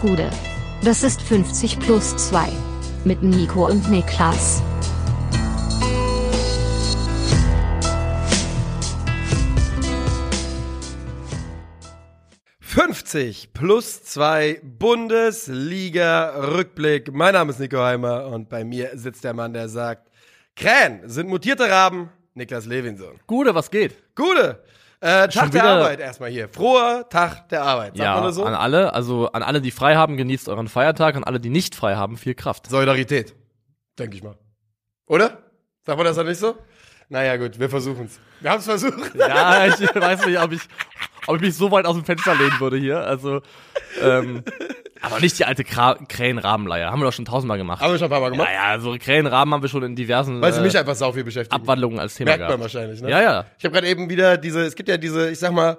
Gude. Das ist 50 plus 2. Mit Nico und Niklas. »50 plus 2 Bundesliga-Rückblick. Mein Name ist Nico Heimer und bei mir sitzt der Mann, der sagt, Krähen sind mutierte Raben, Niklas Levinson. Gude, was geht? Gude, äh, Tag der Arbeit erstmal hier. Froher Tag der Arbeit. Sagt ja, man das so? an alle, also an alle, die frei haben, genießt euren Feiertag, an alle, die nicht frei haben, viel Kraft. Solidarität. Denke ich mal. Oder? Sagt man das dann nicht so? Naja, gut, wir versuchen's. Wir haben's versucht. Ja, ich weiß nicht, ob ich, ob ich mich so weit aus dem Fenster lehnen würde hier. Also, ähm, aber nicht die alte Kra Krähenrabenleier. Haben wir doch schon tausendmal gemacht. Haben wir schon ein paar Mal gemacht. ja, ja, so Krähenraben haben wir schon in diversen Weil sie äh, mich einfach sau viel beschäftigen. Abwandlungen als Thema Merkt man gehabt. wahrscheinlich, ne? Ja, ja. Ich habe gerade eben wieder diese, es gibt ja diese, ich sag mal,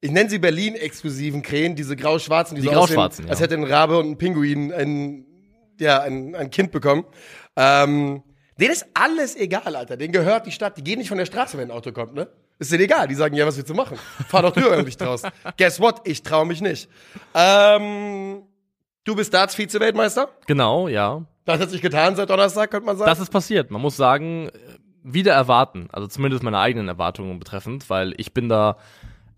ich nenne sie Berlin-exklusiven Krähen, diese grau-schwarzen, die, Die so grau-schwarzen, aussehen, als ja. hätte ein Rabe und ein Pinguin ein, ja, ein, ein Kind bekommen. Ähm, denen ist alles egal, Alter. Denen gehört die Stadt. Die gehen nicht von der Straße, wenn ein Auto kommt, ne? Ist denen egal. Die sagen, ja, was willst du machen? Fahr doch du irgendwie draus. Guess what? Ich traue mich nicht. Ähm, du bist Darts-Vize-Weltmeister? Genau, ja. Das hat sich getan seit Donnerstag, könnte man sagen. Das ist passiert. Man muss sagen, äh, wieder erwarten. Also zumindest meine eigenen Erwartungen betreffend, weil ich bin da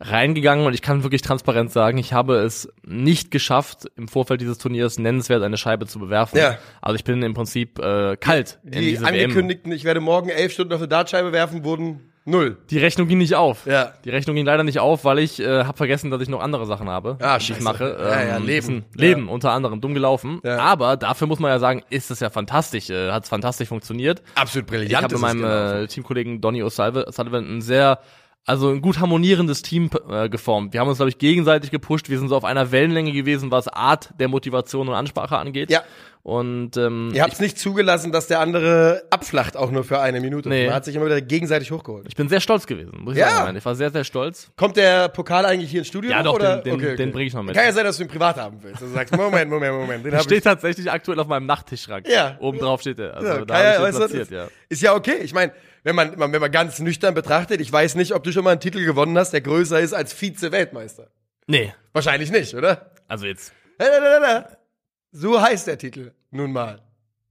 reingegangen und ich kann wirklich transparent sagen, ich habe es nicht geschafft, im Vorfeld dieses Turniers nennenswert eine Scheibe zu bewerfen. Ja. Also ich bin im Prinzip äh, kalt in die diese WM. angekündigten, ich werde morgen elf Stunden auf eine Dartscheibe werfen, wurden null. Die Rechnung ging nicht auf. Ja. Die Rechnung ging leider nicht auf, weil ich äh, habe vergessen, dass ich noch andere Sachen habe, Ah, die ich mache. Ja, ja, Leben. bisschen Leben Ja. unter anderem dumm gelaufen. Ja. Aber dafür muss man ja sagen, ist es ja fantastisch, äh, hat es fantastisch funktioniert. Absolut brillant. Ich habe mit meinem äh, Teamkollegen Donny O'Sullivan ein sehr, also ein gut harmonierendes Team äh, geformt. Wir haben uns, glaube ich, gegenseitig gepusht. Wir sind so auf einer Wellenlänge gewesen, was Art der Motivation und Ansprache angeht. Ja. Und ähm, Ihr habt es nicht zugelassen, dass der andere abflacht, auch nur für eine Minute. Nee. Man hat sich immer wieder gegenseitig hochgeholt. ich bin sehr stolz gewesen, muss ich Ja. sagen. Ich war sehr, sehr stolz. Kommt der Pokal eigentlich hier ins Studio? Ja, noch, doch, oder? den- den- den bring ich noch mit. Kann ja sein, dass du ihn privat haben willst. Du sagst, Moment, Moment, Moment. Den Der steht ich. tatsächlich aktuell auf meinem Nachttischschrank. Ja. Oben drauf steht er. Also Ja, da ja, ich weißt platziert, ja. Ist ja okay. Ich meine, wenn man, wenn man ganz nüchtern betrachtet, ich weiß nicht, ob du schon mal einen Titel gewonnen hast, der größer ist als Vize-Weltmeister. Nee, Wahrscheinlich nicht, oder? also jetzt. So heißt der Titel nun mal.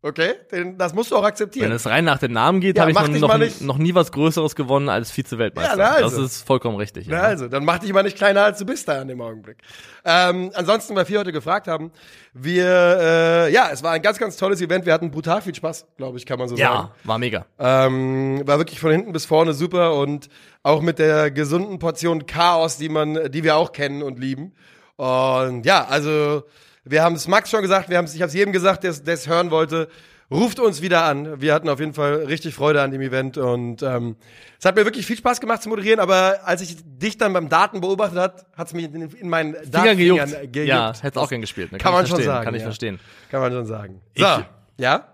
Okay? Den, das musst du auch akzeptieren. Wenn es rein nach den Namen geht, Ja, habe ich noch, noch, noch nie was Größeres gewonnen als Vize-Weltmeister. Ja, na also. Das ist vollkommen richtig. Na Ja. also, dann mach dich mal nicht kleiner, als du bist da in dem Augenblick. Ähm, ansonsten, weil wir heute gefragt haben, wir, äh, ja, es war ein ganz, ganz tolles Event. Wir hatten brutal viel Spaß, glaube ich, kann man so sagen. ja, war mega. Ähm, war wirklich von hinten bis vorne super und auch mit der gesunden Portion Chaos, die man, die wir auch kennen und lieben. Und ja, also wir haben es Max schon gesagt, wir haben es, ich habe es jedem gesagt, der es hören wollte. Ruft uns wieder an. Wir hatten auf jeden Fall richtig Freude an dem Event und ähm, es hat mir wirklich viel Spaß gemacht zu moderieren. Aber als ich dich dann beim Daten beobachtet hat, hat es mich in, in meinen Dartfingern gejuckt. gejuckt. Ja, hätte auch gern gespielt. Ne? kann man ich schon sagen, Kann ich ja. verstehen. Kann man schon sagen. So, Ich- ja?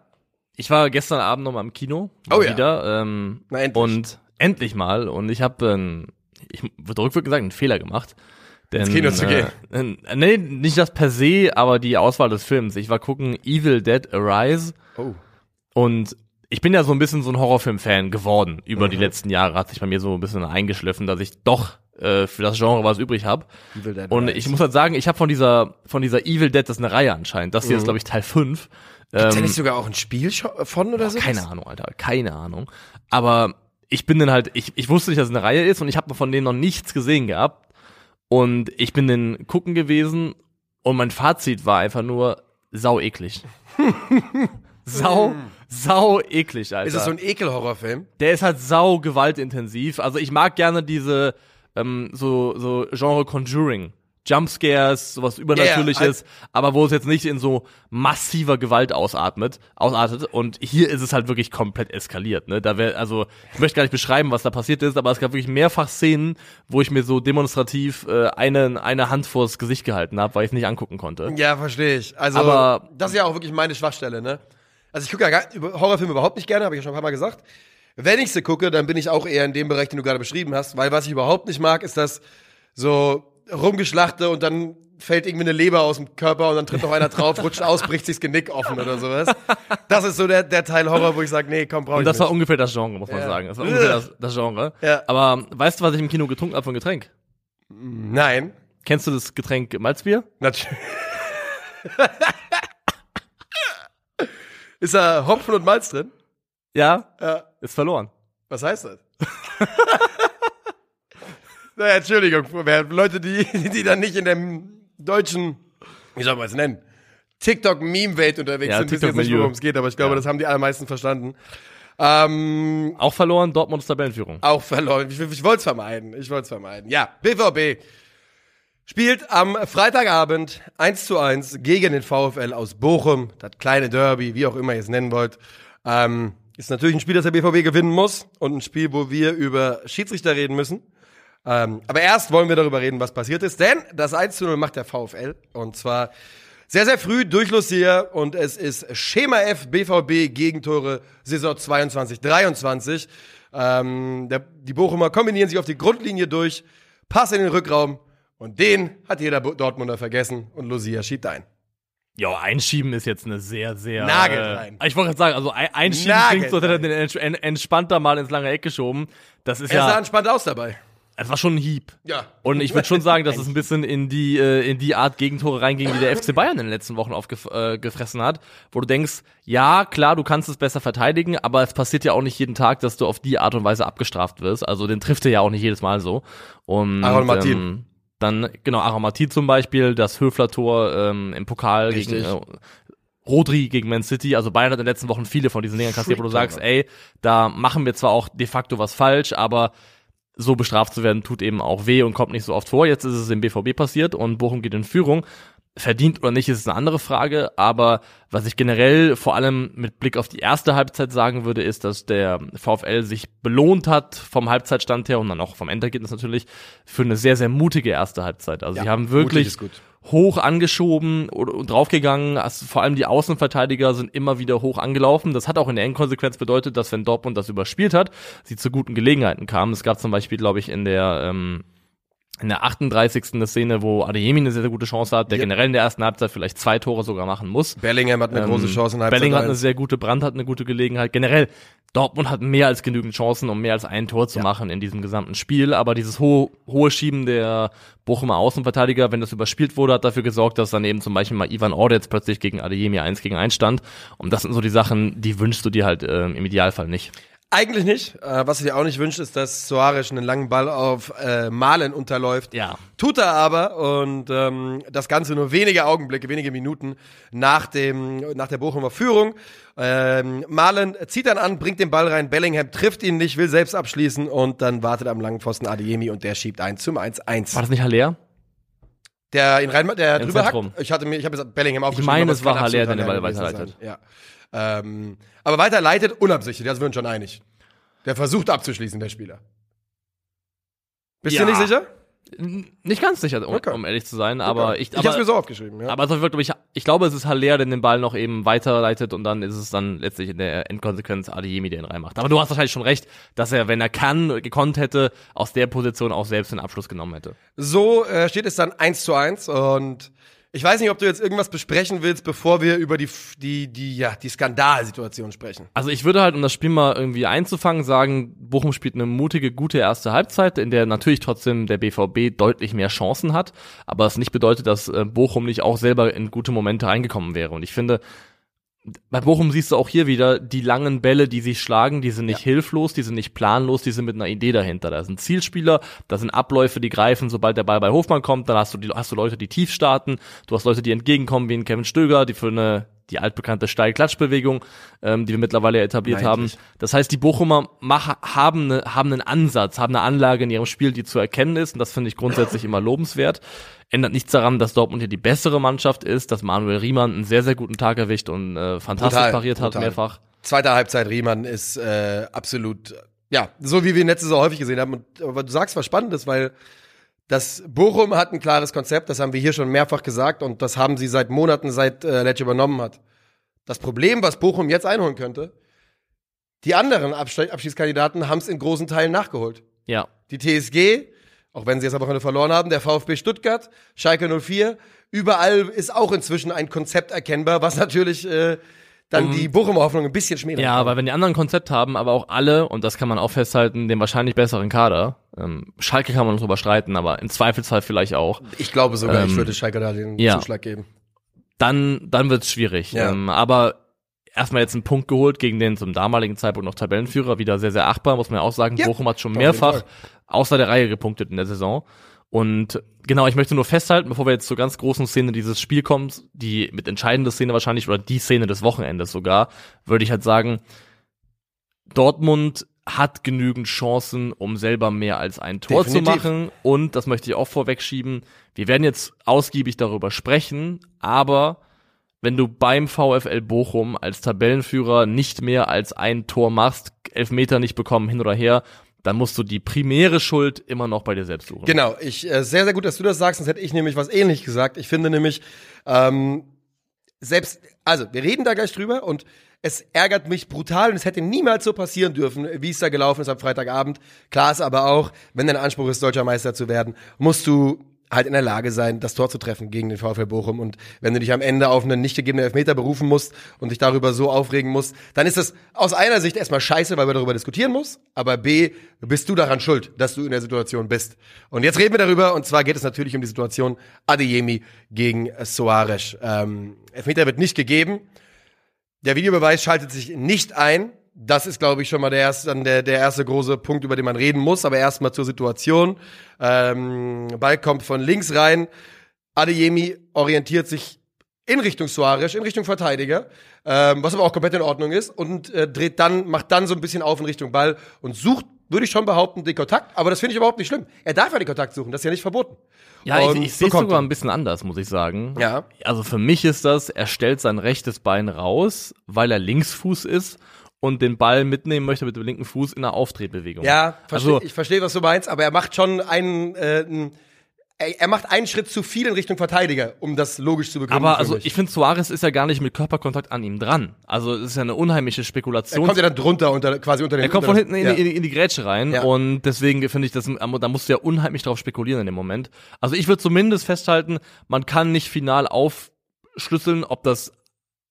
Ich war gestern Abend noch mal im Kino. Oh ja. Wieder, ähm, Na, endlich. Und endlich mal. Und ich habe, ähm, ich würde rückwirkend sagen, einen Fehler gemacht. Denn, Ins Kino zu gehen. Äh, nee, nicht das per se, aber die Auswahl des Films. Ich war gucken Evil Dead Arise. Oh. Und ich bin ja so ein bisschen so ein Horrorfilm-Fan geworden. Über Mhm. die letzten Jahre hat sich bei mir so ein bisschen eingeschliffen, dass ich doch äh, für das Genre was übrig habe. Evil Dead Und Rise. ich muss halt sagen, ich habe von dieser von dieser Evil Dead, das ist eine Reihe anscheinend. Das hier ist, glaube ich, Teil 5. Ist ja Ähm, nicht sogar auch ein Spiel von oder so? keine Ahnung, Alter, keine Ahnung. Aber ich bin dann halt, ich, ich wusste nicht, dass es eine Reihe ist und ich habe von denen noch nichts gesehen gehabt. Und ich bin dann gucken gewesen und mein Fazit war einfach nur sau eklig. sau, sau eklig, Alter. Ist es so ein Ekelhorrorfilm? Der ist halt sau gewaltintensiv. Also ich mag gerne diese ähm, so so Genre Conjuring. Jumpscares, sowas Übernatürliches, aber wo es jetzt nicht in so massiver Gewalt ausatmet, ausartet. Und hier ist es halt wirklich komplett eskaliert. Ne? Da wär, also ich möchte gar nicht beschreiben, was da passiert ist, aber es gab wirklich mehrfach Szenen, wo ich mir so demonstrativ äh, eine, eine Hand vors Gesicht gehalten habe, weil ich es nicht angucken konnte. Ja, verstehe ich. Also, Aber- das ist ja auch wirklich meine Schwachstelle, ne? Also, ich gucke ja gar, Horrorfilme überhaupt nicht gerne, habe ich ja schon ein paar Mal gesagt. Wenn ich sie gucke, dann bin ich auch eher in dem Bereich, den du gerade beschrieben hast, weil was ich überhaupt nicht mag, ist das so rumgeschlachte und dann fällt irgendwie eine Leber aus dem Körper und dann tritt noch einer drauf, rutscht aus, bricht sich das Genick offen oder sowas. Das ist so der, der Teil Horror, wo ich sage, nee, komm, brauch ich Und das nicht. war ungefähr das Genre, muss man Ja. sagen. Das war ungefähr das, das Genre. Ja. Aber weißt du, was ich im Kino getrunken habe ein Getränk? Nein. Kennst du das Getränk Malzbier? Natürlich. Ist da Hopfen und Malz drin? Ja, Ja. ist verloren. Was heißt das? naja, Entschuldigung, Leute, die, die dann nicht in dem deutschen, wie soll man es nennen, TikTok-Meme-Welt unterwegs Ja, sind, wissen jetzt nicht, worum es geht, aber ich glaube, Ja. das haben die allermeisten verstanden. Ähm, Auch verloren, Dortmunds Tabellenführung. auch verloren. Ich, ich wollte es vermeiden. Ich wollte es vermeiden. Ja, BVB spielt am Freitagabend 1 zu 1 gegen den VfL aus Bochum. Das kleine Derby, wie auch immer ihr es nennen wollt. Ähm, ist natürlich ein Spiel, das der BVB gewinnen muss und ein Spiel, wo wir über Schiedsrichter reden müssen. Ähm, aber erst wollen wir darüber reden, was passiert ist, denn das 1 zu 0 macht der VfL und zwar sehr, sehr früh durch Lucia und es ist Schema F BVB Gegentore Saison 22, 23. Ähm, der, die Bochumer kombinieren sich auf die Grundlinie durch, Pass in den Rückraum und den hat jeder Dortmunder vergessen und Lucia schiebt ein. Ja, einschieben ist jetzt eine sehr, sehr. Nagelt äh, rein. Ich wollte gerade sagen, also ein- einschieben Nagelt klingt so, hätte er den ents en entspannter mal ins lange Eck geschoben. Das ist Er sah ja, entspannt aus dabei. Es war schon ein Hieb. Ja. Und ich würde schon sagen, dass es ein bisschen in die, äh, in die Art Gegentore reinging, die der FC Bayern in den letzten Wochen aufgefressen äh, hat, wo du denkst, ja, klar, du kannst es besser verteidigen, aber es passiert ja auch nicht jeden Tag, dass du auf die Art und Weise abgestraft wirst. Also den trifft er ja auch nicht jedes Mal so. Und, Aaron Martin. Ähm, dann, genau, Aaron Martin zum Beispiel, das Höfler-Tor ähm, im Pokal Richtig. gegen äh, Rodri gegen Man City. Also Bayern hat in den letzten Wochen viele von diesen Dingern kassiert, wo du sagst, ey, da machen wir zwar auch de facto was falsch, aber so bestraft zu werden, tut eben auch weh und kommt nicht so oft vor. Jetzt ist es im BVB passiert und Bochum geht in Führung. Verdient oder nicht, ist eine andere Frage, aber was ich generell vor allem mit Blick auf die erste Halbzeit sagen würde, ist, dass der VfL sich belohnt hat vom Halbzeitstand her und dann auch vom Endergebnis natürlich für eine sehr, sehr mutige erste Halbzeit. Also Ja, sie haben wirklich. Hoch angeschoben und, draufgegangen. Also vor allem die Außenverteidiger sind immer wieder hoch angelaufen. Das hat auch in der Endkonsequenz bedeutet, dass wenn Dortmund das überspielt hat, sie zu guten Gelegenheiten kamen. Es gab zum Beispiel, glaube ich, in der ähm, in der 38. eine Szene, wo Adeyemi eine sehr, sehr gute Chance hat, der Ja. generell in der ersten Halbzeit vielleicht zwei Tore sogar machen muss. Bellingham hat eine große Ähm, Chance in Halbzeit Bellingham hat eine sehr gute, Brandt hat eine gute Gelegenheit. Generell, Dortmund hat mehr als genügend Chancen, um mehr als ein Tor zu Ja. machen in diesem gesamten Spiel. Aber dieses hohe, hohe Schieben der Bochumer Außenverteidiger, wenn das überspielt wurde, hat dafür gesorgt, dass dann eben zum Beispiel mal Ivan Ordetz plötzlich gegen Adeyemi 1 gegen 1 stand. Und das sind so die Sachen, die wünschst du dir halt ähm, im Idealfall nicht. Eigentlich nicht. Äh, was ich dir auch nicht wünsche, ist, dass Soares einen langen Ball auf äh, Malen unterläuft. Ja. Tut er aber und ähm, das Ganze nur wenige Augenblicke, wenige Minuten nach dem nach der Bochumer Führung. Ähm, Malen zieht dann an, bringt den Ball rein, Bellingham trifft ihn nicht, will selbst abschließen und dann wartet am langen Pfosten Adeyemi und der schiebt ein zum 1-1. War das nicht Haller? Der ihn rein, der Im drüber Zentrum. hackt. Ich hatte mir, ich habe gesagt Bellingham aufgeschrieben. meine, aber es war Haller, der den Ball weiterleitet. Ja. Ähm, aber weiterleitet unabsichtlich, da sind wir uns schon einig. Der versucht abzuschließen, der Spieler. Bist Ja. du nicht sicher? N- Nicht ganz sicher, um, Okay. um ehrlich zu sein, aber Okay. ich, ich aber, hab's mir so aufgeschrieben, ja. Aber es glaub ich, ich glaube, es ist Haller, der den Ball noch eben weiterleitet und dann ist es dann letztlich in der Endkonsequenz Adeyemi, der ihn reinmacht. Aber du hast wahrscheinlich schon recht, dass er, wenn er kann, gekonnt hätte, aus der Position auch selbst den Abschluss genommen hätte. So äh, steht es dann 1 zu 1 und ich weiß nicht, ob du jetzt irgendwas besprechen willst, bevor wir über die, die, die, ja, die Skandalsituation sprechen. Also ich würde halt, um das Spiel mal irgendwie einzufangen, sagen, Bochum spielt eine mutige, gute erste Halbzeit, in der natürlich trotzdem der BVB deutlich mehr Chancen hat, aber es nicht bedeutet, dass äh, Bochum nicht auch selber in gute Momente reingekommen wäre. Und ich finde, bei Bochum siehst du auch hier wieder die langen Bälle, die sich schlagen, die sind nicht hilflos, die sind nicht planlos, die sind mit einer Idee dahinter. Da sind Zielspieler, da sind Abläufe, die greifen, sobald der Ball bei Hofmann kommt, dann hast du, die, hast du Leute, die tief starten, du hast Leute, die entgegenkommen, wie ein Kevin Stöger, die für eine die altbekannte Steil-Klatsch-Bewegung, ähm, die wir mittlerweile etabliert haben. Eigentlich. Das heißt, die Bochumer mach, haben, ne, haben einen Ansatz, haben eine Anlage in ihrem Spiel, die zu erkennen ist. Und das finde ich grundsätzlich immer lobenswert. Ändert nichts daran, dass Dortmund hier die bessere Mannschaft ist, dass Manuel Riemann einen sehr, sehr guten Tag erwischt und äh, fantastisch Brutal, pariert hat brutal. mehrfach. Zweite Halbzeit Riemann ist äh, absolut, ja, so wie wir ihn letzte Saison häufig gesehen haben. Und, aber du sagst was Spannendes, weil das Bochum hat ein klares Konzept, das haben wir hier schon mehrfach gesagt und das haben sie seit Monaten, seit äh, Lecce übernommen hat. Das Problem, was Bochum jetzt einholen könnte, die anderen Abste Abschiedskandidaten haben es in großen Teilen nachgeholt. Ja. Die TSG, auch wenn sie jetzt am Wochenende verloren haben, der VfB Stuttgart, Schalke 04, überall ist auch inzwischen ein Konzept erkennbar, was natürlich äh, dann Um- die Bochumer Hoffnung ein bisschen schmälert. Ja, weil wenn die anderen ein Konzept haben, aber auch alle, und das kann man auch festhalten, den wahrscheinlich besseren Kader. Ähm, Schalke kann man drüber streiten, aber im Zweifelsfall vielleicht auch. Ich glaube sogar, ich Ähm, würde Schalke da den ja. Zuschlag geben. dann, dann wird's schwierig. Ja. Ähm, aber erstmal jetzt einen Punkt geholt gegen den zum damaligen Zeitpunkt noch Tabellenführer, wieder sehr, sehr achtbar, muss man ja auch sagen. Ja, Bochum hat schon mehrfach außer der Reihe gepunktet in der Saison. Und genau, ich möchte nur festhalten, bevor wir jetzt zur ganz großen Szene dieses Spiel kommen, die mit entscheidende Szene wahrscheinlich oder die Szene des Wochenendes sogar, würde ich halt sagen, Dortmund hat genügend Chancen, um selber mehr als ein Tor Definitiv. zu machen. Und, das möchte ich auch vorwegschieben, wir werden jetzt ausgiebig darüber sprechen, aber wenn du beim VfL Bochum als Tabellenführer nicht mehr als ein Tor machst, Elfmeter nicht bekommen, hin oder her, dann musst du die primäre Schuld immer noch bei dir selbst suchen. Genau, ich äh, sehr, sehr gut, dass du das sagst, sonst hätte ich nämlich was ähnlich gesagt. Ich finde nämlich, ähm, selbst, also wir reden da gleich drüber und es ärgert mich brutal und es hätte niemals so passieren dürfen, wie es da gelaufen ist am Freitagabend. Klar ist aber auch, wenn dein Anspruch ist, deutscher Meister zu werden, musst du halt in der Lage sein, das Tor zu treffen gegen den VfL Bochum. Und wenn du dich am Ende auf einen nicht gegebenen Elfmeter berufen musst und dich darüber so aufregen musst, dann ist das aus einer Sicht erstmal scheiße, weil wir darüber diskutieren muss. Aber B, bist du daran schuld, dass du in der Situation bist. Und jetzt reden wir darüber. Und zwar geht es natürlich um die Situation Adeyemi gegen Soares. Ähm, Elfmeter wird nicht gegeben. Der Videobeweis schaltet sich nicht ein. Das ist, glaube ich, schon mal der erste, dann der, der erste große Punkt, über den man reden muss. Aber erstmal zur Situation. Ähm, Ball kommt von links rein. Adeyemi orientiert sich in Richtung Suarez, in Richtung Verteidiger, ähm, was aber auch komplett in Ordnung ist und äh, dreht dann, macht dann so ein bisschen auf in Richtung Ball und sucht, würde ich schon behaupten, den Kontakt. Aber das finde ich überhaupt nicht schlimm. Er darf ja den Kontakt suchen, das ist ja nicht verboten. Ja, Und ich, ich sehe es sogar ein bisschen anders, muss ich sagen. Ja. Also für mich ist das, er stellt sein rechtes Bein raus, weil er Linksfuß ist und den Ball mitnehmen möchte mit dem linken Fuß in einer Aufdrehbewegung. Ja, versteh, also ich verstehe, was du meinst, aber er macht schon einen, äh, einen er er macht einen Schritt zu viel in Richtung Verteidiger, um das logisch zu begründen. aber also ich finde, Suarez ist ja gar nicht mit Körperkontakt an ihm dran. Also es ist ja eine unheimliche er Spekulation. kommt ja dann drunter, unter, quasi unter den Er kommt von hinten in, ja. die, in, in die Grätsche rein Ja. und deswegen finde ich, das, da musst du ja unheimlich drauf spekulieren in dem Moment. Also ich würde zumindest festhalten, man kann nicht final aufschlüsseln, ob das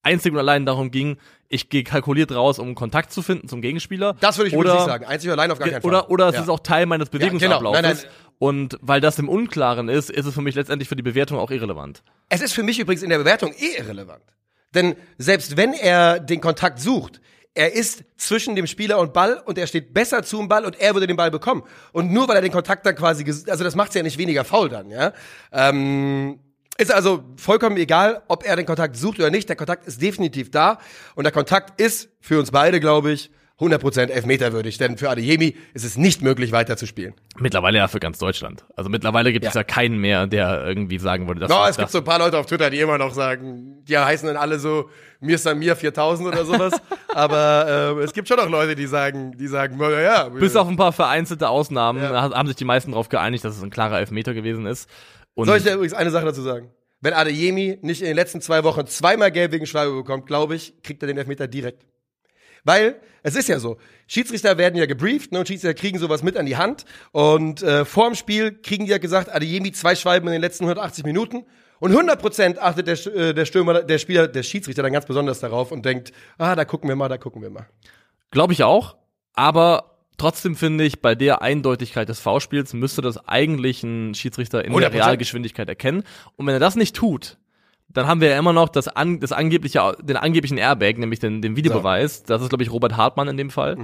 einzig und allein darum ging, ich gehe kalkuliert raus, um Kontakt zu finden zum Gegenspieler. Das würde ich oder, nicht sagen. Einzig und allein auf gar keinen Fall. Oder, oder es ja. ist auch Teil meines Bewegungsablaufes. Nein, nein. Und weil das im Unklaren ist, ist es für mich letztendlich für die Bewertung auch irrelevant. Es ist für mich übrigens in der Bewertung eh irrelevant. Denn selbst wenn er den Kontakt sucht, er ist zwischen dem Spieler und Ball und er steht besser zum Ball und er würde den Ball bekommen. Und nur weil er den Kontakt dann quasi, also das macht es ja nicht weniger faul dann, ja. Ähm, ist also vollkommen egal, ob er den Kontakt sucht oder nicht. Der Kontakt ist definitiv da und der Kontakt ist für uns beide, glaube ich, 100% Elfmeterwürdig, denn für Adeyemi ist es nicht möglich, weiterzuspielen. Mittlerweile ja für ganz Deutschland. Also mittlerweile gibt es Ja. ja keinen mehr, der irgendwie sagen würde, dass No, das, es gibt so ein paar Leute auf Twitter, die immer noch sagen, die heißen dann alle so mir Samir 4000 oder sowas. Aber äh, es gibt schon noch Leute, die sagen, die sagen, ja, Bis auf ein paar vereinzelte Ausnahmen Ja. ha- haben sich die meisten darauf geeinigt, dass es ein klarer Elfmeter gewesen ist. Und Soll ich dir übrigens eine Sache dazu sagen? Wenn Adeyemi nicht in den letzten zwei Wochen zweimal gelb wegen Schwalbe bekommt, glaube ich, kriegt er den Elfmeter direkt. Weil es ist ja so, Schiedsrichter werden ja gebrieft ne, und Schiedsrichter kriegen sowas mit an die Hand. Und äh, vorm Spiel kriegen die ja gesagt, Adeyemi zwei Schwalben in den letzten 180 Minuten. Und 100% achtet der, äh, der Stürmer, der Spieler, der Schiedsrichter dann ganz besonders darauf und denkt, ah, da gucken wir mal, da gucken wir mal. Glaube ich auch. Aber trotzdem finde ich, bei der Eindeutigkeit des V-Spiels müsste das eigentlich ein Schiedsrichter in der 100%. Realgeschwindigkeit erkennen. Und wenn er das nicht tut, dann haben wir ja immer noch das, an, das angebliche, den angeblichen Airbag, nämlich den, den Videobeweis. Das ist, glaube ich, Robert Hartmann in dem Fall.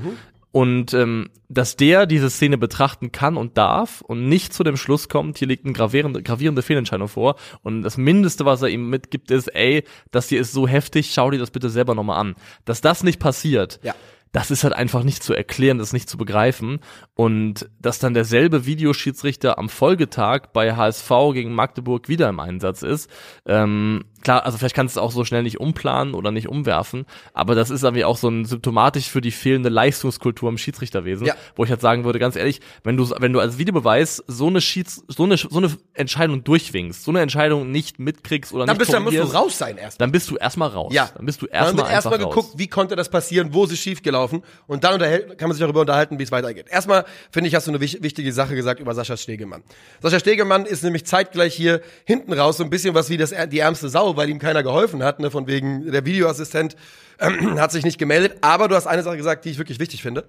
Und ähm, dass der diese Szene betrachten kann und darf und nicht zu dem Schluss kommt, hier liegt eine gravierende, gravierende Fehlentscheidung vor. Und das Mindeste, was er ihm mitgibt, ist, ey, das hier ist so heftig, schau dir das bitte selber nochmal an. Dass das nicht passiert, Ja. Das ist halt einfach nicht zu erklären, das ist nicht zu begreifen. Und dass dann derselbe Videoschiedsrichter am Folgetag bei HSV gegen Magdeburg wieder im Einsatz ist, ähm, klar, also vielleicht kannst du es auch so schnell nicht umplanen oder nicht umwerfen, aber das ist irgendwie auch so ein symptomatisch für die fehlende Leistungskultur im Schiedsrichterwesen, Ja. wo ich halt sagen würde, ganz ehrlich, wenn du, wenn du als Videobeweis so eine Schieds, so eine, so eine Entscheidung durchwinkst, so eine Entscheidung nicht mitkriegst oder Dann, nicht bist, dann musst du raus sein erst. dann bist du erstmal raus. Ja. Dann bist du Dann erstmal wird einfach erstmal raus. geguckt, wie konnte das passieren, wo ist es schiefgelaufen und dann kann man sich darüber unterhalten, wie es weitergeht. Erstmal, finde ich, hast du eine wich wichtige Sache gesagt über Sascha Stegemann. Sascha Stegemann ist nämlich zeitgleich hier hinten raus so ein bisschen was wie das, die ärmste Sau, weil ihm keiner geholfen hat, ne, von wegen der Videoassistent ähm, hat sich nicht gemeldet. Aber du hast eine Sache gesagt, die ich wirklich wichtig finde.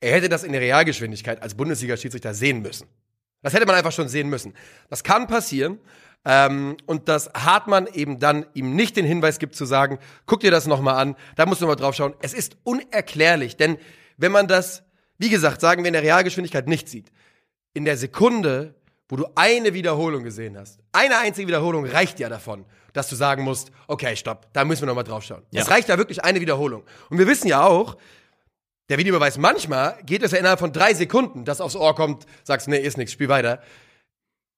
Er hätte das in der Realgeschwindigkeit als Bundesliga-Schiedsrichter sehen müssen. Das hätte man einfach schon sehen müssen. Das kann passieren. Ähm, und dass Hartmann eben dann ihm nicht den Hinweis gibt zu sagen, guck dir das nochmal an, da musst du mal drauf schauen. Es ist unerklärlich, denn wenn man das, wie gesagt, sagen wir in der Realgeschwindigkeit nicht sieht, in der Sekunde, wo du eine Wiederholung gesehen hast, eine einzige Wiederholung reicht ja davon, dass du sagen musst, okay, stopp, da müssen wir nochmal drauf schauen. Es reicht ja wirklich eine Wiederholung. Und wir wissen ja auch, der Videobeweis, manchmal geht es ja innerhalb von drei Sekunden, dass aufs Ohr kommt, sagst, nee, ist nichts, spiel weiter.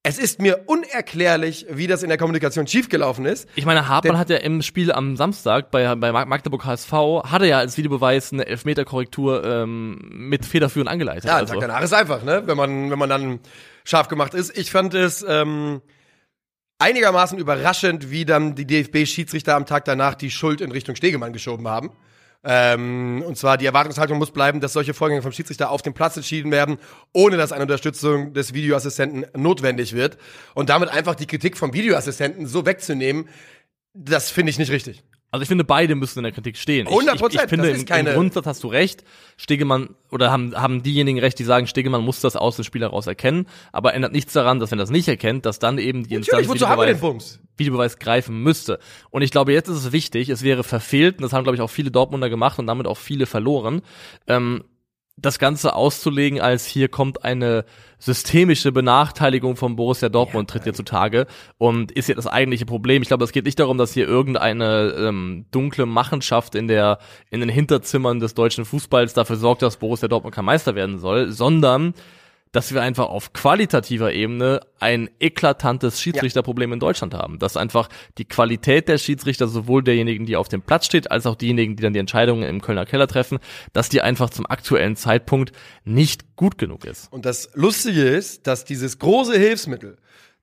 Es ist mir unerklärlich, wie das in der Kommunikation schiefgelaufen ist. Ich meine, Hartmann hat ja im Spiel am Samstag bei, bei Magdeburg HSV, hatte ja als Videobeweis eine Elfmeterkorrektur ähm, mit federführend angeleitet. Ja, also. danach ist einfach, ne? Wenn man, wenn man dann scharf gemacht ist. Ich fand es ähm, einigermaßen überraschend, wie dann die DFB-Schiedsrichter am Tag danach die Schuld in Richtung Stegemann geschoben haben. Ähm, und zwar die Erwartungshaltung muss bleiben, dass solche Vorgänge vom Schiedsrichter auf dem Platz entschieden werden, ohne dass eine Unterstützung des Videoassistenten notwendig wird. Und damit einfach die Kritik vom Videoassistenten so wegzunehmen, das finde ich nicht richtig. Also ich finde, beide müssen in der Kritik stehen. 100 Ich, ich, ich finde, im, im, Grundsatz hast du recht. Stegemann, oder haben, haben diejenigen recht, die sagen, Stegemann muss das aus dem Spiel heraus erkennen, aber ändert nichts daran, dass wenn das nicht erkennt, dass dann eben die Instanz Videobeweis, Videobeweis greifen müsste. Und ich glaube, jetzt ist es wichtig, es wäre verfehlt, und das haben, glaube ich, auch viele Dortmunder gemacht und damit auch viele verloren, ähm, das Ganze auszulegen, als hier kommt eine systemische Benachteiligung von Borussia Dortmund ja, tritt hier zutage und ist hier das eigentliche Problem. Ich glaube, es geht nicht darum, dass hier irgendeine ähm, dunkle Machenschaft in der in den Hinterzimmern des deutschen Fußballs dafür sorgt, dass Borussia Dortmund kein Meister werden soll, sondern dass wir einfach auf qualitativer Ebene ein eklatantes Schiedsrichterproblem in Deutschland haben. Dass einfach die Qualität der Schiedsrichter, sowohl derjenigen, die auf dem Platz steht, als auch diejenigen, die dann die Entscheidungen im Kölner Keller treffen, dass die einfach zum aktuellen Zeitpunkt nicht gut genug ist. Und das Lustige ist, dass dieses große Hilfsmittel,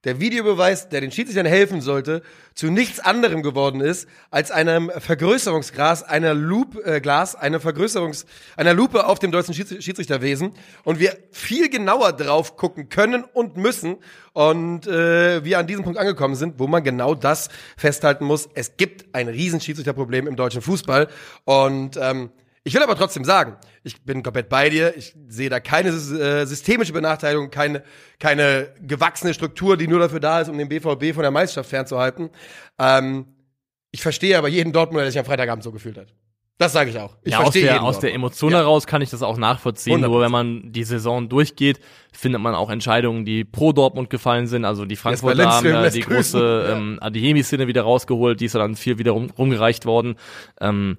der Videobeweis, der den Schiedsrichtern helfen sollte, zu nichts anderem geworden ist als einem Vergrößerungsglas, einer Loop, äh, Glas, einer Vergrößerungs, einer Lupe auf dem deutschen Schiedsrichterwesen. Und wir viel genauer drauf gucken können und müssen. Und äh, wir an diesem Punkt angekommen sind, wo man genau das festhalten muss. Es gibt ein riesen Schiedsrichterproblem im deutschen Fußball. Und ähm, ich will aber trotzdem sagen, ich bin komplett bei dir. Ich sehe da keine äh, systemische Benachteiligung, keine, keine gewachsene Struktur, die nur dafür da ist, um den BVB von der Meisterschaft fernzuhalten. Ähm, ich verstehe aber jeden Dortmunder, der sich am Freitagabend so gefühlt hat. Das sage ich auch. Ich ja, aus der, aus der Emotion ja. heraus kann ich das auch nachvollziehen. 100%. Nur wenn man die Saison durchgeht, findet man auch Entscheidungen, die pro Dortmund gefallen sind. Also die Frankfurter haben ja die große ähm, Adeyemi-Szene wieder rausgeholt, die ist dann viel wieder rum, rumgereicht worden. Ähm,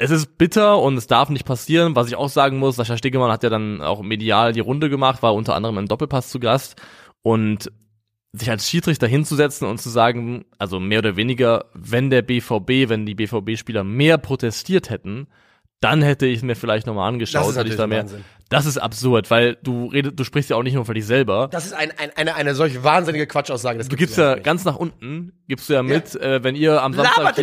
es ist bitter und es darf nicht passieren. Was ich auch sagen muss, Sascha Stegemann hat ja dann auch medial die Runde gemacht, war unter anderem im Doppelpass zu Gast und sich als Schiedsrichter hinzusetzen und zu sagen, also mehr oder weniger, wenn der BVB, wenn die BVB-Spieler mehr protestiert hätten, dann hätte ich mir vielleicht nochmal angeschaut, das hätte ich da mehr. Wahnsinn. Das ist absurd, weil du redest, du sprichst ja auch nicht nur für dich selber. Das ist ein, ein, eine, eine solch wahnsinnige Quatschaussage. Das du gibst ja nicht. ganz nach unten, gibst du ja mit, ja. Äh, wenn ihr am Samstag,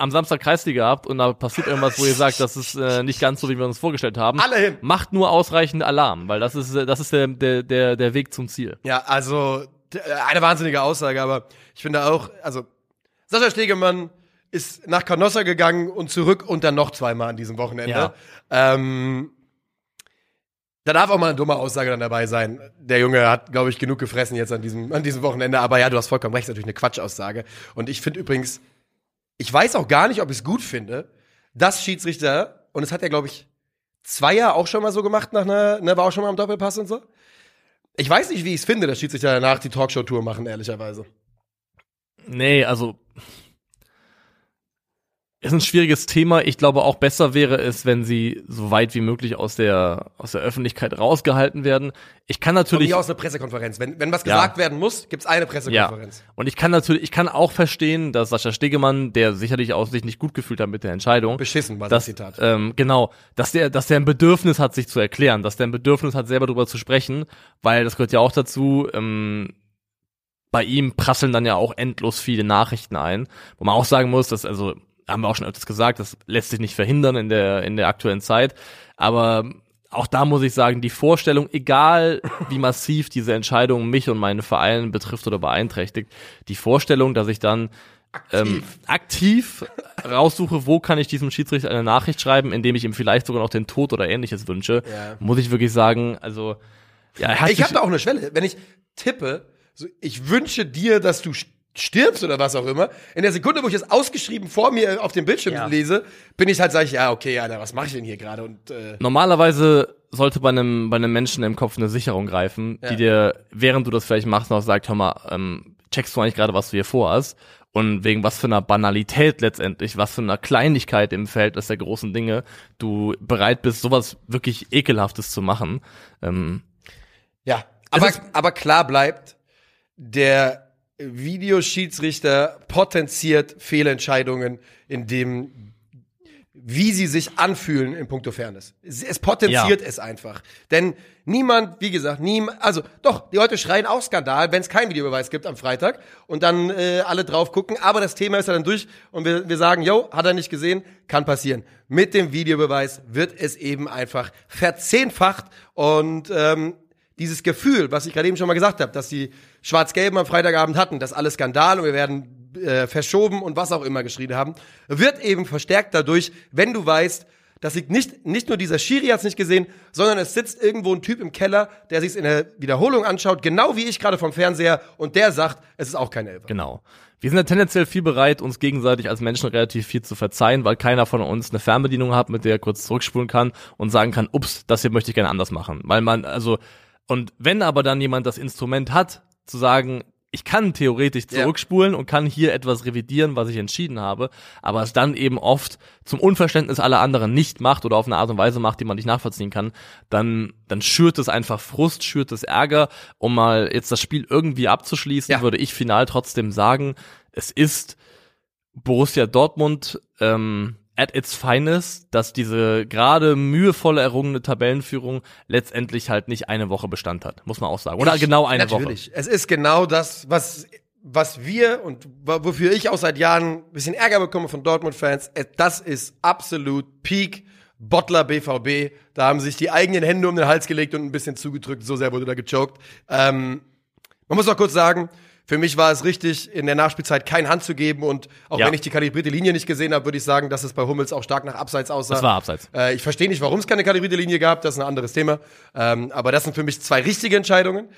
am Samstag Kreisliga habt und da passiert irgendwas, wo ihr sagt, das ist äh, nicht ganz so, wie wir uns vorgestellt haben. Alle hin. Macht nur ausreichend Alarm, weil das ist, das ist der, der, der, der Weg zum Ziel. Ja, also, eine wahnsinnige Aussage, aber ich finde auch, also, Sascha Stegemann, ist nach Canossa gegangen und zurück und dann noch zweimal an diesem Wochenende. Ja. Ähm, da darf auch mal eine dumme Aussage dann dabei sein. Der Junge hat, glaube ich, genug gefressen jetzt an diesem, an diesem Wochenende. Aber ja, du hast vollkommen recht, ist natürlich eine Quatschaussage. Und ich finde übrigens, ich weiß auch gar nicht, ob ich es gut finde, dass Schiedsrichter, und es hat ja, glaube ich, Zweier auch schon mal so gemacht, nach einer, ne, war auch schon mal am Doppelpass und so. Ich weiß nicht, wie ich es finde, dass Schiedsrichter danach die Talkshow-Tour machen, ehrlicherweise. Nee, also ist ein schwieriges Thema. Ich glaube, auch besser wäre es, wenn sie so weit wie möglich aus der, aus der Öffentlichkeit rausgehalten werden. Ich kann natürlich. Von aus eine Pressekonferenz. Wenn, wenn was gesagt ja. werden muss, gibt's eine Pressekonferenz. Ja. Und ich kann natürlich, ich kann auch verstehen, dass Sascha Stegemann, der sicherlich aus sich nicht gut gefühlt hat mit der Entscheidung. Beschissen war das Zitat. Ähm, genau. Dass der, dass der ein Bedürfnis hat, sich zu erklären, dass der ein Bedürfnis hat, selber darüber zu sprechen, weil das gehört ja auch dazu, ähm, bei ihm prasseln dann ja auch endlos viele Nachrichten ein, wo man auch sagen muss, dass also haben wir auch schon öfters gesagt, das lässt sich nicht verhindern in der, in der aktuellen Zeit. Aber auch da muss ich sagen, die Vorstellung, egal wie massiv diese Entscheidung mich und meine Vereine betrifft oder beeinträchtigt, die Vorstellung, dass ich dann ähm, aktiv raussuche, wo kann ich diesem Schiedsrichter eine Nachricht schreiben, indem ich ihm vielleicht sogar noch den Tod oder ähnliches wünsche, ja. muss ich wirklich sagen, also ja, ich habe da auch eine Schwelle. Wenn ich tippe, so, ich wünsche dir, dass du stirbst oder was auch immer. In der Sekunde, wo ich es ausgeschrieben vor mir auf dem Bildschirm Ja. lese, bin ich halt, sag ich, ja, okay, Alter, was mache ich denn hier gerade? Und äh, Normalerweise sollte bei einem, bei einem Menschen im Kopf eine Sicherung greifen, Ja. die dir, während du das vielleicht machst, noch sagt, hör mal, ähm, checkst du eigentlich gerade, was du hier vorhast? Und wegen was für einer Banalität letztendlich, was für einer Kleinigkeit im Verhältnis der großen Dinge du bereit bist, sowas wirklich Ekelhaftes zu machen. Ähm, ja, aber, ist- aber klar bleibt, der Videoschiedsrichter potenziert Fehlentscheidungen, in dem wie sie sich anfühlen in puncto Fairness. Es, potenziert es einfach. Denn niemand, wie gesagt, niemand, also doch, die Leute schreien auch Skandal, wenn es keinen Videobeweis gibt am Freitag und dann äh, alle drauf gucken, aber das Thema ist ja dann durch und wir, wir sagen, yo, hat er nicht gesehen, kann passieren. Mit dem Videobeweis wird es eben einfach verzehnfacht und ähm, dieses Gefühl, was ich gerade eben schon mal gesagt habe, dass die Schwarz-Gelben am Freitagabend hatten, dass alles Skandal und wir werden äh, verschoben und was auch immer geschrien haben, wird eben verstärkt dadurch, wenn du weißt, dass ich nicht, nicht nur dieser Schiri hat's nicht gesehen, sondern es sitzt irgendwo ein Typ im Keller, der sich's in der Wiederholung anschaut, genau wie ich gerade vom Fernseher und der sagt, es ist auch keine Elfer. Genau. Wir sind ja tendenziell viel bereit, uns gegenseitig als Menschen relativ viel zu verzeihen, weil keiner von uns eine Fernbedienung hat, mit der er kurz zurückspulen kann und sagen kann, ups, das hier möchte ich gerne anders machen. Weil man, also, und wenn aber dann jemand das Instrument hat, zu sagen, ich kann theoretisch Ja. zurückspulen und kann hier etwas revidieren, was ich entschieden habe, aber es dann eben oft zum Unverständnis aller anderen nicht macht oder auf eine Art und Weise macht, die man nicht nachvollziehen kann, dann, dann schürt es einfach Frust, schürt es Ärger. Um mal jetzt das Spiel irgendwie abzuschließen, Ja. würde ich final trotzdem sagen, es ist Borussia Dortmund ähm, at its finest, dass diese gerade mühevoll errungene Tabellenführung letztendlich halt nicht eine Woche Bestand hat, muss man auch sagen. Oder Ich- genau eine natürlich. Es ist genau das, was, was wir und wo- wofür ich auch seit Jahren ein bisschen Ärger bekomme von Dortmund-Fans. äh, Das ist absolut Peak Bottler BVB. Da haben sich die eigenen Hände um den Hals gelegt und ein bisschen zugedrückt. So sehr wurde da gechoked. Ähm, man muss noch kurz sagen, für mich war es richtig, in der Nachspielzeit keine Hand zu geben und auch Ja. wenn ich die kalibrierte Linie nicht gesehen habe, würde ich sagen, dass es bei Hummels auch stark nach Abseits aussah. Das war Abseits. Äh, ich verstehe nicht, warum es keine kalibrierte Linie gab, das ist ein anderes Thema. Ähm, aber das sind für mich zwei richtige Entscheidungen.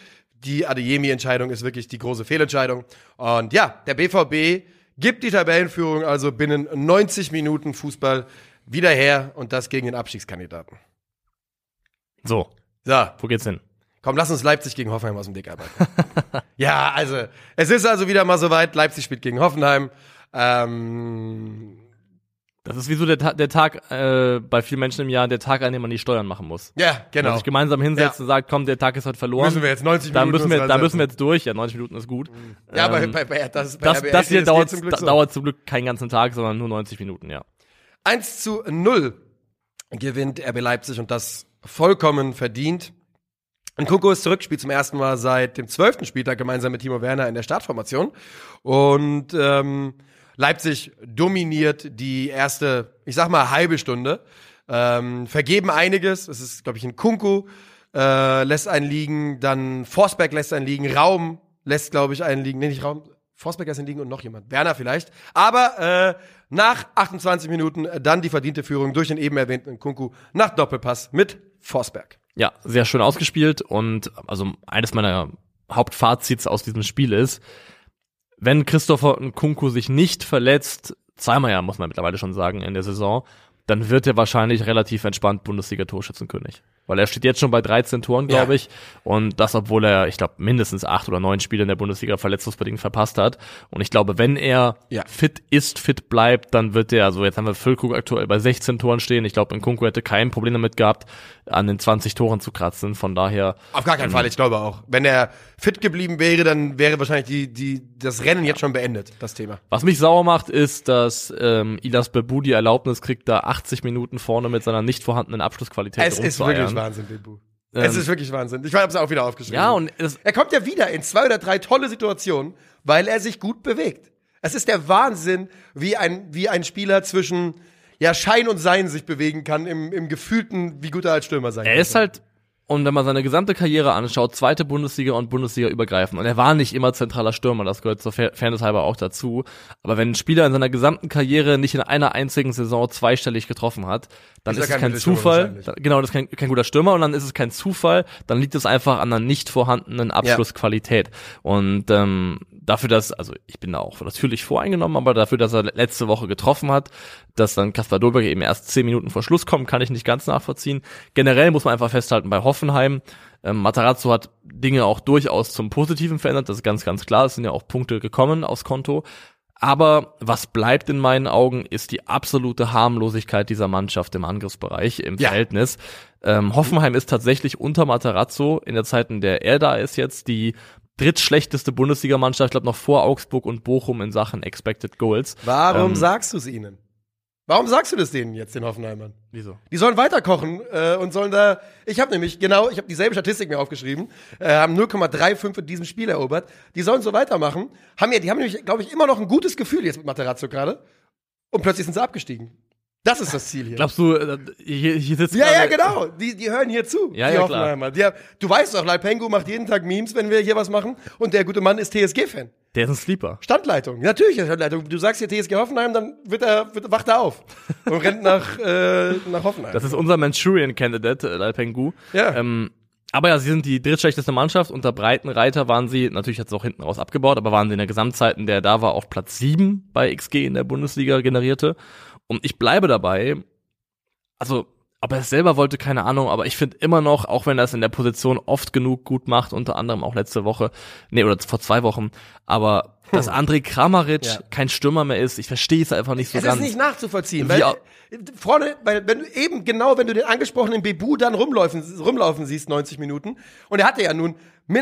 Die Adeyemi-Entscheidung ist wirklich die große Fehlentscheidung. Und ja, der BVB gibt die Tabellenführung also binnen 90 Minuten Fußball wieder her und das gegen den Abstiegskandidaten. So, So, wo geht's hin? Komm, lass uns Leipzig gegen Hoffenheim aus dem Weg arbeiten. ja, also, es ist also wieder mal soweit, Leipzig spielt gegen Hoffenheim. Ähm, Das ist wie so der, Ta der Tag äh, bei vielen Menschen im Jahr, der Tag, an dem man die Steuern machen muss. ja, Wenn genau. man sich gemeinsam hinsetzt Ja. und sagt, komm, der Tag ist heute verloren. Müssen wir jetzt 90 da Minuten müssen wir, da müssen wir jetzt durch. Ja, 90 Minuten ist gut. Ja, bei, Ähm, bei, bei, das, bei das, RBL das hier geht dauert, zum Glück da, so. dauert zum Glück keinen ganzen Tag, sondern nur 90 Minuten, ja. 1 zu 0 gewinnt RB Leipzig und das vollkommen verdient. Und ist zurück, spielt zum ersten Mal seit dem zwölften Spieltag gemeinsam mit Timo Werner in der Startformation. Und ähm, Leipzig dominiert die erste, ich sag mal, halbe Stunde. Ähm, vergeben einiges. Es ist, glaube ich, ein Kunku äh, lässt einen liegen, dann Forsberg lässt einen liegen, Raum lässt, glaube ich, einen liegen. Nee, nicht Raum. Forsberg lässt einen liegen und noch jemand. Werner vielleicht. Aber äh, nach 28 Minuten dann die verdiente Führung durch den eben erwähnten Kunku nach Doppelpass mit Forsberg. Ja, sehr schön ausgespielt und also eines meiner Hauptfazits aus diesem Spiel ist, wenn Christopher Nkunku sich nicht verletzt, zweimal ja, muss man mittlerweile schon sagen, in der Saison, dann wird er wahrscheinlich relativ entspannt Bundesliga-Torschützenkönig. Weil er steht jetzt schon bei 13 Toren, glaube Ja. ich. Und das, obwohl er, ich glaube, mindestens acht oder neun Spiele in der Bundesliga verletzungsbedingt verpasst hat. Und ich glaube, wenn er Ja. fit ist, fit bleibt, dann wird er, also jetzt haben wir Füllkrug aktuell bei 16 Toren stehen. Ich glaube, Nkunku hätte kein Problem damit gehabt, an den 20 Toren zu kratzen. Von daher, Auf gar keinen Fall, ich glaube auch. Wenn er fit geblieben wäre, dann wäre wahrscheinlich die, die, das Rennen jetzt schon beendet, das Thema. Was mich sauer macht, ist, dass ähm, Ilas Bebu die Erlaubnis kriegt, da 80 Minuten vorne mit seiner nicht vorhandenen Abschlussqualität Es ist wirklich. Wahnsinn, Bebu. es Ähm, ist wirklich Wahnsinn. Ich habe es auch wieder aufgeschrieben. Ja, und es, Er kommt ja wieder in zwei oder drei tolle Situationen, weil er sich gut bewegt. Es ist der Wahnsinn, wie ein, wie ein Spieler zwischen ja, Schein und Sein sich bewegen kann im, im gefühlten, wie gut er als Stürmer sein er kann. ist halt, Und wenn man seine gesamte Karriere anschaut, zweite Bundesliga und Bundesliga übergreifen. Und er war nicht immer zentraler Stürmer, das gehört zur Fairness halber auch dazu. Aber wenn ein Spieler in seiner gesamten Karriere nicht in einer einzigen Saison zweistellig getroffen hat, dann ist, ist es kein Zufall. Genau, das ist kein, kein guter Stürmer und dann ist es kein Zufall, dann liegt es einfach an einer nicht vorhandenen Abschlussqualität. Ja. Und ähm, dafür, dass, also ich bin da auch natürlich voreingenommen, aber dafür, dass er letzte Woche getroffen hat, dass dann Kaspar Dolberg eben erst zehn Minuten vor Schluss kommt, kann ich nicht ganz nachvollziehen. Generell muss man einfach festhalten, bei Hoffenheim, ähm, Matarazzo hat Dinge auch durchaus zum Positiven verändert, das ist ganz, ganz klar, es sind ja auch Punkte gekommen aufs Konto. Aber was bleibt in meinen Augen, ist die absolute Harmlosigkeit dieser Mannschaft im Angriffsbereich, im ja. Verhältnis. Ähm, Hoffenheim ist tatsächlich unter Matarazzo in der Zeit, in der er da ist jetzt, die drittschlechteste Bundesligamannschaft, ich glaube noch vor Augsburg und Bochum in Sachen Expected Goals. Warum ähm, sagst du es ihnen? Warum sagst du das denen jetzt, den Hoffenheimern? Wieso? Die sollen weiterkochen äh, und sollen da. Ich habe nämlich genau, ich habe dieselbe Statistik mir aufgeschrieben, äh, haben 0,35 in diesem Spiel erobert. Die sollen so weitermachen. Haben ja, die haben nämlich, glaube ich, immer noch ein gutes Gefühl jetzt mit Materazzo gerade. Und plötzlich sind sie abgestiegen. Das ist das Ziel hier. Glaubst du, äh, hier, hier sitzt Ja, ja, genau. Die, die hören hier zu. Ja, die ja, klar. Die, du weißt doch, Leipengu macht jeden Tag Memes, wenn wir hier was machen. Und der gute Mann ist TSG-Fan. Der ist ein Sleeper. Standleitung. Natürlich ist Standleitung. Du sagst hier TSG Hoffenheim, dann wird er, wird, wacht er auf. Und rennt nach, äh, nach Hoffenheim. Das ist unser Manchurian-Candidate, äh, Leipengu. Ja. Ähm, aber ja, sie sind die drittschlechteste Mannschaft. Unter Breitenreiter waren sie, natürlich hat es auch hinten raus abgebaut, aber waren sie in der Gesamtzeit, in der da war, auf Platz sieben bei XG in der Bundesliga generierte. Und ich bleibe dabei, also ob er es selber wollte, keine Ahnung, aber ich finde immer noch, auch wenn er es in der Position oft genug gut macht, unter anderem auch letzte Woche, nee, oder vor zwei Wochen, aber hm. dass André Kramaric ja. kein Stürmer mehr ist, ich verstehe es einfach nicht so es ganz. Es ist nicht nachzuvollziehen, weil vorne, weil wenn du eben genau, wenn du den angesprochenen Bebu dann rumlaufen, rumlaufen siehst, 90 Minuten, und er hatte ja nun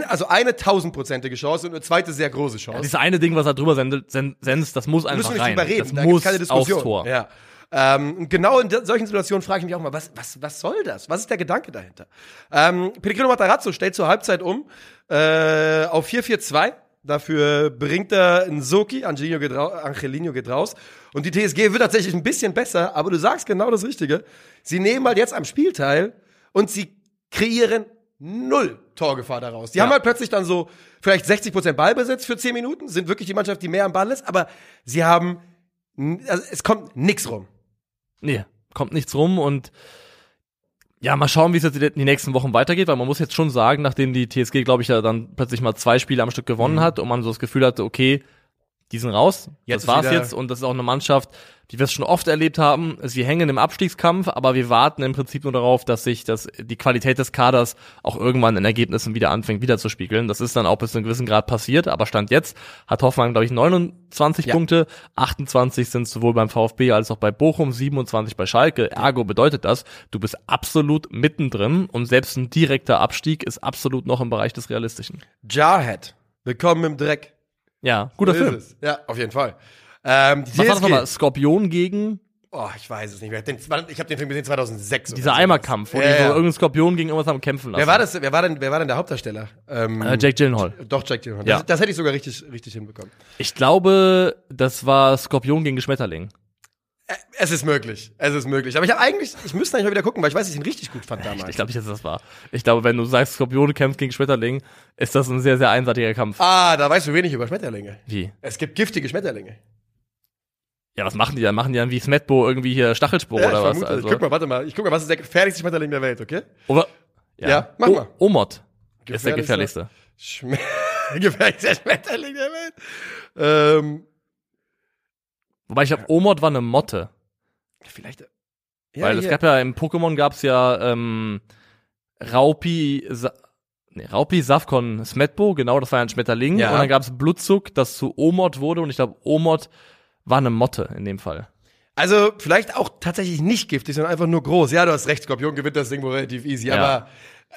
also eine tausendprozentige Chance und eine zweite sehr große Chance. Ja, dieses eine Ding, was er drüber sendet, sendet das muss einfach Müssen rein. Nicht reden. Das da muss keine Diskussion. aufs Tor. Ja. Ähm, genau in solchen Situationen frage ich mich auch mal, was, was, was soll das? Was ist der Gedanke dahinter? Ähm, Pellegrino Matarazzo stellt zur Halbzeit um äh, auf 4-4-2. Dafür bringt er einen Soki, Angelino geht, raus, Angelino geht raus. Und die TSG wird tatsächlich ein bisschen besser, aber du sagst genau das Richtige. Sie nehmen halt jetzt am Spiel teil und sie kreieren null Torgefahr daraus. Die ja. haben halt plötzlich dann so vielleicht 60 Prozent Ballbesitz für 10 Minuten, sind wirklich die Mannschaft, die mehr am Ball ist, aber sie haben, also es kommt nix rum. Nee, kommt nichts rum und ja, mal schauen, wie es jetzt die nächsten Wochen weitergeht, weil man muss jetzt schon sagen, nachdem die TSG, glaube ich, ja dann plötzlich mal zwei Spiele am Stück gewonnen mhm. hat und man so das Gefühl hatte, okay, die sind raus. Jetzt das war's jetzt und das ist auch eine Mannschaft, die wir es schon oft erlebt haben. Sie hängen im Abstiegskampf, aber wir warten im Prinzip nur darauf, dass sich das, die Qualität des Kaders auch irgendwann in Ergebnissen wieder anfängt, wieder zu spiegeln. Das ist dann auch bis zu einem gewissen Grad passiert, aber Stand jetzt hat Hoffmann, glaube ich, 29 ja. Punkte, 28 sind sowohl beim VfB als auch bei Bochum, 27 bei Schalke. Ergo bedeutet das, du bist absolut mittendrin und selbst ein direkter Abstieg ist absolut noch im Bereich des Realistischen. Jarhead, willkommen im Dreck. Ja, guter so Film. Ja, auf jeden Fall. Ähm, Was war das nochmal? Skorpion gegen? Oh, ich weiß es nicht mehr. ich habe den Film gesehen 2006. Dieser Eimerkampf, wo ja, die so irgendein Skorpion gegen irgendwas haben kämpfen lassen. Wer war das? Wer war denn, wer war denn der Hauptdarsteller? Ähm, äh, Jake Gyllenhaal. Doch, Jake Gyllenhaal. Ja. Das, das hätte ich sogar richtig, richtig hinbekommen. Ich glaube, das war Skorpion gegen Schmetterling. Es ist möglich. Es ist möglich. Aber ich habe eigentlich, ich müsste eigentlich mal wieder gucken, weil ich weiß, dass ich ihn richtig gut fand damals. Ich glaube nicht, dass das war. Ich glaube, wenn du sagst, Skorpione kämpft gegen Schmetterling, ist das ein sehr, sehr einseitiger Kampf. Ah, da weißt du wenig über Schmetterlinge. Wie? Es gibt giftige Schmetterlinge. Ja, was machen die dann? Machen die dann wie Smetbo irgendwie hier Stachelspore ja, oder was? Also. Ich guck mal, warte mal. Ich guck mal, was ist der gefährlichste Schmetterling der Welt, okay? Oder? Ja, ja mach mal. Omot ist der gefährlichste. Schm gefährlichster Schmetterling der Welt. Ähm, Wobei ich glaube, Omot war eine Motte. Vielleicht. Ja, Weil es gab ja im Pokémon gab's ja ähm, Raupi, Sa nee, Raupi, Safkon, Smetbo, genau, das war ja ein Schmetterling. Ja. Und dann gab's Blutzug, das zu Omot wurde. Und ich glaube, Omot war eine Motte in dem Fall. Also vielleicht auch tatsächlich nicht giftig, sondern einfach nur groß. Ja, du hast recht, Skorpion gewinnt das Ding wohl relativ easy. Ja. Aber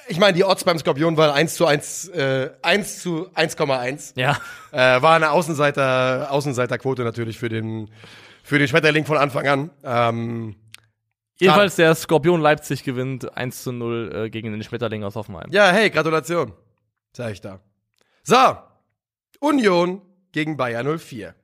ich meine, die Odds beim Skorpion waren 1 zu 1, äh, 1 zu 1,1. Ja. Äh, war eine Außenseiter, Außenseiterquote natürlich für den, für den Schmetterling von Anfang an. Ähm, Jedenfalls der Skorpion Leipzig gewinnt 1 zu 0 äh, gegen den Schmetterling aus Hoffenheim. Ja, hey, Gratulation. Sag ich da. So. Union gegen Bayern 04.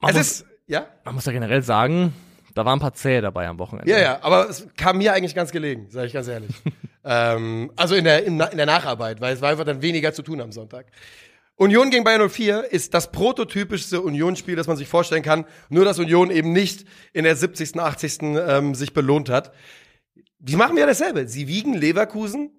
Man es muss, ist, ja? Man muss ja generell sagen, Da waren ein paar Zähe dabei am Wochenende. Ja, ja, aber es kam mir eigentlich ganz gelegen, sage ich ganz ehrlich. ähm, also in der, in, in der Nacharbeit, weil es war einfach dann weniger zu tun am Sonntag. Union gegen Bayern 04 ist das prototypischste Unionsspiel, das man sich vorstellen kann. Nur, dass Union eben nicht in der 70., 80. Ähm, sich belohnt hat. Die machen ja dasselbe. Sie wiegen Leverkusen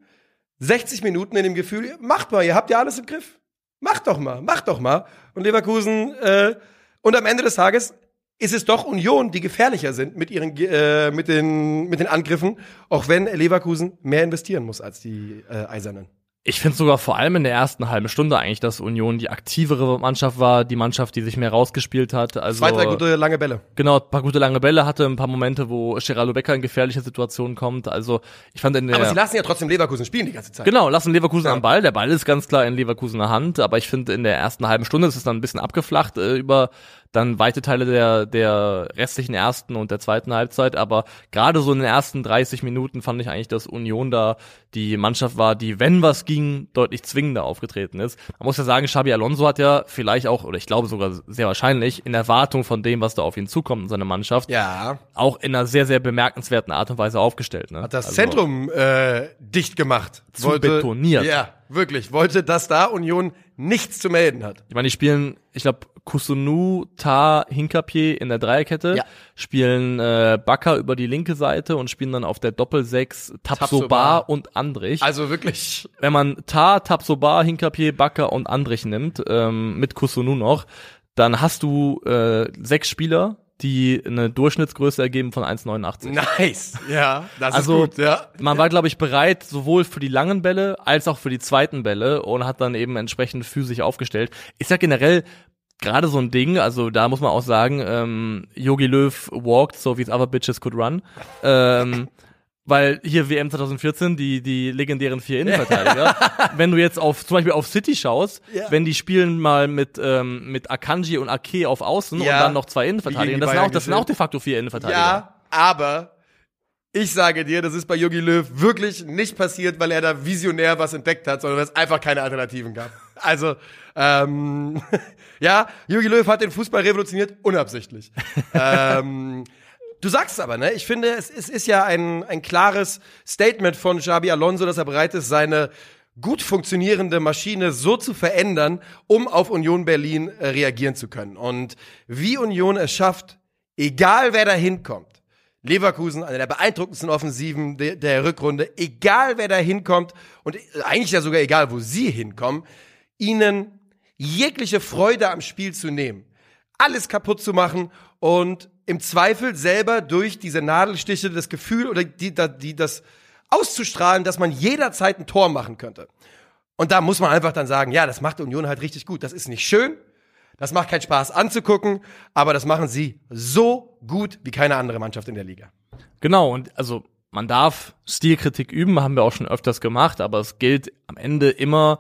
60 Minuten in dem Gefühl, macht mal, ihr habt ja alles im Griff. Macht doch mal, macht doch mal. Und Leverkusen, äh, und am Ende des Tages ist es doch Union, die gefährlicher sind mit ihren äh, mit den mit den Angriffen, auch wenn Leverkusen mehr investieren muss als die äh, Eisernen. Ich finde sogar vor allem in der ersten halben Stunde eigentlich, dass Union die aktivere Mannschaft war, die Mannschaft, die sich mehr rausgespielt hat. Also, Zwei, drei gute lange Bälle. Genau, ein paar gute lange Bälle hatte, ein paar Momente, wo Geraldo Becker in gefährliche Situationen kommt. Also ich fand in der. Aber sie lassen ja trotzdem Leverkusen spielen die ganze Zeit. Genau, lassen Leverkusen ja. am Ball. Der Ball ist ganz klar in Leverkusener Hand, aber ich finde in der ersten halben Stunde ist es dann ein bisschen abgeflacht äh, über dann weite Teile der, der restlichen ersten und der zweiten Halbzeit. Aber gerade so in den ersten 30 Minuten fand ich eigentlich, dass Union da die Mannschaft war, die, wenn was ging, deutlich zwingender aufgetreten ist. Man muss ja sagen, Xabi Alonso hat ja vielleicht auch, oder ich glaube sogar sehr wahrscheinlich, in Erwartung von dem, was da auf ihn zukommt in seine Mannschaft, ja. auch in einer sehr, sehr bemerkenswerten Art und Weise aufgestellt. Ne? Hat das also, Zentrum äh, dicht gemacht. Zu wollte, betoniert. Ja, wirklich. Wollte, dass da Union nichts zu melden hat. Ich meine, die spielen, ich glaube, Kusunu, Ta, Hinkapier in der Dreierkette, ja. spielen äh, Bakker über die linke Seite und spielen dann auf der Doppelsechs Tapsoba und Andrich. Also wirklich. Wenn man Ta, Tapsoba, Hinkapier, Bakker und Andrich nimmt, ähm, mit Kusunu noch, dann hast du äh, sechs Spieler, die eine Durchschnittsgröße ergeben von 1,89. Nice. Ja, das also, ist gut, ja. Man war, glaube ich, bereit, sowohl für die langen Bälle als auch für die zweiten Bälle und hat dann eben entsprechend physisch aufgestellt. Ich sag generell, gerade so ein Ding, also da muss man auch sagen, ähm, Yogi Löw walked so wie es other bitches could run. Ähm, weil hier WM 2014, die, die legendären vier Innenverteidiger, wenn du jetzt auf, zum Beispiel auf City schaust, ja. wenn die spielen mal mit, ähm, mit Akanji und Ake auf Außen ja. und dann noch zwei Innenverteidiger, das sind, auch, das sind auch de facto vier Innenverteidiger. Ja, aber ich sage dir, das ist bei Yogi Löw wirklich nicht passiert, weil er da visionär was entdeckt hat, sondern weil es einfach keine Alternativen gab. Also, ähm, ja, Jogi Löw hat den Fußball revolutioniert, unabsichtlich. ähm, du sagst aber, ne? Ich finde, es, es ist ja ein, ein klares Statement von Xabi Alonso, dass er bereit ist, seine gut funktionierende Maschine so zu verändern, um auf Union Berlin äh, reagieren zu können. Und wie Union es schafft, egal wer da hinkommt, Leverkusen, eine der beeindruckendsten Offensiven der, der Rückrunde, egal wer da hinkommt und eigentlich ja sogar egal, wo sie hinkommen, ihnen jegliche Freude am Spiel zu nehmen, alles kaputt zu machen und im Zweifel selber durch diese Nadelstiche das Gefühl oder die, die, das auszustrahlen, dass man jederzeit ein Tor machen könnte. Und da muss man einfach dann sagen, ja, das macht Union halt richtig gut. Das ist nicht schön, das macht keinen Spaß anzugucken, aber das machen sie so gut wie keine andere Mannschaft in der Liga. Genau, und also man darf Stilkritik üben, haben wir auch schon öfters gemacht, aber es gilt am Ende immer,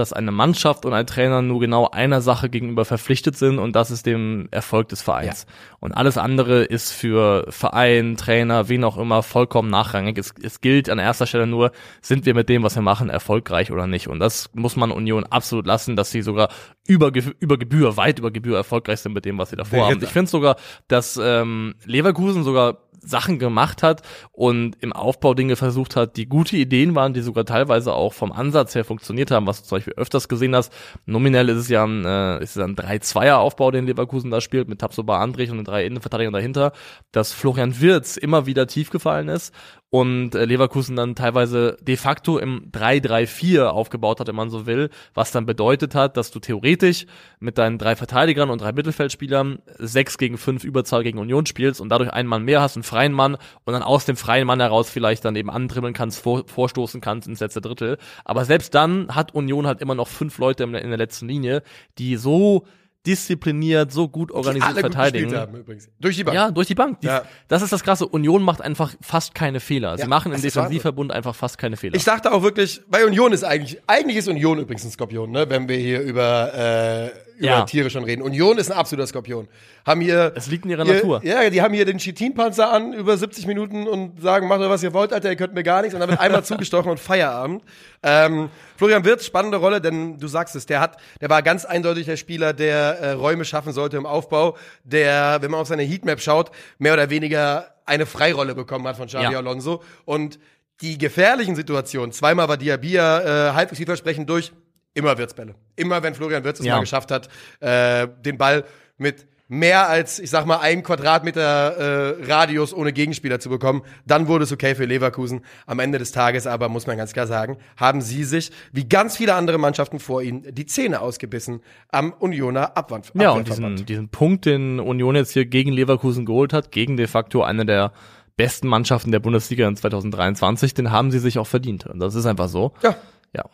dass eine Mannschaft und ein Trainer nur genau einer Sache gegenüber verpflichtet sind und das ist dem Erfolg des Vereins. Ja. Und alles andere ist für Verein, Trainer, wen auch immer vollkommen nachrangig. Es, es gilt an erster Stelle nur, sind wir mit dem, was wir machen, erfolgreich oder nicht. Und das muss man Union absolut lassen, dass sie sogar über, über Gebühr, weit über Gebühr erfolgreich sind mit dem, was sie davor haben. Ich finde sogar, dass ähm, Leverkusen sogar Sachen gemacht hat und im Aufbau Dinge versucht hat, die gute Ideen waren, die sogar teilweise auch vom Ansatz her funktioniert haben, was zum Beispiel öfters gesehen hast. Nominell ist es ja ein, äh, ist ein 3-2er-Aufbau, den Leverkusen da spielt, mit Tabsoba Andrich und den drei Innenverteidigern dahinter, dass Florian Wirz immer wieder tief gefallen ist und äh, Leverkusen dann teilweise de facto im 3-3-4 aufgebaut hat, wenn man so will, was dann bedeutet hat, dass du theoretisch mit deinen drei Verteidigern und drei Mittelfeldspielern sechs gegen fünf Überzahl gegen Union spielst und dadurch einen Mann mehr hast, einen freien Mann und dann aus dem freien Mann heraus vielleicht dann eben andribbeln kannst, vor, vorstoßen kannst ins letzte Drittel. Aber selbst dann hat Union halt immer noch fünf Leute in der letzten Linie, die so diszipliniert, so gut organisiert die verteidigen. Haben. Durch die Bank. Ja, durch die Bank. Ja. Das ist das krasse. Union macht einfach fast keine Fehler. Sie ja, machen im Defensivverbund einfach fast keine Fehler. Ich dachte auch wirklich, bei Union ist eigentlich, eigentlich ist Union übrigens ein Skorpion, ne? Wenn wir hier über, äh, über Ja. Tiere schon reden. Union ist ein absoluter Skorpion. Haben hier. Es liegt in ihrer hier, Natur. Ja, die haben hier den Chitin-Panzer an über 70 Minuten und sagen, macht doch was ihr wollt, Alter, ihr könnt mir gar nichts. Und dann wird einmal zugestochen und Feierabend. Ähm, Florian Wirtz, spannende Rolle, denn du sagst es, der hat, der war ganz eindeutig der Spieler, der äh, Räume schaffen sollte im Aufbau, der, wenn man auf seine Heatmap schaut, mehr oder weniger eine Freirolle bekommen hat von Xabi Ja. Alonso. Und die gefährlichen Situationen, zweimal war Diabia äh, halbwegs vielversprechend durch, immer Wirtsbälle. Immer wenn Florian Wirtz es Ja. mal geschafft hat, äh, den Ball mit mehr als, ich sag mal, ein Quadratmeter äh, Radius ohne Gegenspieler zu bekommen, dann wurde es okay für Leverkusen. Am Ende des Tages aber, muss man ganz klar sagen, haben sie sich, wie ganz viele andere Mannschaften vor ihnen, die Zähne ausgebissen am Unioner Abwand. Ja, und diesen, diesen Punkt, den Union jetzt hier gegen Leverkusen geholt hat, gegen de facto eine der besten Mannschaften der Bundesliga in 2023, den haben sie sich auch verdient. Und das ist einfach so. Ja. Ja.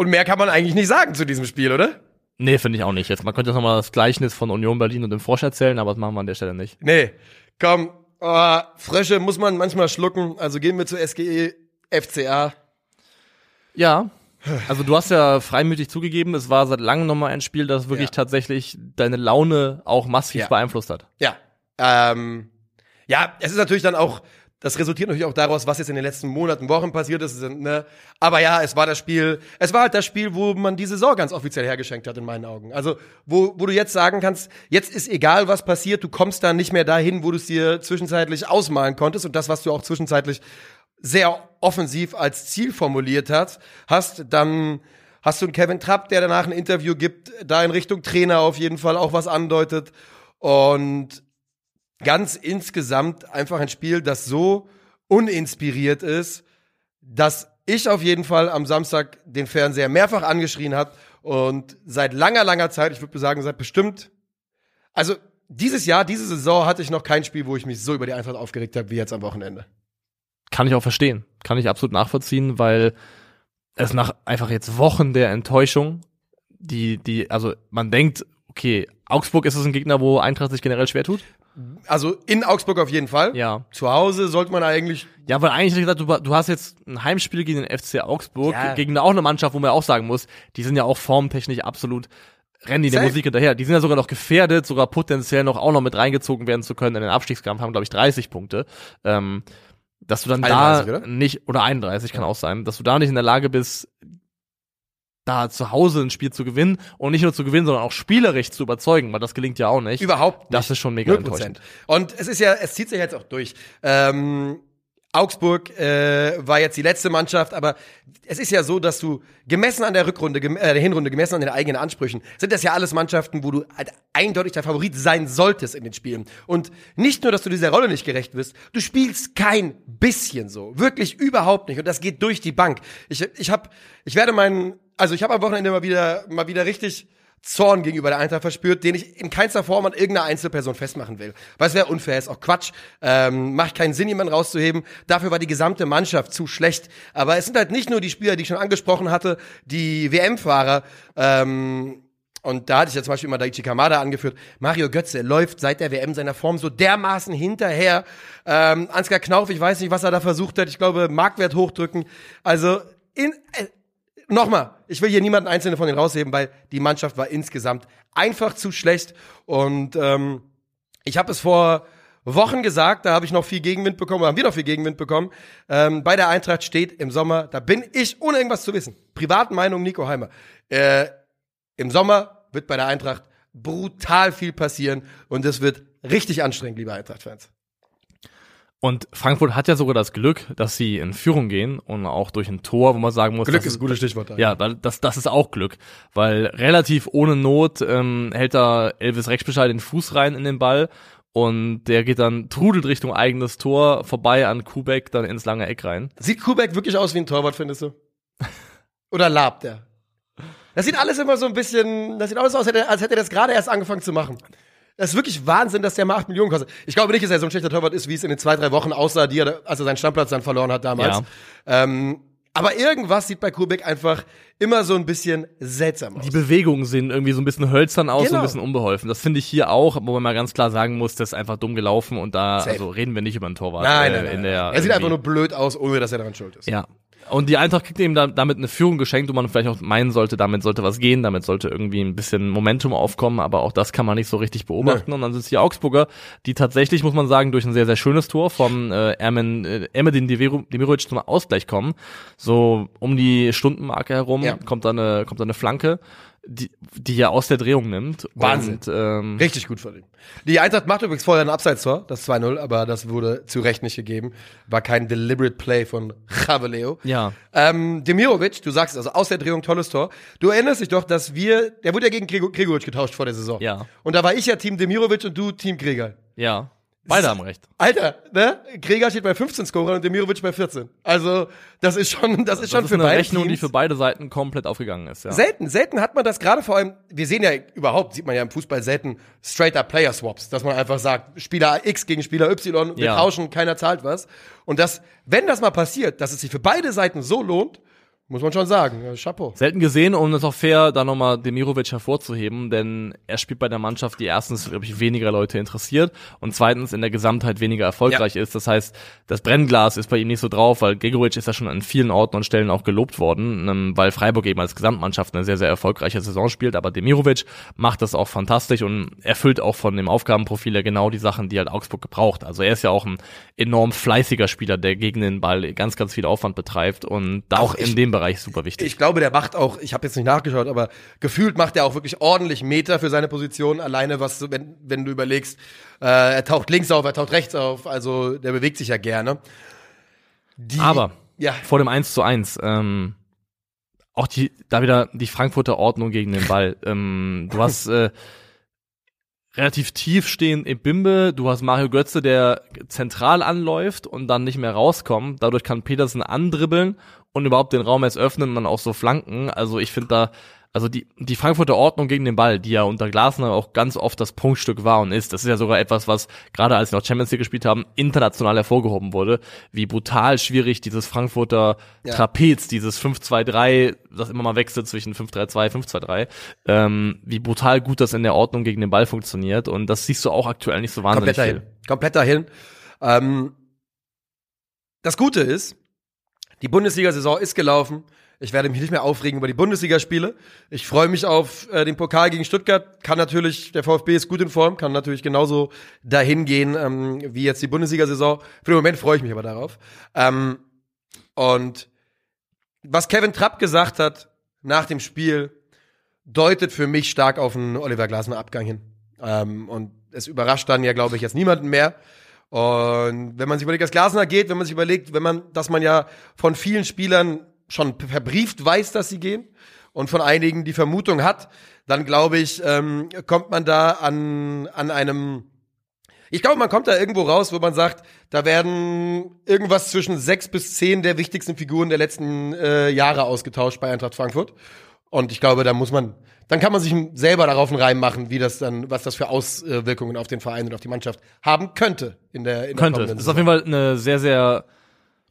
Und mehr kann man eigentlich nicht sagen zu diesem Spiel, oder? Nee, finde ich auch nicht. Jetzt, man könnte jetzt nochmal das Gleichnis von Union Berlin und dem Frosch erzählen, aber das machen wir an der Stelle nicht. Nee, komm, oh, Frösche muss man manchmal schlucken. Also gehen wir zu SGE FCA. Ja. Also du hast ja freimütig zugegeben, es war seit langem nochmal ein Spiel, das wirklich Ja. tatsächlich deine Laune auch massiv Ja. beeinflusst hat. Ja. Ähm, ja, es ist natürlich dann auch, das resultiert natürlich auch daraus, was jetzt in den letzten Monaten, Wochen passiert ist. Ne? Aber ja, es war das Spiel, es war halt das Spiel, wo man die Saison ganz offiziell hergeschenkt hat, in meinen Augen. Also, wo, wo du jetzt sagen kannst, jetzt ist egal, was passiert, du kommst da nicht mehr dahin, wo du es dir zwischenzeitlich ausmalen konntest und das, was du auch zwischenzeitlich sehr offensiv als Ziel formuliert hast, hast, dann hast du einen Kevin Trapp, der danach ein Interview gibt, da in Richtung Trainer auf jeden Fall auch was andeutet und ganz insgesamt einfach ein Spiel, das so uninspiriert ist, dass ich auf jeden Fall am Samstag den Fernseher mehrfach angeschrien hat und seit langer, langer Zeit, ich würde sagen, seit bestimmt, also dieses Jahr, diese Saison hatte ich noch kein Spiel, wo ich mich so über die Eintracht aufgeregt habe, wie jetzt am Wochenende. Kann ich auch verstehen. Kann ich absolut nachvollziehen, weil es nach einfach jetzt Wochen der Enttäuschung, die, die, also man denkt, okay, Augsburg ist es ein Gegner, wo Eintracht sich generell schwer tut. Also in Augsburg auf jeden Fall. Ja. Zu Hause sollte man eigentlich Ja, weil eigentlich gesagt, du, du hast jetzt ein Heimspiel gegen den FC Augsburg, Ja. gegen auch eine Mannschaft, wo man auch sagen muss, die sind ja auch formtechnisch absolut rennen die der. Musik hinterher. Die sind ja sogar noch gefährdet, sogar potenziell noch auch noch mit reingezogen werden zu können in den Abstiegskampf, haben glaube ich 30 Punkte. Ähm, dass du dann 31, da oder? nicht oder 31 kann auch sein, dass du da nicht in der Lage bist, da zu Hause ein Spiel zu gewinnen und nicht nur zu gewinnen, sondern auch spielerisch zu überzeugen, weil das gelingt ja auch nicht. überhaupt nicht. Das ist schon mega 0%. enttäuschend. Und es ist ja, es zieht sich jetzt auch durch. Ähm, Augsburg äh, war jetzt die letzte Mannschaft, aber es ist ja so, dass du gemessen an der Rückrunde, gem äh, der Hinrunde, gemessen an den eigenen Ansprüchen, sind das ja alles Mannschaften, wo du halt eindeutig der Favorit sein solltest in den Spielen. Und nicht nur, dass du dieser Rolle nicht gerecht wirst, du spielst kein bisschen so, wirklich überhaupt nicht. Und das geht durch die Bank. Ich, ich habe, ich werde meinen, also ich habe am Wochenende mal wieder, mal wieder richtig Zorn gegenüber der Eintracht verspürt, den ich in keinster Form an irgendeiner Einzelperson festmachen will. Weil es wäre unfair, ist auch Quatsch. Ähm, macht keinen Sinn, jemanden rauszuheben. Dafür war die gesamte Mannschaft zu schlecht. Aber es sind halt nicht nur die Spieler, die ich schon angesprochen hatte, die WM-Fahrer. Ähm, und da hatte ich ja zum Beispiel immer Daichi Kamada angeführt. Mario Götze läuft seit der WM seiner Form so dermaßen hinterher. Ähm, Ansgar Knauf, ich weiß nicht, was er da versucht hat. Ich glaube, Marktwert hochdrücken. Also, in, äh, nochmal, ich will hier niemanden einzelne von denen rausheben, weil die Mannschaft war insgesamt einfach zu schlecht. Und ähm, ich habe es vor Wochen gesagt, da habe ich noch viel Gegenwind bekommen, oder haben wir noch viel Gegenwind bekommen. Ähm, bei der Eintracht steht im Sommer, da bin ich, ohne irgendwas zu wissen, privaten Meinung Nico Heimer, äh, im Sommer wird bei der Eintracht brutal viel passieren und es wird richtig anstrengend, liebe Eintracht-Fans. Und Frankfurt hat ja sogar das Glück, dass sie in Führung gehen und auch durch ein Tor, wo man sagen muss, Glück ist ein gutes Stichwort. da. Ja, das, das ist auch Glück, weil relativ ohne Not ähm, hält da Elvis Rexbescheid den Fuß rein in den Ball und der geht dann trudelt Richtung eigenes Tor vorbei an Kubek dann ins lange Eck rein. Sieht Kubek wirklich aus wie ein Torwart, findest du? Oder labt er? Das sieht alles immer so ein bisschen, das sieht alles aus, als hätte- als hätte er das gerade erst angefangen zu machen. Das ist wirklich Wahnsinn, dass der mal 8 Millionen kostet. Ich glaube nicht, dass er so ein schlechter Torwart ist, wie es in den zwei, drei Wochen aussah, die er, als er seinen Stammplatz dann verloren hat damals. Ähm, aber irgendwas sieht bei Kubik einfach immer so ein bisschen seltsam aus. Die Bewegungen sehen irgendwie so ein bisschen hölzern aus, so Genau. ein bisschen unbeholfen. Das finde ich hier auch, wo man mal ganz klar sagen muss, das ist einfach dumm gelaufen und da Safe. also reden wir nicht über einen Torwart. nein, äh, nein, nein. in der er sieht einfach nur blöd aus, ohne dass er daran schuld ist. Ja. Und die Eintracht kriegt eben da, damit eine Führung geschenkt, wo man vielleicht auch meinen sollte, damit sollte was gehen, damit sollte irgendwie ein bisschen Momentum aufkommen, aber auch das kann man nicht so richtig beobachten. Nee. Und dann sind es die Augsburger, die tatsächlich, muss man sagen, durch ein sehr, sehr schönes Tor vom äh, Ermen, äh, Ermedin Demirovic zum Ausgleich kommen. So um die Stundenmarke herum ja. kommt da eine, kommt da eine Flanke die, die ja aus der Drehung nimmt. Wahnsinn. Und, ähm, Richtig gut von ihm. Die Eintracht macht übrigens vorher ein Abseits-Tor, das 2-0, aber das wurde zu Recht nicht gegeben. War kein deliberate Play von Javeleo. Ja. Ähm, Demirovic, du sagst also aus der Drehung tolles Tor. Du erinnerst dich doch, dass wir, der wurde ja gegen Gregoric getauscht vor der Saison. Ja. Und da war ich ja Team Demirovic und du Team Gregor. Ja. Beide haben recht. Alter, ne? Gregor steht bei 15 Scorern und Demirovic bei 14. Also, das ist schon, das ist schon das ist für eine beide Rechnung, Teams. die für beide Seiten komplett aufgegangen ist, ja. Selten, selten hat man das gerade vor allem, wir sehen ja überhaupt, sieht man ja im Fußball selten straight up Player Swaps, dass man einfach sagt, Spieler X gegen Spieler Y, wir Ja. tauschen, keiner zahlt was. Und das, wenn das mal passiert, dass es sich für beide Seiten so lohnt, muss man schon sagen, ja, Chapeau. Selten gesehen und es ist auch fair, da nochmal Demirovic hervorzuheben, denn er spielt bei der Mannschaft, die erstens, glaube ich, weniger Leute interessiert und zweitens in der Gesamtheit weniger erfolgreich ist. Das heißt, das Brennglas ist bei ihm nicht so drauf, weil Gregoric ist ja schon an vielen Orten und Stellen auch gelobt worden, ähm, weil Freiburg eben als Gesamtmannschaft eine sehr, sehr erfolgreiche Saison spielt. Aber Demirovic macht das auch fantastisch und erfüllt auch von dem Aufgabenprofil her genau die Sachen, die halt Augsburg gebraucht. Also er ist ja auch ein enorm fleißiger Spieler, der gegen den Ball ganz, ganz viel Aufwand betreibt und da auch in dem Bereich super wichtig. Ich glaube, der macht auch, ich habe jetzt nicht nachgeschaut, aber gefühlt macht er auch wirklich ordentlich Meter für seine Position. Alleine, was, wenn, wenn du überlegst, äh, er taucht links auf, er taucht rechts auf, also der bewegt sich ja gerne. Die, Aber ja, vor dem 1 zu 1, ähm, auch die, da wieder die Frankfurter Ordnung gegen den Ball. ähm, du hast äh, relativ tief stehen im Bimbe, du hast Mario Götze, der zentral anläuft und dann nicht mehr rauskommt. Dadurch kann Petersen andribbeln und überhaupt den Raum erst öffnen und dann auch so flanken. Also ich finde da, also die, die Frankfurter Ordnung gegen den Ball, die ja unter Glasner auch ganz oft das Prunkstück war und ist, das ist ja sogar etwas, was gerade als sie noch Champions League gespielt haben, international hervorgehoben wurde, wie brutal schwierig dieses Frankfurter Ja. Trapez, dieses 5-2-3, das immer mal wechselt zwischen 5-3-2, 5-2-3, ähm, wie brutal gut das in der Ordnung gegen den Ball funktioniert und das siehst du auch aktuell nicht so wahnsinnig komplett dahin. viel. Komplett dahin. Ähm, das Gute ist, die Bundesliga-Saison ist gelaufen. Ich werde mich nicht mehr aufregen über die Bundesligaspiele. Ich freue mich auf äh, den Pokal gegen Stuttgart. Kann natürlich, der VfB ist gut in Form, kann natürlich genauso dahin gehen ähm, wie jetzt die Bundesliga-Saison. Für den Moment freue ich mich aber darauf. Ähm, und was Kevin Trapp gesagt hat nach dem Spiel, deutet für mich stark auf einen Oliver Glasner Abgang hin. Ähm, und es überrascht dann ja, glaube ich, jetzt niemanden mehr. Und wenn man sich überlegt, dass Glasner geht, wenn man sich überlegt, wenn man, dass man ja von vielen Spielern schon verbrieft weiß, dass sie gehen und von einigen die Vermutung hat, dann glaube ich, ähm, kommt man da an, an einem ich glaube, man kommt da irgendwo raus, wo man sagt, da werden irgendwas zwischen sechs bis zehn der wichtigsten Figuren der letzten äh, Jahre ausgetauscht bei Eintracht Frankfurt. Und ich glaube, da muss man, dann kann man sich selber darauf einen Reim machen, wie das dann, was das für Auswirkungen auf den Verein und auf die Mannschaft haben könnte in der, in der Könnte. Das ist auf jeden Fall eine sehr, sehr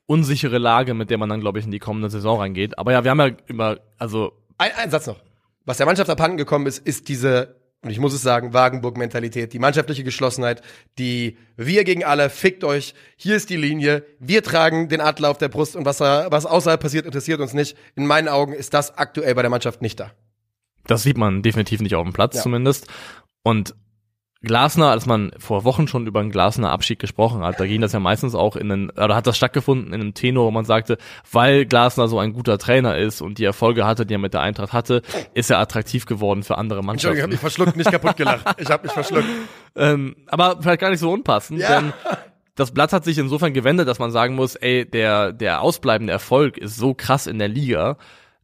unsichere Lage, mit der man dann, glaube ich, in die kommende Saison reingeht. Aber ja, wir haben ja über, also Ein, ein Satz noch. Was der Mannschaft abhanden gekommen ist, ist diese, und ich muss es sagen, Wagenburg-Mentalität, die mannschaftliche Geschlossenheit, die wir gegen alle, fickt euch, hier ist die Linie, wir tragen den Adler auf der Brust und was, was außerhalb passiert, interessiert uns nicht. In meinen Augen ist das aktuell bei der Mannschaft nicht da. Das sieht man definitiv nicht auf dem Platz Ja. zumindest. Und Glasner, als man vor Wochen schon über einen Glasner Abschied gesprochen hat, da ging das ja meistens auch in einen, oder hat das stattgefunden in einem Tenor, wo man sagte, weil Glasner so ein guter Trainer ist und die Erfolge hatte, die er mit der Eintracht hatte, ist er attraktiv geworden für andere Entschuldigung, ich habe Mannschaften. mich verschluckt, nicht kaputt gelacht. Ich habe mich verschluckt. Ähm, aber vielleicht gar nicht so unpassend, Ja. denn das Blatt hat sich insofern gewendet, dass man sagen muss, ey, der, der ausbleibende Erfolg ist so krass in der Liga,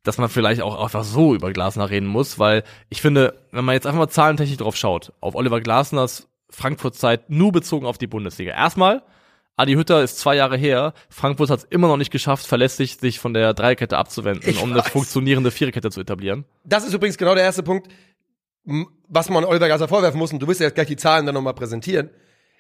dass man vielleicht auch einfach so über Glasner reden muss, weil ich finde, wenn man jetzt einfach mal zahlentechnisch drauf schaut, auf Oliver Glasners Frankfurt-Zeit nur bezogen auf die Bundesliga. Erstmal, Adi Hütter ist zwei Jahre her, Frankfurt hat es immer noch nicht geschafft, verlässlich sich von der Dreierkette abzuwenden, Ich um eine weiß. funktionierende Viererkette zu etablieren. Das ist übrigens genau der erste Punkt, was man Oliver Gasser vorwerfen muss, und du wirst ja jetzt gleich die Zahlen dann nochmal präsentieren.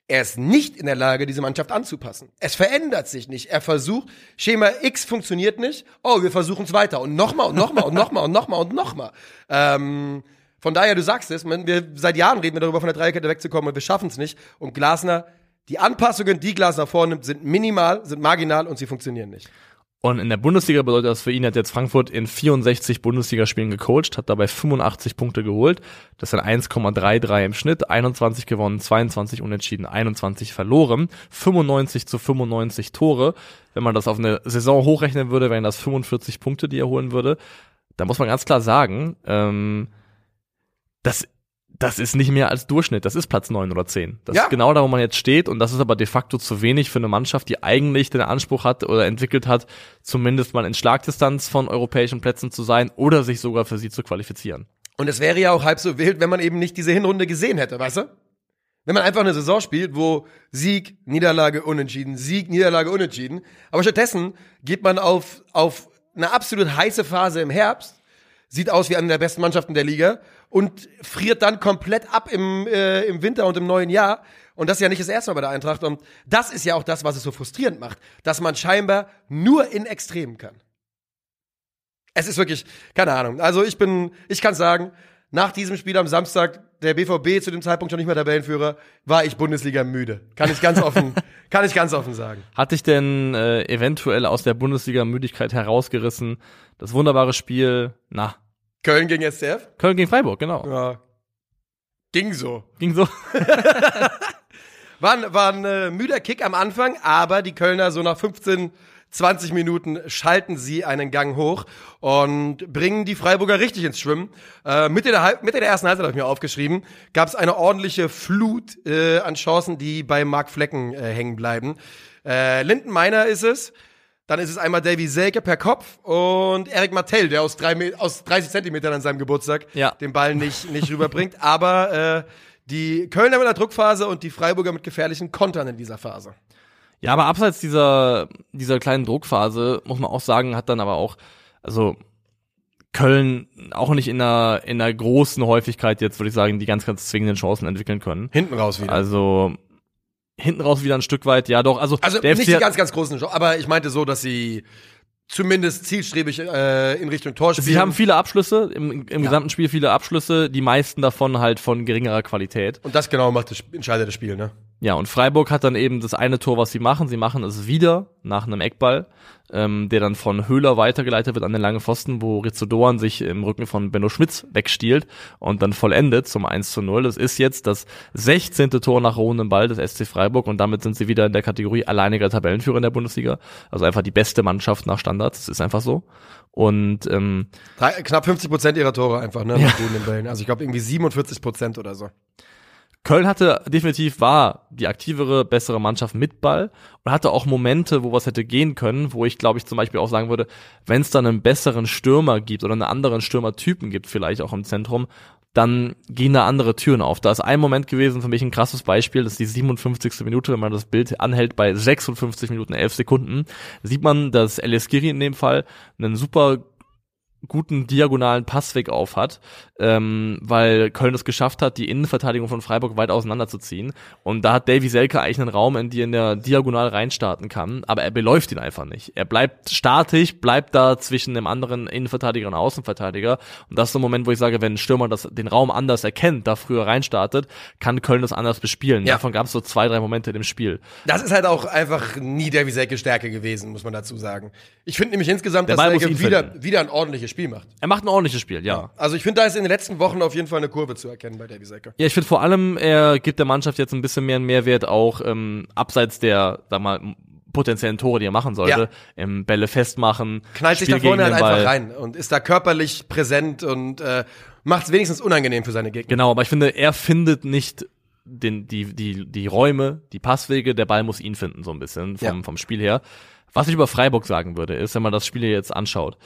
Er ist nicht in der Lage, diese Mannschaft anzupassen. Es verändert sich nicht. Er versucht, Schema X funktioniert nicht. Oh, wir versuchen es weiter. Und nochmal und nochmal und nochmal und nochmal und nochmal. Ähm, von daher, du sagst es, wir, seit Jahren reden wir darüber, von der Dreierkette wegzukommen und wir schaffen es nicht. Und Glasner, die Anpassungen, die Glasner vornimmt, sind minimal, sind marginal und sie funktionieren nicht. Und in der Bundesliga bedeutet das für ihn, hat jetzt Frankfurt in 64 Bundesligaspielen gecoacht, hat dabei 85 Punkte geholt. Das sind 1,33 im Schnitt, 21 gewonnen, 22 unentschieden, 21 verloren, 95 zu 95 Tore. Wenn man das auf eine Saison hochrechnen würde, wären das 45 Punkte, die er holen würde. Da muss man ganz klar sagen, ähm, das das ist nicht mehr als Durchschnitt, das ist Platz neun oder zehn. Das Ja. ist genau da, wo man jetzt steht und das ist aber de facto zu wenig für eine Mannschaft, die eigentlich den Anspruch hat oder entwickelt hat, zumindest mal in Schlagdistanz von europäischen Plätzen zu sein oder sich sogar für sie zu qualifizieren. Und es wäre ja auch halb so wild, wenn man eben nicht diese Hinrunde gesehen hätte, weißt du? Wenn man einfach eine Saison spielt, wo Sieg, Niederlage, Unentschieden, Sieg, Niederlage, Unentschieden. Aber stattdessen geht man auf, auf eine absolut heiße Phase im Herbst, sieht aus wie eine der besten Mannschaften der Liga und friert dann komplett ab im, äh, im Winter und im neuen Jahr. Und das ist ja nicht das erste Mal bei der Eintracht. Und das ist ja auch das, was es so frustrierend macht, dass man scheinbar nur in Extremen kann. Es ist wirklich, keine Ahnung. Also ich bin, ich kann sagen, nach diesem Spiel am Samstag, der BVB zu dem Zeitpunkt schon nicht mehr Tabellenführer, war ich Bundesliga müde. Kann ich ganz offen, kann ich ganz offen sagen. Hat dich denn äh, eventuell aus der Bundesliga-Müdigkeit herausgerissen? Das wunderbare Spiel, na, Köln gegen SCF? Köln gegen Freiburg, genau. Ja. Ging so. Ging so. War, ein- war ein äh, müder Kick am Anfang, aber die Kölner so nach 15, 20 Minuten schalten sie einen Gang hoch und bringen die Freiburger richtig ins Schwimmen. Äh, Mitte, der, Mitte der ersten Halbzeit habe ich mir aufgeschrieben, gab es eine ordentliche Flut äh, an Chancen, die bei Mark Flecken äh, hängen bleiben. Äh, Linden Meiner ist es. Dann ist es einmal Davy Selke per Kopf und Eric Martell, der aus, drei, aus 30 Zentimetern an seinem Geburtstag Ja. den Ball nicht, nicht rüberbringt. Aber äh, die Kölner mit der Druckphase und die Freiburger mit gefährlichen Kontern in dieser Phase. Ja, aber abseits dieser, dieser kleinen Druckphase, muss man auch sagen, hat dann aber auch, also Köln auch nicht in einer, in einer großen Häufigkeit jetzt, würde ich sagen, die ganz, ganz zwingenden Chancen entwickeln können. Hinten raus wieder. Also hinten raus wieder ein Stück weit, ja doch. Also, Also nicht die ganz, ganz großen aber ich meinte so, dass sie zumindest zielstrebig äh, in Richtung Tor spielen. Sie haben viele Abschlüsse, im, im gesamten Spiel viele Abschlüsse, die meisten davon halt von geringerer Qualität. und das genau macht das, entscheidet das Spiel, ne? Ja, und Freiburg hat dann eben das eine Tor, was sie machen. Sie machen es wieder nach einem Eckball, ähm, der dann von Höhler weitergeleitet wird an den langen Pfosten, wo Rizzo Doan sich im Rücken von Benno Schmitz wegstiehlt und dann vollendet zum 1 zu 0. Das ist jetzt das 16. Tor nach ruhendem Ball des SC Freiburg und damit sind sie wieder in der Kategorie alleiniger Tabellenführer in der Bundesliga. Also einfach die beste Mannschaft nach Standards. Das ist einfach so. Und ähm, Drei, knapp 50 Prozent ihrer Tore einfach, ne? Ja. Guten Bällen. Also ich glaube irgendwie 47 Prozent oder so. Köln hatte definitiv war die aktivere, bessere Mannschaft mit Ball und hatte auch Momente, wo was hätte gehen können, wo ich glaube ich zum Beispiel auch sagen würde, wenn es dann einen besseren Stürmer gibt oder einen anderen Stürmertypen gibt, vielleicht auch im Zentrum, dann gehen da andere Türen auf. Da ist ein Moment gewesen, für mich ein krasses Beispiel, das ist die 57. Minute, wenn man das Bild anhält bei 56 Minuten 11 Sekunden, sieht man, dass Elias Giri in dem Fall einen super guten diagonalen Passweg auf hat, ähm, weil Köln es geschafft hat, die Innenverteidigung von Freiburg weit auseinanderzuziehen. Und da hat Davy Selke eigentlich einen Raum, in den er diagonal reinstarten kann, aber er beläuft ihn einfach nicht. Er bleibt statisch, bleibt da zwischen dem anderen Innenverteidiger und Außenverteidiger. Und das ist so ein Moment, wo ich sage, wenn ein Stürmer das, den Raum anders erkennt, da früher reinstartet, kann Köln das anders bespielen. Ja. Davon gab es so zwei, drei Momente in dem Spiel. Das ist halt auch einfach nie Davy Selke Stärke gewesen, muss man dazu sagen. Ich finde nämlich insgesamt, dass Selke wieder, wieder ein ordentliches Spiel macht. Er macht ein ordentliches Spiel, ja. Also ich finde, da ist in den letzten Wochen auf jeden Fall eine Kurve zu erkennen bei Davy Selke. Ja, ich finde vor allem, er gibt der Mannschaft jetzt ein bisschen mehr einen Mehrwert, auch ähm, abseits der, sag mal, potenziellen Tore, die er machen sollte. Ja. Ähm, Bälle festmachen. Knallt sich Spiel da vorne halt einfach rein und ist da körperlich präsent und äh, macht es wenigstens unangenehm für seine Gegner. Genau, aber ich finde, er findet nicht den, die, die, die Räume, die Passwege, der Ball muss ihn finden, so ein bisschen vom, Ja. vom Spiel her. Was ich über Freiburg sagen würde, ist, wenn man das Spiel hier jetzt anschaut.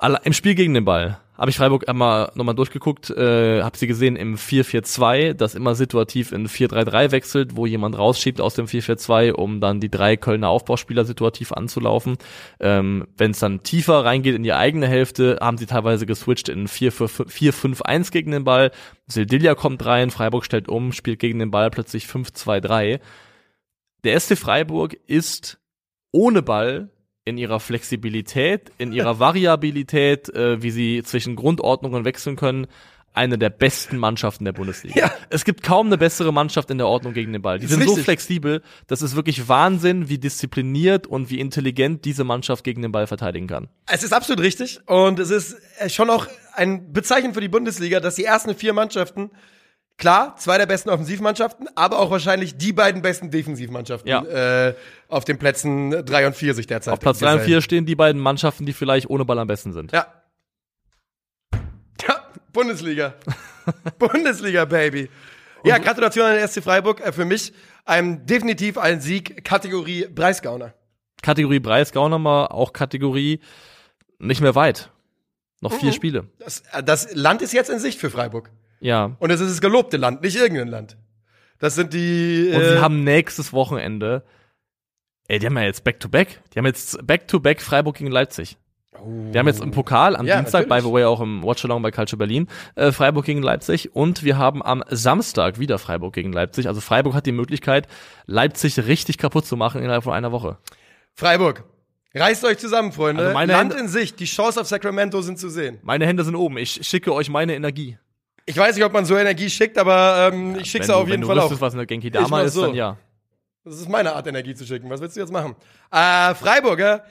Im Spiel gegen den Ball habe ich Freiburg einmal nochmal durchgeguckt, äh, habe sie gesehen im 4-4-2, das immer situativ in 4-3-3 wechselt, wo jemand rausschiebt aus dem 4-4-2, um dann die drei Kölner Aufbauspieler situativ anzulaufen. Ähm, Wenn es dann tiefer reingeht in die eigene Hälfte, haben sie teilweise geswitcht in 4-5-1 gegen den Ball. Sildilia kommt rein, Freiburg stellt um, spielt gegen den Ball plötzlich 5-2-3. Der SC Freiburg ist ohne Ball in ihrer Flexibilität, in ihrer Variabilität, äh, wie sie zwischen Grundordnungen wechseln können, eine der besten Mannschaften der Bundesliga. Ja. Es gibt kaum eine bessere Mannschaft in der Ordnung gegen den Ball. Die sind so richtig. flexibel, das ist wirklich Wahnsinn, wie diszipliniert und wie intelligent diese Mannschaft gegen den Ball verteidigen kann. Es ist absolut richtig und es ist äh, schon auch ein Bezeichnen für die Bundesliga, dass die ersten vier Mannschaften, klar, zwei der besten Offensivmannschaften, aber auch wahrscheinlich die beiden besten Defensivmannschaften Ja. äh, auf den Plätzen drei und vier sich derzeit. Auf Platz 3 und. 4 stehen die beiden Mannschaften, die vielleicht ohne Ball am besten sind. Ja. Ja, Bundesliga. Bundesliga, Baby. Ja, Gratulation an den SC Freiburg. Äh, Für mich ein, definitiv ein Sieg, Kategorie Breisgauner. Kategorie Breisgau nochmal, auch Kategorie nicht mehr weit. Noch Mhm. vier Spiele. Das, äh, das Land ist jetzt in Sicht für Freiburg. Ja. Und es ist das gelobte Land, nicht irgendein Land. Das sind die. Und äh, sie haben nächstes Wochenende, ey, die haben ja jetzt Back-to-Back, die haben jetzt Back-to-Back Freiburg gegen Leipzig. Wir haben jetzt im Pokal am Ja, Dienstag, by natürlich. the way, auch im Watchalong bei Culture Berlin, äh, Freiburg gegen Leipzig und wir haben am Samstag wieder Freiburg gegen Leipzig. Also Freiburg hat die Möglichkeit, Leipzig richtig kaputt zu machen innerhalb von einer Woche. Freiburg. Reißt euch zusammen, Freunde. Also meine Land Hände- in Sicht. Die Chance auf Sacramento sind zu sehen. Meine Hände sind oben. Ich schicke euch meine Energie. Ich weiß nicht, ob man so Energie schickt, aber ähm, ich schicke Wenn sie du, auf jeden wenn du Fall auch. was eine Genki Dama ist, so. dann ja. Das ist meine Art, Energie zu schicken. Was willst du jetzt machen? Äh, Freiburger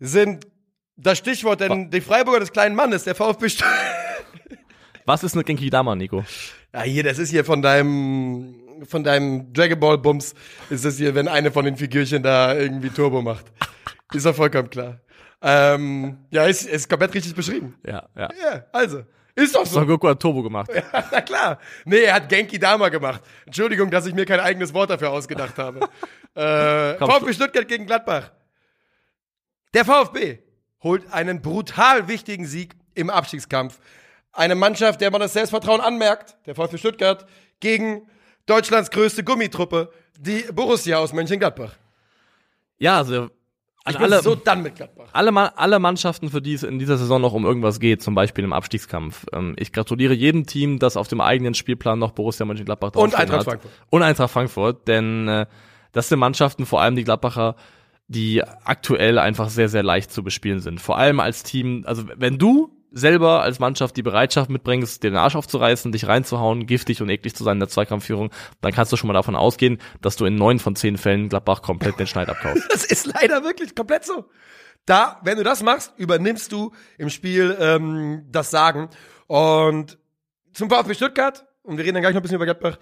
sind das Stichwort, denn die Freiburger des kleinen Mannes, der VfB Was ist eine Genki Dama, Nico? Ja, hier, das ist hier von deinem von deinem Dragon Ball Bums ist das hier, wenn eine von den Figürchen da irgendwie Turbo macht. Ist doch vollkommen klar. Ähm, ja, ist, ist komplett richtig beschrieben. Ja, ja. Ja, also. Ist doch so. Son Goku hat Turbo gemacht. Na klar. Nee, er hat Genki Dama gemacht. Entschuldigung, dass ich mir kein eigenes Wort dafür ausgedacht habe. äh, Komm, VfB Stuttgart gegen Gladbach. Der VfB holt einen brutal wichtigen Sieg im Abstiegskampf. Eine Mannschaft, der man das Selbstvertrauen anmerkt, der VfB Stuttgart, gegen Deutschlands größte Gummitruppe, die Borussia aus Mönchengladbach. Ja, also Ich bin alle, so dann mit Gladbach. alle, alle Mannschaften, für die es in dieser Saison noch um irgendwas geht, zum Beispiel im Abstiegskampf. Ähm, ich gratuliere jedem Team, das auf dem eigenen Spielplan noch Borussia Mönchengladbach Und draufstehen Eintracht hat. Frankfurt. Und Eintracht Frankfurt, denn äh, das sind Mannschaften, vor allem die Gladbacher, die aktuell einfach sehr, sehr leicht zu bespielen sind. Vor allem als Team, also wenn du selber als Mannschaft die Bereitschaft mitbringst, den Arsch aufzureißen, dich reinzuhauen, giftig und eklig zu sein in der Zweikampfführung, dann kannst du schon mal davon ausgehen, dass du in neun von zehn Fällen Gladbach komplett den Schneid abkaufst. Das ist leider wirklich komplett so. Da, wenn du das machst, übernimmst du im Spiel ähm, das Sagen. Und zum VfB Stuttgart, und wir reden dann gleich noch ein bisschen über Gladbach,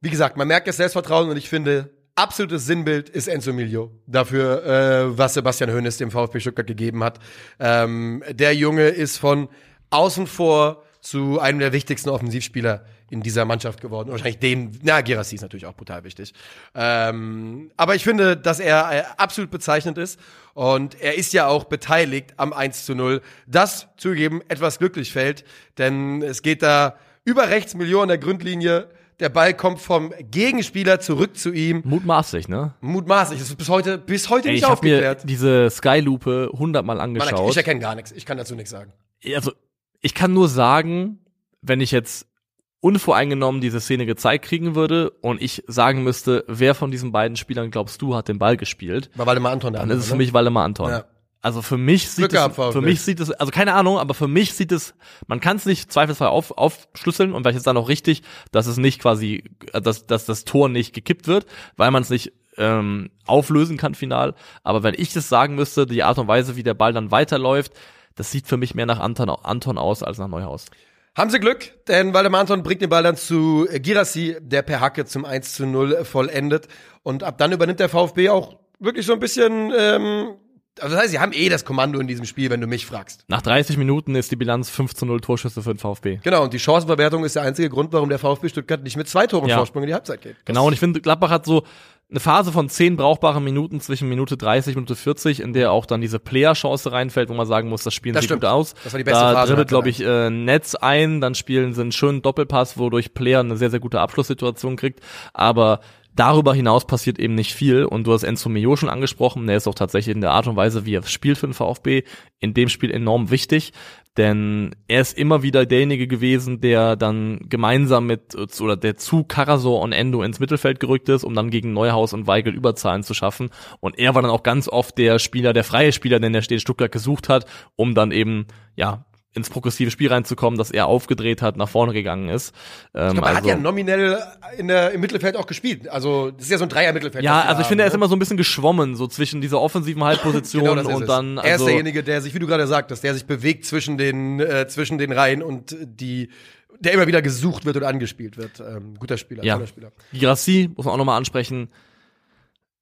wie gesagt, man merkt das Selbstvertrauen und ich finde, absolutes Sinnbild ist Enzo Milio dafür, äh, was Sebastian Hoeneß dem VfB Stuttgart gegeben hat. Ähm, der Junge ist von außen vor zu einem der wichtigsten Offensivspieler in dieser Mannschaft geworden. Wahrscheinlich dem, na, Gerassi ist natürlich auch brutal wichtig. Ähm, aber ich finde, dass er äh, absolut bezeichnend ist. Und er ist ja auch beteiligt am 1 zu 0, das zugegeben etwas glücklich fällt, denn es geht da über rechts Millionen der Grundlinie. Der Ball kommt vom Gegenspieler zurück zu ihm. Mutmaßlich, ne? Mutmaßlich. Das ist bis heute, bis heute Ey, nicht ich habe mir aufgeklärt. diese Sky-Lupe hundertmal Mann, angeschaut. ich erkenne gar nichts. Ich kann dazu nichts sagen. also ich kann nur sagen, wenn ich jetzt unvoreingenommen diese Szene gezeigt kriegen würde und ich sagen müsste, wer von diesen beiden Spielern glaubst du hat den Ball gespielt, War Waldemar Anton da. dann ist es für mich Waldemar Anton. Ja. Also für mich sieht es, für mich sieht es, also keine Ahnung, aber für mich sieht es, man kann es nicht zweifelsfrei auf, aufschlüsseln und vielleicht ist dann auch richtig, dass es nicht quasi, dass, dass das Tor nicht gekippt wird, weil man es nicht ähm, auflösen kann final. Aber wenn ich das sagen müsste, die Art und Weise, wie der Ball dann weiterläuft, das sieht für mich mehr nach Anton, Anton aus als nach Neuhaus. Haben sie Glück, denn Waldemar Anton bringt den Ball dann zu Girassi, der per Hacke zum 1 zu 0 vollendet. Und ab dann übernimmt der VfB auch wirklich so ein bisschen, ähm, also das heißt, sie haben eh das Kommando in diesem Spiel, wenn du mich fragst. Nach 30 Minuten ist die Bilanz 5 zu 0 Torschüsse für den VfB. Genau, und die Chancenverwertung ist der einzige Grund, warum der VfB Stuttgart nicht mit zwei Toren Ja. Vorsprung in die Halbzeit geht. Genau, und ich finde, Gladbach hat so eine Phase von 10 brauchbaren Minuten zwischen Minute 30 und Minute 40, in der auch dann diese Player-Chance reinfällt, wo man sagen muss, das spielen Das sie stimmt. gut aus. Das war die beste da Phase dribbelt, glaube ich, äh, Netz ein, dann spielen sie einen schönen Doppelpass, wodurch Player eine sehr, sehr gute Abschlusssituation kriegt. Aber darüber hinaus passiert eben nicht viel. Und du hast Enzo Mio schon angesprochen, der ist auch tatsächlich in der Art und Weise, wie er spielt für den VfB, in dem Spiel enorm wichtig. Denn er ist immer wieder derjenige gewesen, der dann gemeinsam mit, oder der zu Karasor und Endo ins Mittelfeld gerückt ist, um dann gegen Neuhaus und Weigel Überzahlen zu schaffen. Und er war dann auch ganz oft der Spieler, der freie Spieler, den der Stuttgart gesucht hat, um dann eben, ja, ins progressive Spiel reinzukommen, dass er aufgedreht hat, nach vorne gegangen ist. Ähm, ich glaub, er also, hat ja nominell in der, im Mittelfeld auch gespielt. Also das ist ja so ein Dreier-Mittelfeld. Ja, also ich finde, er ist ne? immer so ein bisschen geschwommen, so zwischen dieser offensiven Halbposition genau und dann. Also, er ist also derjenige, der sich, wie du gerade sagtest, der sich bewegt zwischen den, äh, zwischen den Reihen und die der immer wieder gesucht wird und angespielt wird. Ähm, guter Spieler, ja. toller Spieler. Girassi muss man auch nochmal ansprechen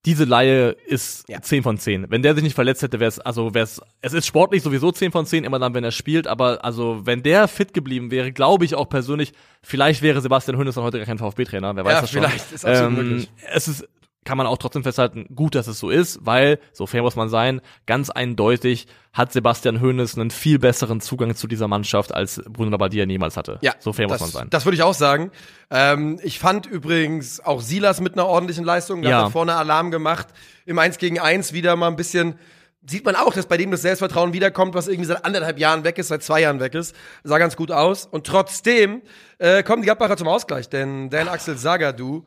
diese Laie ist ja. 10 von 10. Wenn der sich nicht verletzt hätte, wäre es, also wäre es, es ist sportlich sowieso 10 von 10, immer dann, wenn er spielt, aber also wenn der fit geblieben wäre, glaube ich auch persönlich, vielleicht wäre Sebastian Hönes dann heute gar kein VfB-Trainer, wer weiß ja, das schon. vielleicht, ist absolut ähm, möglich. Es ist kann man auch trotzdem festhalten, gut, dass es so ist, weil, so fair muss man sein, ganz eindeutig hat Sebastian Hoeneß einen viel besseren Zugang zu dieser Mannschaft, als Bruno Labbadia niemals hatte. Ja, so fair das, muss man sein. Das würde ich auch sagen. Ähm, ich fand übrigens auch Silas mit einer ordentlichen Leistung, da ja. hat vorne Alarm gemacht, im 1 gegen 1 wieder mal ein bisschen sieht man auch, dass bei dem das Selbstvertrauen wiederkommt, was irgendwie seit anderthalb Jahren weg ist, seit zwei Jahren weg ist. Sah ganz gut aus. Und trotzdem äh, kommen die Gladbacher zum Ausgleich, denn Dan Axel Sagadu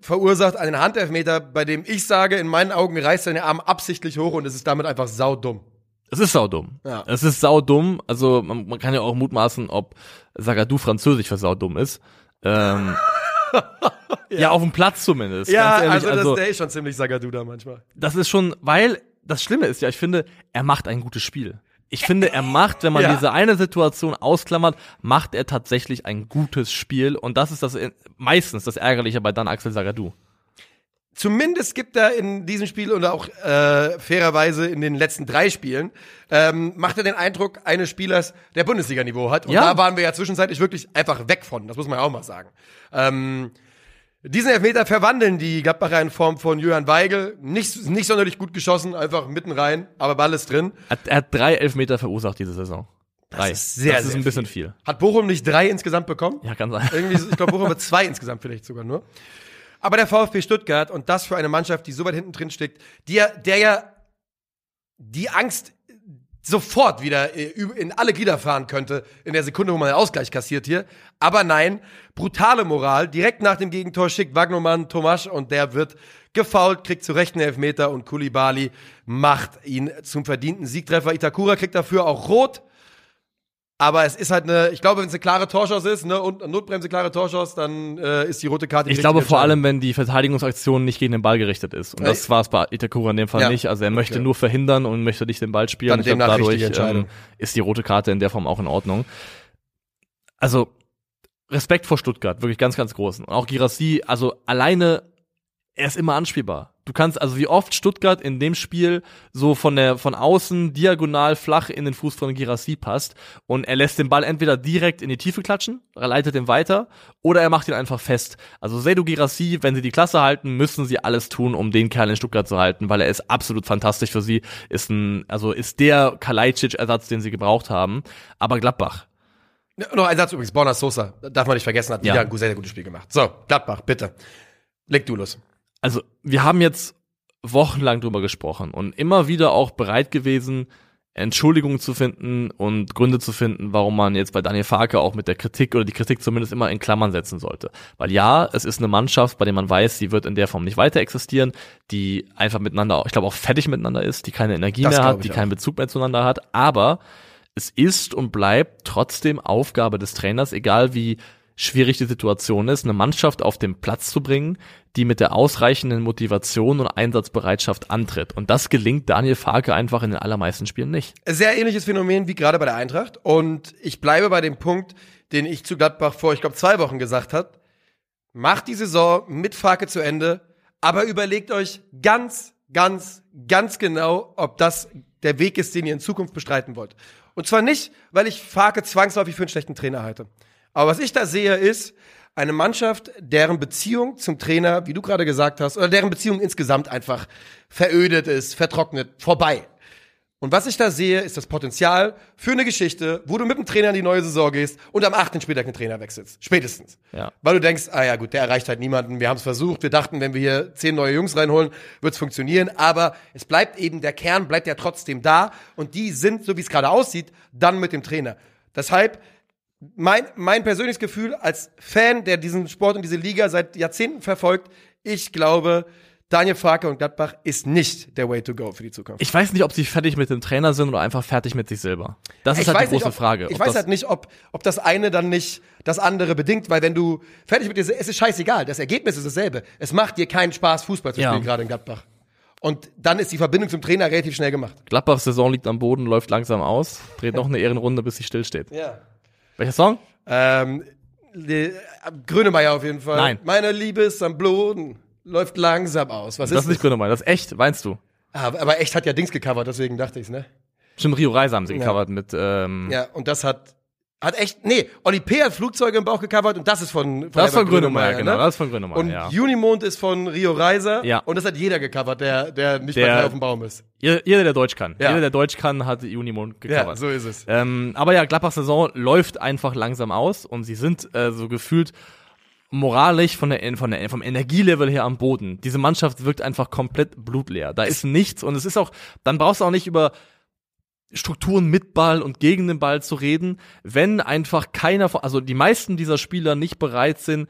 verursacht einen Handelfmeter, bei dem ich sage, in meinen Augen reißt seine Arm absichtlich hoch und es ist damit einfach saudumm. Es ist saudumm. Ja. Es ist saudumm. Also man, man kann ja auch mutmaßen, ob Sagadou französisch für saudumm ist. Ähm, ja. ja. auf dem Platz zumindest. Ja, ehrlich, also, das, also der ist schon ziemlich Sagadou da manchmal. Das ist schon, weil das Schlimme ist ja, ich finde, er macht ein gutes Spiel. Ich finde, er macht, wenn man ja. diese eine Situation ausklammert, macht er tatsächlich ein gutes Spiel. Und das ist das meistens das Ärgerliche bei dann Axel Sagadou. Zumindest gibt er in diesem Spiel und auch äh, fairerweise in den letzten drei Spielen, ähm, macht er den Eindruck eines Spielers, der Bundesliga-Niveau hat. Und ja. da waren wir ja zwischenzeitlich wirklich einfach weg von. Das muss man ja auch mal sagen. Ähm, diesen Elfmeter verwandeln die Gladbacher in Form von Jürgen Weigel. Nicht, nicht sonderlich gut geschossen, einfach mitten rein, aber Ball ist drin. Er hat drei Elfmeter verursacht diese Saison. Drei. Das ist sehr, das ist sehr ein bisschen viel. viel. Hat Bochum nicht drei insgesamt bekommen? Ja, kann sein. Irgendwie, ich glaube, Bochum hat zwei insgesamt vielleicht sogar nur. Aber der VfB Stuttgart und das für eine Mannschaft, die so weit hinten drin steckt, die der ja die Angst sofort wieder äh, in alle Glieder fahren könnte, in der Sekunde, wo man den Ausgleich kassiert hier. Aber nein, brutale Moral. Direkt nach dem Gegentor schickt Wagnermann Tomasch und der wird gefault, kriegt zu Recht einen Elfmeter und Kulibali macht ihn zum verdienten Siegtreffer. Itakura kriegt dafür auch rot. Aber es ist halt eine, ich glaube, wenn es eine klare Torschance ist, ne, und Notbremse klare Torschance, dann äh, ist die rote Karte. Ich glaube vor allem, wenn die Verteidigungsaktion nicht gegen den Ball gerichtet ist. Und das war es bei Itakura in dem Fall ja. nicht. Also er möchte okay. nur verhindern und möchte nicht den Ball spielen. Dann ich glaube, dadurch ähm, ist die rote Karte in der Form auch in Ordnung. Also Respekt vor Stuttgart, wirklich ganz, ganz großen. Und auch Girassi, also alleine, er ist immer anspielbar. Du kannst, also wie oft Stuttgart in dem Spiel so von der, von außen diagonal flach in den Fuß von Girassi passt und er lässt den Ball entweder direkt in die Tiefe klatschen, er leitet ihn weiter oder er macht ihn einfach fest. Also Seydou Girassi, wenn sie die Klasse halten, müssen sie alles tun, um den Kerl in Stuttgart zu halten, weil er ist absolut fantastisch für sie, ist ein, also ist der Kalajdzic-Ersatz, den sie gebraucht haben. Aber Gladbach, noch ein Satz übrigens, Borna Sosa, darf man nicht vergessen, hat ja. wieder ein sehr, sehr gutes Spiel gemacht. So, Gladbach, bitte. Leg du los also wir haben jetzt wochenlang drüber gesprochen und immer wieder auch bereit gewesen, Entschuldigungen zu finden und Gründe zu finden, warum man jetzt bei Daniel Farke auch mit der Kritik oder die Kritik zumindest immer in Klammern setzen sollte. Weil ja, es ist eine Mannschaft, bei der man weiß, sie wird in der Form nicht weiter existieren, die einfach miteinander, ich glaube auch fertig miteinander ist, die keine Energie das mehr hat, die auch. keinen Bezug mehr zueinander hat, aber es ist und bleibt trotzdem Aufgabe des Trainers, egal wie schwierig die Situation ist, eine Mannschaft auf den Platz zu bringen, die mit der ausreichenden Motivation und Einsatzbereitschaft antritt. Und das gelingt Daniel Farke einfach in den allermeisten Spielen nicht. Sehr ähnliches Phänomen wie gerade bei der Eintracht. Und ich bleibe bei dem Punkt, den ich zu Gladbach vor, ich glaube, zwei Wochen gesagt habe. Macht die Saison mit Farke zu Ende, aber überlegt euch ganz, ganz, ganz genau, ob das der Weg ist, den ihr in Zukunft bestreiten wollt. Und zwar nicht, weil ich Farke zwangsläufig für einen schlechten Trainer halte. Aber was ich da sehe, ist eine Mannschaft, deren Beziehung zum Trainer, wie du gerade gesagt hast, oder deren Beziehung insgesamt einfach verödet ist, vertrocknet, vorbei. Und was ich da sehe, ist das Potenzial für eine Geschichte, wo du mit dem Trainer in die neue Saison gehst und am 8. Spieltag den Trainer wechselst. Spätestens. Ja. Weil du denkst, ah ja gut, der erreicht halt niemanden. Wir haben es versucht. Wir dachten, wenn wir hier zehn neue Jungs reinholen, wird es funktionieren. Aber es bleibt eben, der Kern bleibt ja trotzdem da. Und die sind, so wie es gerade aussieht, dann mit dem Trainer. Deshalb mein, mein persönliches Gefühl als Fan, der diesen Sport und diese Liga seit Jahrzehnten verfolgt, ich glaube, Daniel Farke und Gladbach ist nicht der Way to go für die Zukunft. Ich weiß nicht, ob sie fertig mit dem Trainer sind oder einfach fertig mit sich selber. Das ist ich halt die große nicht, ob, Frage. Ich weiß halt nicht, ob, ob das eine dann nicht das andere bedingt, weil wenn du fertig mit dir, es ist scheißegal, das Ergebnis ist dasselbe. Es macht dir keinen Spaß, Fußball zu Ja. spielen, gerade in Gladbach. Und dann ist die Verbindung zum Trainer relativ schnell gemacht. Gladbachs Saison liegt am Boden, läuft langsam aus, dreht noch eine Ehrenrunde, bis sie stillsteht. Ja. Welcher Song? Ähm, die, Grönemeyer auf jeden Fall. Nein. Meine Liebe ist am Boden, läuft langsam aus. Was Das ist ist nicht Grönemeyer, das ist echt, meinst du? Ah, aber echt hat ja Dings gecovert, deswegen dachte ich's, ne? Stimmt, Rio Reiser haben sie Ja. gecovert mit, ähm, Ja, und das hat, hat echt, nee, Oli P. hat Flugzeuge im Bauch gecovert und das ist von, von das ist von Grönemeyer, genau, ne? das ist von Grönemeyer, Und ja. Junimond ist von Rio Reiser. Ja. Und das hat jeder gecovert, der, der nicht Der- mehr drei auf dem Baum ist. Jeder, jeder, der Deutsch kann. Ja. Jeder, der Deutsch kann, hat Unimond gecovert. Ja, so ist es. Ähm, aber ja, Gladbachs Saison läuft einfach langsam aus und sie sind äh, so gefühlt moralisch von der, von der, vom Energielevel her am Boden. Diese Mannschaft wirkt einfach komplett blutleer. Da ist nichts und es ist auch, dann brauchst du auch nicht über Strukturen mit Ball und gegen den Ball zu reden, wenn einfach keiner von, also die meisten dieser Spieler nicht bereit sind,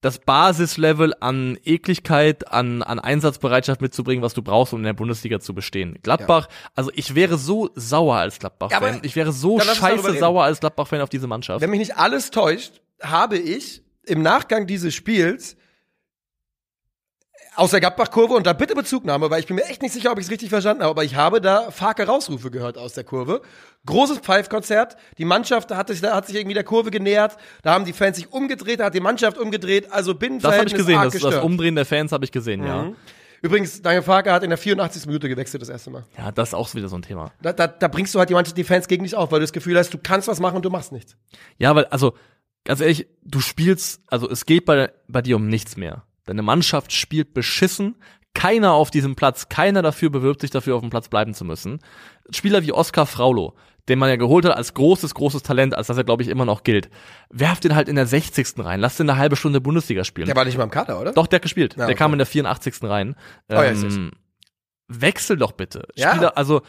das Basislevel an Ekligkeit, an, an Einsatzbereitschaft mitzubringen, was du brauchst, um in der Bundesliga zu bestehen. Gladbach, also ich wäre so sauer als Ja, Gladbach-Fan. aber ich wäre so scheiße sauer als Gladbach-Fan auf diese Mannschaft. Wenn mich nicht alles täuscht, habe ich im Nachgang dieses Spiels aus der Gladbach-Kurve und da bitte Bezugnahme, weil ich bin mir echt nicht sicher, ob ich es richtig verstanden habe, aber ich habe da Farke Rausrufe gehört aus der Kurve. Großes Pfeifkonzert. Die Mannschaft hat sich, hat sich irgendwie der Kurve genähert. Da haben die Fans sich umgedreht, da hat die Mannschaft umgedreht. Also das Binnenverhältnis habe ich gesehen, das, das. Umdrehen der Fans habe ich gesehen, ja. Mhm. Übrigens, Daniel Farke hat in der 84. Minute gewechselt das erste Mal. Ja, das ist auch wieder so ein Thema. Da, da, da bringst du halt die Mannschaft, die Fans gegen dich auf, weil du das Gefühl hast, du kannst was machen und du machst nichts. Ja, weil, also, ganz ehrlich, du spielst, also es geht bei, bei dir um nichts mehr. Deine Mannschaft spielt beschissen. Keiner auf diesem Platz, keiner dafür bewirbt sich dafür, auf dem Platz bleiben zu müssen. Spieler wie Oskar Fraulo, den man ja geholt hat als großes, großes Talent, als das er, glaube ich, immer noch gilt. Werft den halt in der 60. rein. Lass den eine halbe Stunde Bundesliga spielen. Der war nicht mal im Kader, oder? Doch, der hat gespielt. Ja, Der okay. kam in der 84. rein. Oh, ja, Ähm, wechsel doch bitte. Ja. Spieler, also,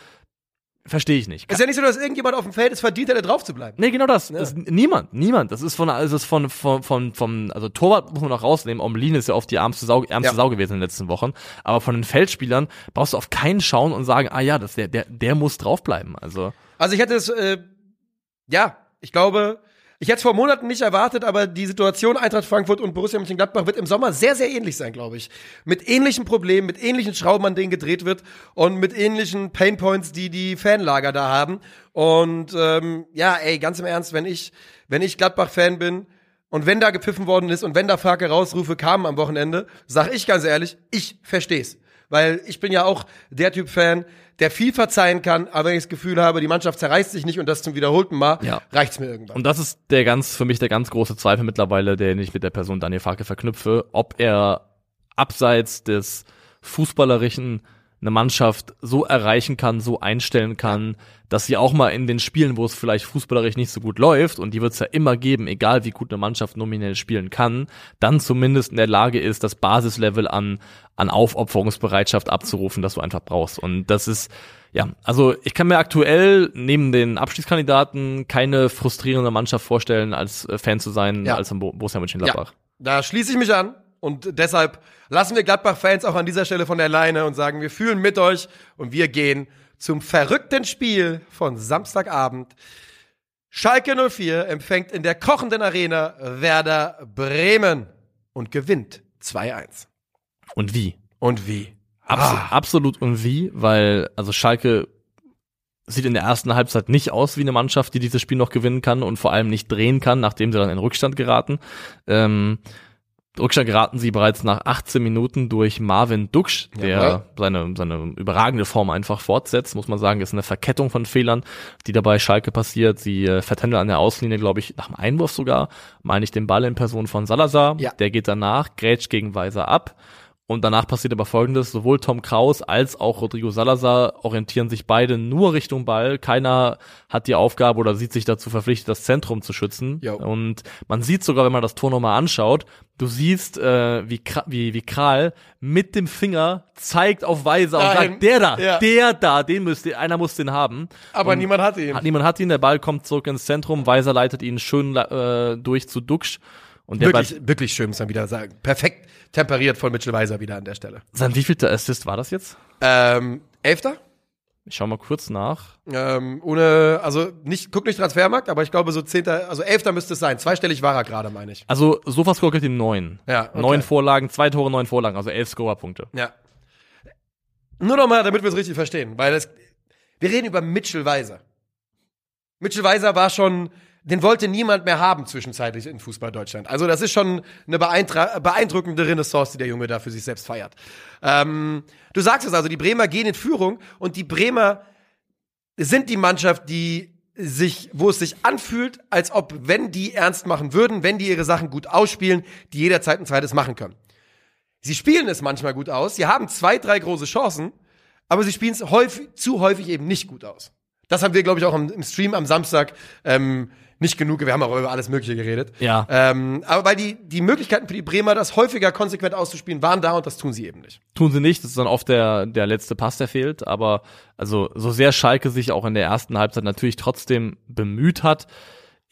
verstehe ich nicht. Ist ja nicht so, dass irgendjemand auf dem Feld es verdient hätte, drauf zu bleiben. Nee, genau das. das niemand, niemand. Das ist von, also ist von, von, von, von, also Torwart muss man noch rausnehmen. Omlin ist ja oft die ärmste Sau, ärmste Ja. Sau gewesen in den letzten Wochen. Aber von den Feldspielern brauchst du auf keinen schauen und sagen, ah ja, das, der, der, der muss draufbleiben. Also, Also ich hätte es, äh, ja, ich glaube, ich hätte es vor Monaten nicht erwartet, aber die Situation Eintracht Frankfurt und Borussia Mönchengladbach wird im Sommer sehr, sehr ähnlich sein, glaube ich. Mit ähnlichen Problemen, mit ähnlichen Schrauben, an denen gedreht wird und mit ähnlichen Painpoints, die die Fanlager da haben. Und ähm, ja, ey, ganz im Ernst, wenn ich, wenn ich Gladbach-Fan bin und wenn da gepfiffen worden ist und wenn da Farke Rausrufe kamen am Wochenende, sag ich ganz ehrlich, ich versteh's. Weil ich bin ja auch der Typ Fan, der viel verzeihen kann, aber wenn ich das Gefühl habe, die Mannschaft zerreißt sich nicht und das zum wiederholten Mal, Ja. reicht's mir irgendwann. und das ist der ganz, für mich der ganz große Zweifel mittlerweile, den ich mit der Person Daniel Farke verknüpfe, ob er abseits des Fußballerischen eine Mannschaft so erreichen kann, so einstellen kann, dass sie auch mal in den Spielen, wo es vielleicht fußballerisch nicht so gut läuft, und die wird es ja immer geben, egal wie gut eine Mannschaft nominell spielen kann, dann zumindest in der Lage ist, das Basislevel an, an Aufopferungsbereitschaft abzurufen, das du einfach brauchst. Und das ist, ja, also ich kann mir aktuell neben den Abschiedskandidaten keine frustrierende Mannschaft vorstellen, als äh, Fan zu sein, Ja. als am Bo- Borussia Mönchengladbach. Da schließe ich mich an und deshalb lassen wir Gladbach-Fans auch an dieser Stelle von der Leine und sagen, wir fühlen mit euch und wir gehen zum verrückten Spiel von Samstagabend. Schalke 04 empfängt in der kochenden Arena Werder Bremen und gewinnt 2-1. Und wie? Und wie? Abs Ah. Absolut und wie, weil also Schalke sieht in der ersten Halbzeit nicht aus wie eine Mannschaft, die dieses Spiel noch gewinnen kann und vor allem nicht drehen kann, nachdem sie dann in Rückstand geraten. Ähm, Rückstand geraten sie bereits nach 18 Minuten durch Marvin Duksch, der Jawohl. seine, seine überragende Form einfach fortsetzt, muss man sagen, ist eine Verkettung von Fehlern, die dabei Schalke passiert. Sie äh, vertändeln an der Auslinie, glaube ich, nach dem Einwurf sogar, meine ich den Ball in Person von Salazar. Ja. Der geht danach, grätscht gegen Weiser ab. Und danach passiert aber folgendes, sowohl Tom Kraus als auch Rodrigo Salazar orientieren sich beide nur Richtung Ball. Keiner hat die Aufgabe oder sieht sich dazu verpflichtet, das Zentrum zu schützen. Jo. Und man sieht sogar, wenn man das Tor nochmal anschaut, du siehst, äh, wie, wie, wie Kral mit dem Finger zeigt auf Weiser und sagt, der da, Ja. der da, den müsste, einer muss den haben. Aber Und niemand hat ihn. hat, niemand hat ihn, der Ball kommt zurück ins Zentrum, Weiser leitet ihn schön äh, durch zu Duxch Und der wirklich, wirklich schön, muss man wieder sagen. Perfekt temperiert von Mitchell Weiser wieder an der Stelle. Sein wievielter Assist war das jetzt? Ähm, Elfter? Ich schau mal kurz nach. Ähm, ohne, also nicht, guck nicht Transfermarkt, aber ich glaube so zehnter, also elfter müsste es sein. Zweistellig war er gerade, meine ich. Also Sofascore kriegt ihm neun. Ja, okay. Neun Vorlagen, zwei Tore, neun Vorlagen, also elf Scorerpunkte. Ja. Nur noch mal, damit wir es richtig verstehen, weil es, wir reden über Mitchell Weiser. Mitchell Weiser war schon, den wollte niemand mehr haben zwischenzeitlich in Fußball Deutschland. Also das ist schon eine beeindruckende Renaissance, die der Junge da für sich selbst feiert. Ähm, du sagst es also, die Bremer gehen in Führung und die Bremer sind die Mannschaft, die sich, wo es sich anfühlt, als ob, wenn die ernst machen würden, wenn die ihre Sachen gut ausspielen, die jederzeit ein zweites machen können. Sie spielen es manchmal gut aus, sie haben zwei, drei große Chancen, aber sie spielen es häufig, zu häufig eben nicht gut aus. Das haben wir, glaube ich, auch im, Stream am Samstag ähm, nicht genug. Wir haben auch über alles Mögliche geredet. Ja. Ähm, aber weil die, die Möglichkeiten für die Bremer, das häufiger konsequent auszuspielen, waren da und das tun sie eben nicht. Tun sie nicht. Das ist dann oft der, der letzte Pass, der fehlt. Aber also so sehr Schalke sich auch in der ersten Halbzeit natürlich trotzdem bemüht hat,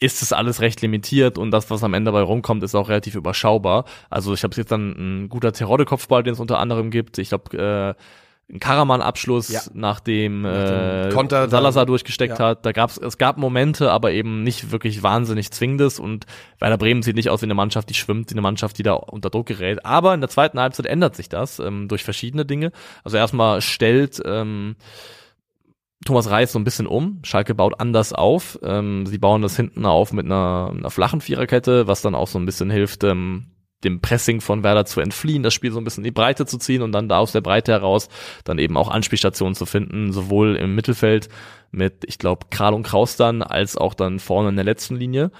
ist es alles recht limitiert und das, was am Ende dabei rumkommt, ist auch relativ überschaubar. Also ich habe jetzt dann ein guter Terodde-Kopfball, den es unter anderem gibt. Ich glaube, äh, ein Karaman-Abschluss, Ja. nachdem Nach äh, Konter Salazar durchgesteckt ja. hat. Da gab's, es gab Momente, aber eben nicht wirklich wahnsinnig zwingendes und Werder Bremen sieht nicht aus wie eine Mannschaft, die schwimmt, wie eine Mannschaft, die da unter Druck gerät. Aber in der zweiten Halbzeit ändert sich das ähm, durch verschiedene Dinge. Also erstmal stellt ähm, Thomas Reis so ein bisschen um. Schalke baut anders auf. Ähm, sie bauen das hinten auf mit einer, einer flachen Viererkette, was dann auch so ein bisschen hilft, ähm, dem Pressing von Werder zu entfliehen, das Spiel so ein bisschen in die Breite zu ziehen und dann da aus der Breite heraus dann eben auch Anspielstationen zu finden, sowohl im Mittelfeld mit, ich glaube, Kral und Kraus dann, als auch dann vorne in der letzten Linie.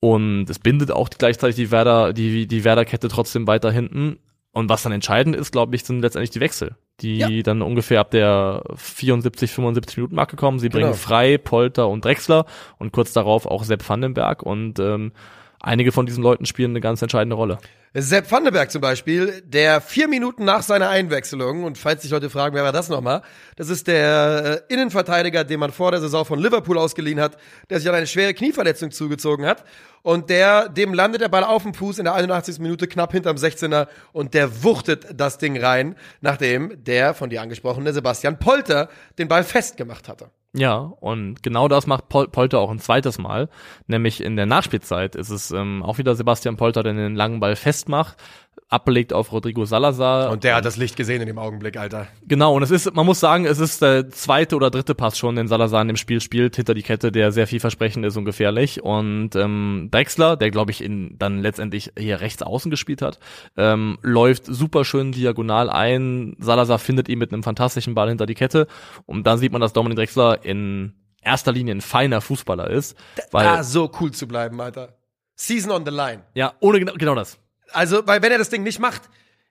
Und es bindet auch gleichzeitig die Werder, die, die Werder-Kette trotzdem weiter hinten. Und was dann entscheidend ist, glaube ich, sind letztendlich die Wechsel, die Ja. dann ungefähr ab der 74, 75 Minuten Marke kommen. Sie bringen Genau. Frei, Polter und Drexler und kurz darauf auch Sepp Vandenberg und ähm, einige von diesen Leuten spielen eine ganz entscheidende Rolle. Sepp Vandenberg zum Beispiel, der vier Minuten nach seiner Einwechslung, und falls sich Leute fragen, wer war das nochmal, das ist der äh, Innenverteidiger, den man vor der Saison von Liverpool ausgeliehen hat, der sich dann eine schwere Knieverletzung zugezogen hat. Und der, dem landet der Ball auf dem Fuß in der 81. Minute knapp hinterm 16er und der wuchtet das Ding rein, nachdem der von dir angesprochene Sebastian Polter den Ball festgemacht hatte. Ja, und genau das macht Pol Polter auch ein zweites Mal. Nämlich in der Nachspielzeit ist es ähm, auch wieder Sebastian Polter, der den langen Ball festmacht, abbelegt auf Rodrigo Salazar. Und der hat das Licht gesehen in dem Augenblick, Alter. Genau, und es ist, man muss sagen, es ist der zweite oder dritte Pass schon, den Salazar in dem Spiel spielt, hinter die Kette, der sehr vielversprechend ist und gefährlich. Und ähm, Drexler, der glaube ich in, dann letztendlich hier rechts außen gespielt hat, ähm, läuft super schön diagonal ein. Salazar findet ihn mit einem fantastischen Ball hinter die Kette. Und dann sieht man, dass Dominik Drexler in erster Linie ein feiner Fußballer ist. Weil, Da so cool zu bleiben, Alter. Season on the line. ja, ohne genau, genau das. Also, weil wenn er das Ding nicht macht,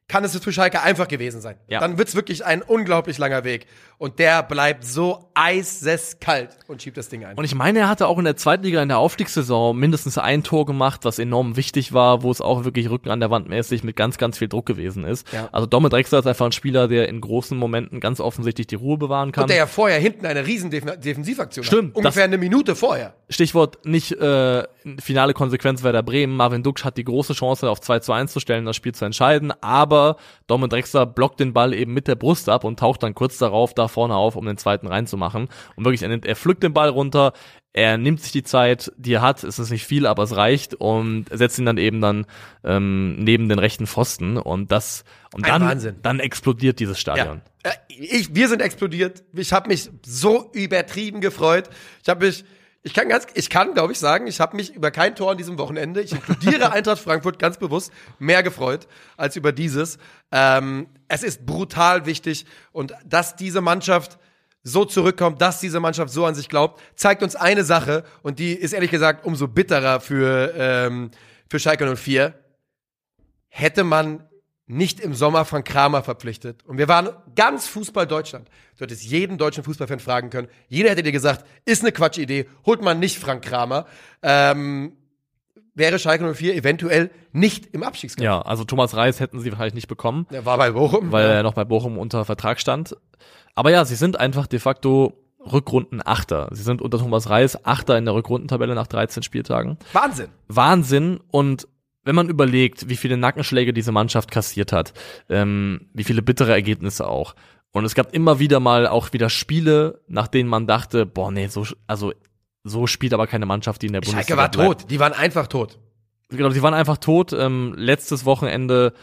kann es für Schalke einfach gewesen sein. Ja. Dann wird's wirklich ein unglaublich langer Weg. Und der bleibt so eiseskalt und schiebt das Ding ein. Und ich meine, er hatte auch in der Zweitliga in der Aufstiegssaison mindestens ein Tor gemacht, was enorm wichtig war, wo es auch wirklich Rücken an der Wand mäßig mit ganz, ganz viel Druck gewesen ist. Ja. Also Domme Drexler ist einfach ein Spieler, der in großen Momenten ganz offensichtlich die Ruhe bewahren kann. Und der ja vorher hinten eine riesen Def Defensivaktion Stimmt, hat. Ungefähr eine Minute vorher. Stichwort nicht äh, finale Konsequenz Werder Bremen. Marvin Duksch hat die große Chance auf 2 zu 1 zu stellen, das Spiel zu entscheiden, aber Domme Drexler blockt den Ball eben mit der Brust ab und taucht dann kurz darauf da vorne auf, um den zweiten reinzumachen. Und wirklich, er, nimmt, er pflückt den Ball runter, er nimmt sich die Zeit, die er hat, es ist nicht viel, aber es reicht und setzt ihn dann eben dann ähm, neben den rechten Pfosten und das und Ein dann, Wahnsinn. dann explodiert dieses Stadion. Ja. Äh, Ich, wir sind explodiert. Ich habe mich so übertrieben gefreut. Ich habe mich, ich kann ganz, ich kann, glaube ich, sagen, ich habe mich über kein Tor an diesem Wochenende, ich inkludiere Eintracht Frankfurt ganz bewusst, mehr gefreut als über dieses. Ähm, es ist brutal wichtig und dass diese Mannschaft so zurückkommt, dass diese Mannschaft so an sich glaubt, zeigt uns eine Sache und die ist ehrlich gesagt umso bitterer für, ähm, für Schalke 04 hätte man nicht im Sommer Frank Kramer verpflichtet. Und wir waren ganz Fußball Deutschland. Du hättest jeden deutschen Fußballfan fragen können. Jeder hätte dir gesagt, ist eine Quatschidee, holt man nicht Frank Kramer. Ähm, wäre Schalke 04 eventuell nicht im Abstiegskampf. Ja, also Thomas Reis hätten sie wahrscheinlich nicht bekommen. Er war bei Bochum. weil er noch bei Bochum unter Vertrag stand. Aber ja, sie sind einfach de facto Rückrunden-Achter. Sie sind unter Thomas Reis Achter in der Rückrundentabelle nach 13 Spieltagen. Wahnsinn. Wahnsinn und wenn man überlegt, wie viele Nackenschläge diese Mannschaft kassiert hat, ähm, wie viele bittere Ergebnisse auch. Und es gab immer wieder mal auch wieder Spiele, nach denen man dachte, boah, nee, so, also so spielt aber keine Mannschaft, die in der Schalke Bundesliga war bleibt. tot. Die waren einfach tot. Genau, die waren einfach tot. Ähm, letztes Wochenende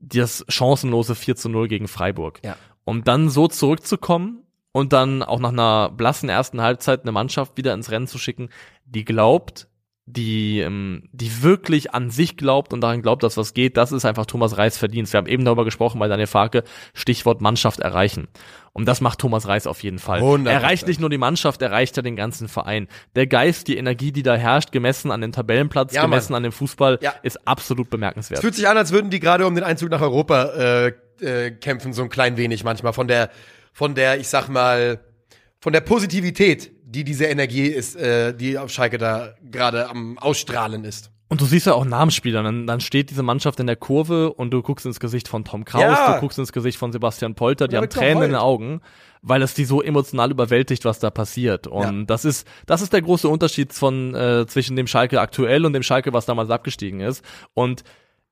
das chancenlose 4 zu 0 gegen Freiburg. Ja. Um dann so zurückzukommen und dann auch nach einer blassen ersten Halbzeit eine Mannschaft wieder ins Rennen zu schicken, die glaubt, die, ähm, die wirklich an sich glaubt und daran glaubt, dass was geht, das ist einfach Thomas Reis Verdienst. Wir haben eben darüber gesprochen bei Daniel Farke, Stichwort Mannschaft erreichen. Und das macht Thomas Reis auf jeden Fall. 100%. Er erreicht nicht nur die Mannschaft, er erreicht ja den ganzen Verein. Der Geist, die Energie, die da herrscht, gemessen an dem Tabellenplatz, Ja, gemessen Mann. an dem Fußball, Ja. ist absolut bemerkenswert. Es fühlt sich an, als würden die gerade um den Einzug nach Europa äh, äh, kämpfen, so ein klein wenig manchmal. Von der, von der, ich sag mal, von der Positivität, die diese Energie ist, äh, die auf Schalke da gerade am Ausstrahlen ist. Und du siehst ja auch Namensspieler, dann, dann steht diese Mannschaft in der Kurve und du guckst ins Gesicht von Tom Kraus, Ja. du guckst ins Gesicht von Sebastian Polter, die Ja, haben Tränen in den. Augen, weil es die so emotional überwältigt, was da passiert. Und Ja. das ist, das ist der große Unterschied von äh, zwischen dem Schalke aktuell und dem Schalke, was damals abgestiegen ist. Und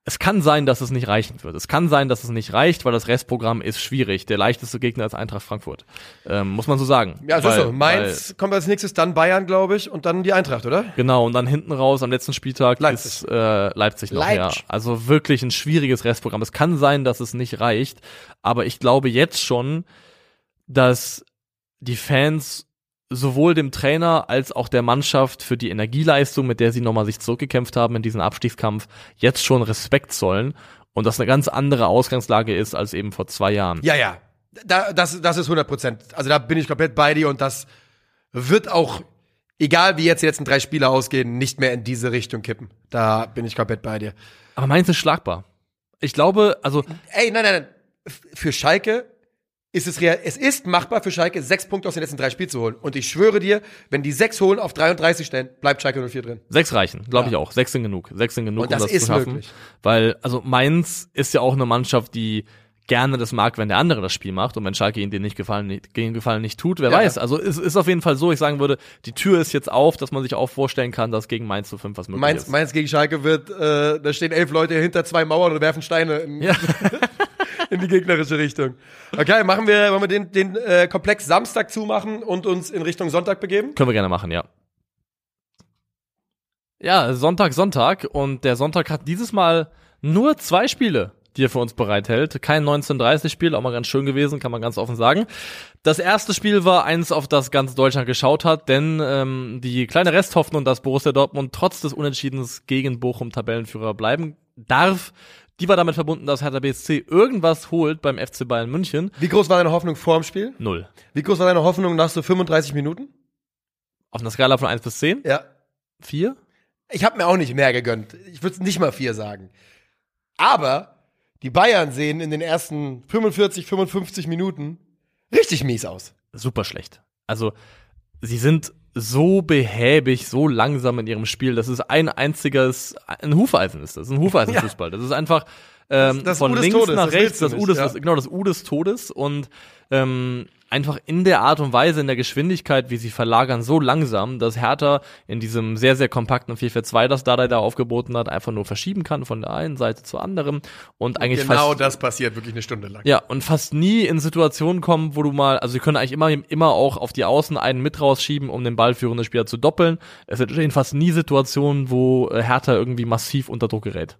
es kann sein, dass es nicht reichen wird. Es kann sein, dass es nicht reicht, weil das Restprogramm ist schwierig. Der leichteste Gegner ist Eintracht Frankfurt. Ähm, muss man so sagen. Ja, so ist Weil- so. Mainz kommt als nächstes, dann Bayern, glaube ich, und dann die Eintracht, oder? Genau, und dann hinten raus am letzten Spieltag Leipzig. ist äh, Leipzig noch, Leipzig. ja. Also wirklich ein schwieriges Restprogramm. Es kann sein, dass es nicht reicht, aber ich glaube jetzt schon, dass die Fans sowohl dem Trainer als auch der Mannschaft für die Energieleistung, mit der sie nochmal sich zurückgekämpft haben in diesen Abstiegskampf, jetzt schon Respekt zollen und das eine ganz andere Ausgangslage ist als eben vor zwei Jahren. Ja, ja. Da, das, das ist 100 Prozent. Also da bin ich komplett bei dir und das wird auch, egal wie jetzt die letzten drei Spiele ausgehen, nicht mehr in diese Richtung kippen. Da bin ich komplett bei dir. Aber Mainz ist schlagbar. Ich glaube, also Ey, nein, nein, nein. Für Schalke ist es real, es ist machbar für Schalke, sechs Punkte aus den letzten drei Spielen zu holen. Und ich schwöre dir, wenn die sechs holen auf 33 stellen, bleibt Schalke 04 drin. Sechs reichen, glaube Ja. ich auch. Sechs sind genug. Sechs sind genug, Und das um das ist zu schaffen. möglich. Weil, also Mainz ist ja auch eine Mannschaft, die gerne das mag, wenn der andere das Spiel macht und wenn Schalke ihn den nicht gefallen, nicht, gegen Gefallen nicht tut, wer Ja. weiß. Also es ist auf jeden Fall so, ich sagen würde, die Tür ist jetzt auf, dass man sich auch vorstellen kann, dass gegen Mainz zu fünf was möglich Mainz, ist. Mainz gegen Schalke wird, äh, da stehen elf Leute hinter zwei Mauern und werfen Steine in, Ja. in die gegnerische Richtung. Okay, machen wir, wollen wir den, den äh, Komplex Samstag zumachen und uns in Richtung Sonntag begeben? Können wir gerne machen, ja. Ja, Sonntag, Sonntag. Und der Sonntag hat dieses Mal nur zwei Spiele, die er für uns bereithält. Kein 1930-Spiel, auch mal ganz schön gewesen, kann man ganz offen sagen. Das erste Spiel war eins, auf das ganz Deutschland geschaut hat, denn ähm, die kleine Resthoffnung, dass Borussia Dortmund trotz des Unentschiedens gegen Bochum Tabellenführer bleiben darf, die war damit verbunden, dass Hertha BSC irgendwas holt beim FC Bayern München. Wie groß war deine Hoffnung vor dem Spiel? Null. Wie groß war deine Hoffnung nach so 35 Minuten? Auf einer Skala von 1 bis 10? Ja. Vier? Ich habe mir auch nicht mehr gegönnt. Ich würde nicht mal vier sagen. Aber die Bayern sehen in den ersten 45, 55 Minuten richtig mies aus. super schlecht. Also, sie sind so behäbig, so langsam in ihrem Spiel. Das ist ein einziges, ein Hufeisen ist das, ein Hufeisenfußball. Das ist einfach ähm, Das- das von links Todes, nach das rechts, das U des, ja. das, genau, das U des Todes und ähm, einfach in der Art und Weise, in der Geschwindigkeit, wie sie verlagern, so langsam, dass Hertha in diesem sehr, sehr kompakten 4-4-2, das Dardai da aufgeboten hat, einfach nur verschieben kann von der einen Seite zur anderen und eigentlich genau fast das passiert wirklich eine Stunde lang. ja, und fast nie in Situationen kommen, wo du mal, also sie können eigentlich immer, immer auch auf die Außen einen mit rausschieben, um den ballführenden Spieler zu doppeln. Es entstehen fast nie Situationen, wo äh, Hertha irgendwie massiv unter Druck gerät.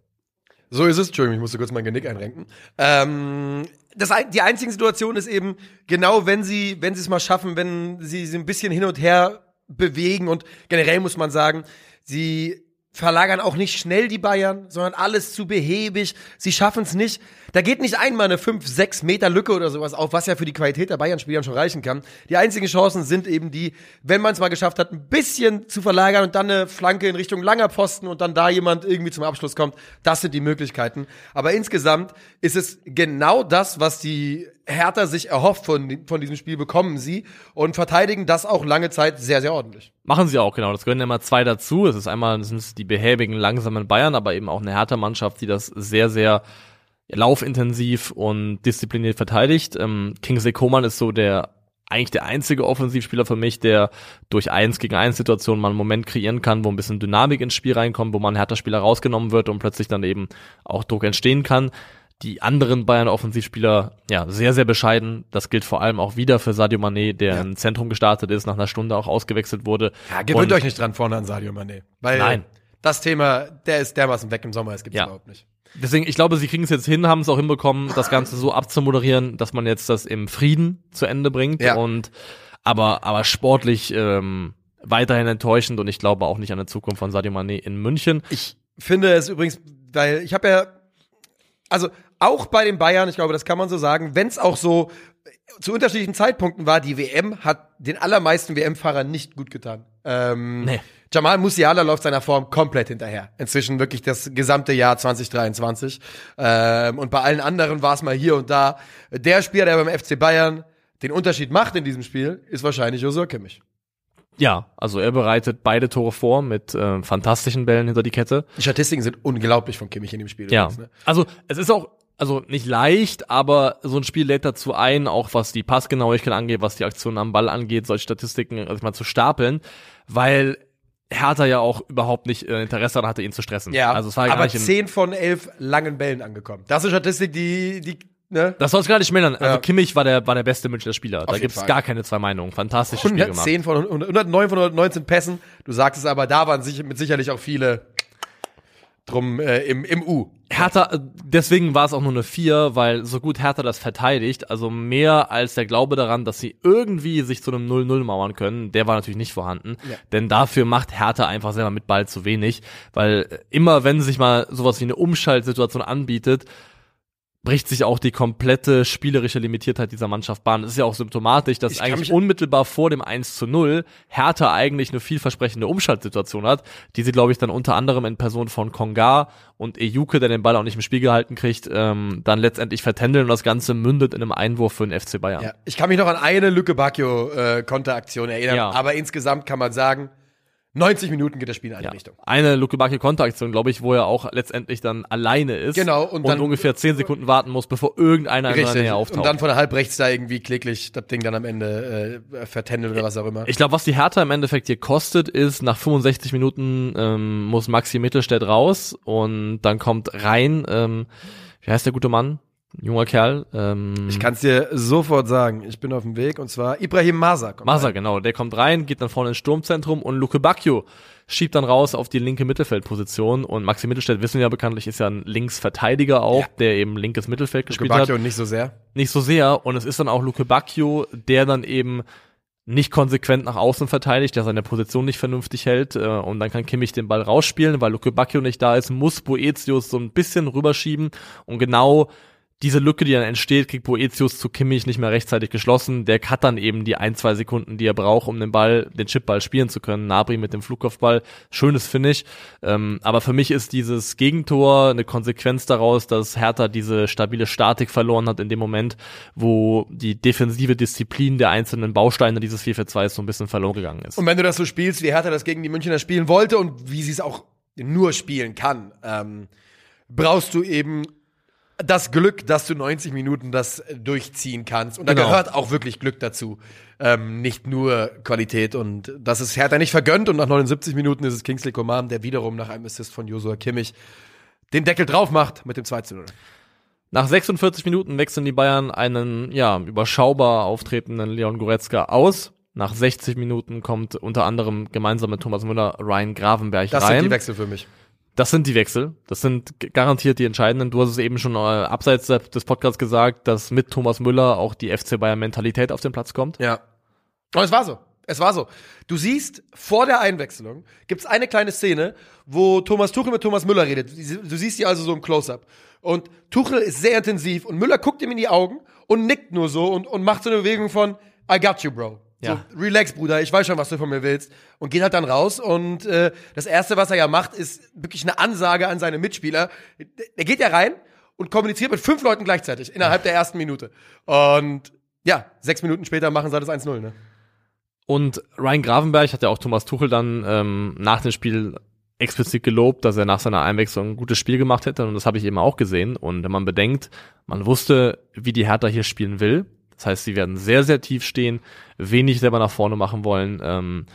So ist es. Entschuldigung, ich musste kurz mein Genick einrenken. Ähm, das, die einzige Situation ist eben, genau wenn sie, wenn sie es mal schaffen, wenn sie sie ein bisschen hin und her bewegen und generell muss man sagen, sie verlagern auch nicht schnell die Bayern, sondern alles zu behäbig. Sie schaffen es nicht. Da geht nicht einmal eine 5, 6 Meter Lücke oder sowas auf, was ja für die Qualität der Bayern-Spieler schon reichen kann. Die einzigen Chancen sind eben die, wenn man es mal geschafft hat, ein bisschen zu verlagern und dann eine Flanke in Richtung langer Pfosten und dann da jemand irgendwie zum Abschluss kommt. Das sind die Möglichkeiten. Aber insgesamt ist es genau das, was die Hertha sich erhofft von, von diesem Spiel, bekommen sie und verteidigen das auch lange Zeit sehr, sehr ordentlich. Machen sie auch, genau. Das gehören ja immer zwei dazu. Es ist einmal das sind die behäbigen, langsamen Bayern, aber eben auch eine Hertha-Mannschaft, die das sehr, sehr laufintensiv und diszipliniert verteidigt. Ähm, Kingsley Coman ist so der eigentlich der einzige Offensivspieler für mich, der durch eins gegen eins Situationen mal einen Moment kreieren kann, wo ein bisschen Dynamik ins Spiel reinkommt, wo man härter Spieler rausgenommen wird und plötzlich dann eben auch Druck entstehen kann. Die anderen Bayern Offensivspieler, ja, sehr, sehr bescheiden. Das gilt vor allem auch wieder für Sadio Mané, der ja. im Zentrum gestartet ist, nach einer Stunde auch ausgewechselt wurde. Ja, gewöhnt euch nicht dran vorne an Sadio Mané. Weil Nein. das Thema, der ist dermaßen weg im Sommer, es gibt's ja. überhaupt nicht. Deswegen, ich glaube, sie kriegen es jetzt hin, haben es auch hinbekommen, das Ganze so abzumoderieren, dass man jetzt das im Frieden zu Ende bringt. Ja. Und aber, aber sportlich ähm, weiterhin enttäuschend und ich glaube auch nicht an der Zukunft von Sadio Mané in München. Ich finde es übrigens, weil ich habe ja, also auch bei den Bayern, ich glaube, das kann man so sagen, wenn es auch so zu unterschiedlichen Zeitpunkten war, die WM hat den allermeisten WM-Fahrern nicht gut getan. Ähm, nee. Jamal Musiala läuft seiner Form komplett hinterher. Inzwischen wirklich das gesamte Jahr 2023. Ähm, und bei allen anderen war es mal hier und da. Der Spieler, der beim FC Bayern den Unterschied macht in diesem Spiel, ist wahrscheinlich Josua Kimmich. Ja, also er bereitet beide Tore vor mit äh, fantastischen Bällen hinter die Kette. Die Statistiken sind unglaublich von Kimmich in dem Spiel. Ja, übrigens, ne? also es ist auch also nicht leicht, aber so ein Spiel lädt dazu ein, auch was die Passgenauigkeit angeht, was die Aktionen am Ball angeht, solche Statistiken also mal zu stapeln, weil Hertha ja auch überhaupt nicht äh, Interesse daran hatte, ihn zu stressen. Ja, also es war aber zehn von elf langen Bällen angekommen. Das ist eine Statistik, die, die Ne? Das soll es gar nicht schmälern. Also ja. Kimmich war der, war der beste Münchner Spieler. Auf da gibt's Fall. gar keine zwei Meinungen. Fantastisches Spiel gemacht. 110 von 109 von 119 Pässen. Du sagst es aber, da waren sich, mit sicherlich auch viele drum äh, im, im U. Hertha, äh, deswegen war es auch nur eine 4, weil so gut Hertha das verteidigt, also mehr als der Glaube daran, dass sie irgendwie sich zu einem 0-0 mauern können, der war natürlich nicht vorhanden. Ja. Denn dafür macht Hertha einfach selber mit Ball zu wenig, weil immer wenn sich mal sowas wie eine Umschaltsituation anbietet, bricht sich auch die komplette spielerische Limitiertheit dieser Mannschaft Bahn. Das ist ja auch symptomatisch, dass ich eigentlich unmittelbar vor dem 1 zu 0 Hertha eigentlich eine vielversprechende Umschaltsituation hat, die sie, glaube ich, dann unter anderem in Person von Konga und Ejuke, der den Ball auch nicht im Spiel gehalten kriegt, ähm, dann letztendlich vertändeln und das Ganze mündet in einem Einwurf für den FC Bayern. Ja, ich kann mich noch an eine Lücke Bacchio äh, Konteraktion erinnern, ja. aber insgesamt kann man sagen, 90 Minuten geht das Spiel in eine ja. Richtung. Eine Luke Bacchio Konteraktion, glaube ich, wo er auch letztendlich dann alleine ist. Genau. Und, und dann ungefähr 10 Sekunden warten muss, bevor irgendeiner in der Nähe auftaucht. Und dann von der Halbrechts da irgendwie kläglich das Ding dann am Ende äh, vertändelt oder was auch immer. Ich glaube, was die Hertha im Endeffekt hier kostet, ist, nach 65 Minuten ähm, muss Maxi Mittelstädt raus und dann kommt rein, ähm, wie heißt der gute Mann? Junger Kerl. Ähm, ich kann es dir sofort sagen. Ich bin auf dem Weg und zwar Ibrahim Masa. Masa, genau. Der kommt rein, geht dann vorne ins Sturmzentrum und Luke Bacchio schiebt dann raus auf die linke Mittelfeldposition und Maxi Mittelstädt, wissen wir ja bekanntlich, ist ja ein Linksverteidiger auch, ja. der eben linkes Mittelfeld Luke gespielt Bacchio hat. nicht so sehr. Nicht so sehr und es ist dann auch Luke Bacchio, der dann eben nicht konsequent nach außen verteidigt, der seine Position nicht vernünftig hält äh, und dann kann Kimmich den Ball rausspielen, weil Luke Bacchio nicht da ist, muss Boetius so ein bisschen rüberschieben und genau diese Lücke, die dann entsteht, kriegt Boetius zu Kimmich nicht mehr rechtzeitig geschlossen. Der hat dann eben die ein, zwei Sekunden, die er braucht, um den Ball, den Chipball spielen zu können. Nabri mit dem Flugkopfball, schönes Finish. Ähm, aber für mich ist dieses Gegentor eine Konsequenz daraus, dass Hertha diese stabile Statik verloren hat in dem Moment, wo die defensive Disziplin der einzelnen Bausteine dieses 4 4 2 so ein bisschen verloren gegangen ist. Und wenn du das so spielst, wie Hertha das gegen die Münchner spielen wollte und wie sie es auch nur spielen kann, ähm, brauchst du eben das Glück, dass du 90 Minuten das durchziehen kannst. Und da genau. gehört auch wirklich Glück dazu. Ähm, nicht nur Qualität. Und das ist Hertha nicht vergönnt. Und nach 79 Minuten ist es Kingsley Coman, der wiederum nach einem Assist von Josua Kimmich den Deckel drauf macht mit dem 2 zu 0. Nach 46 Minuten wechseln die Bayern einen, ja, überschaubar auftretenden Leon Goretzka aus. Nach 60 Minuten kommt unter anderem gemeinsam mit Thomas Müller Ryan Gravenberg das rein. Das sind die Wechsel für mich. Das sind die Wechsel. Das sind garantiert die entscheidenden. Du hast es eben schon äh, abseits des Podcasts gesagt, dass mit Thomas Müller auch die FC Bayern Mentalität auf den Platz kommt. Ja. Und es war so. Es war so. Du siehst, vor der Einwechslung gibt's eine kleine Szene, wo Thomas Tuchel mit Thomas Müller redet. Du siehst die also so im Close-Up. Und Tuchel ist sehr intensiv und Müller guckt ihm in die Augen und nickt nur so und, und macht so eine Bewegung von I got you, bro. Ja. So, relax, Bruder, ich weiß schon, was du von mir willst. Und geht halt dann raus. Und äh, das Erste, was er ja macht, ist wirklich eine Ansage an seine Mitspieler. Er geht ja rein und kommuniziert mit fünf Leuten gleichzeitig innerhalb der ersten Minute. Und ja, sechs Minuten später machen sie das 1-0, ne? Und Ryan Gravenberg hat ja auch Thomas Tuchel dann ähm, nach dem Spiel explizit gelobt, dass er nach seiner Einwechslung ein gutes Spiel gemacht hätte. Und das habe ich eben auch gesehen. Und wenn man bedenkt, man wusste, wie die Hertha hier spielen will, Das heißt, sie werden sehr, sehr tief stehen, wenig selber nach vorne machen wollen. Ähm,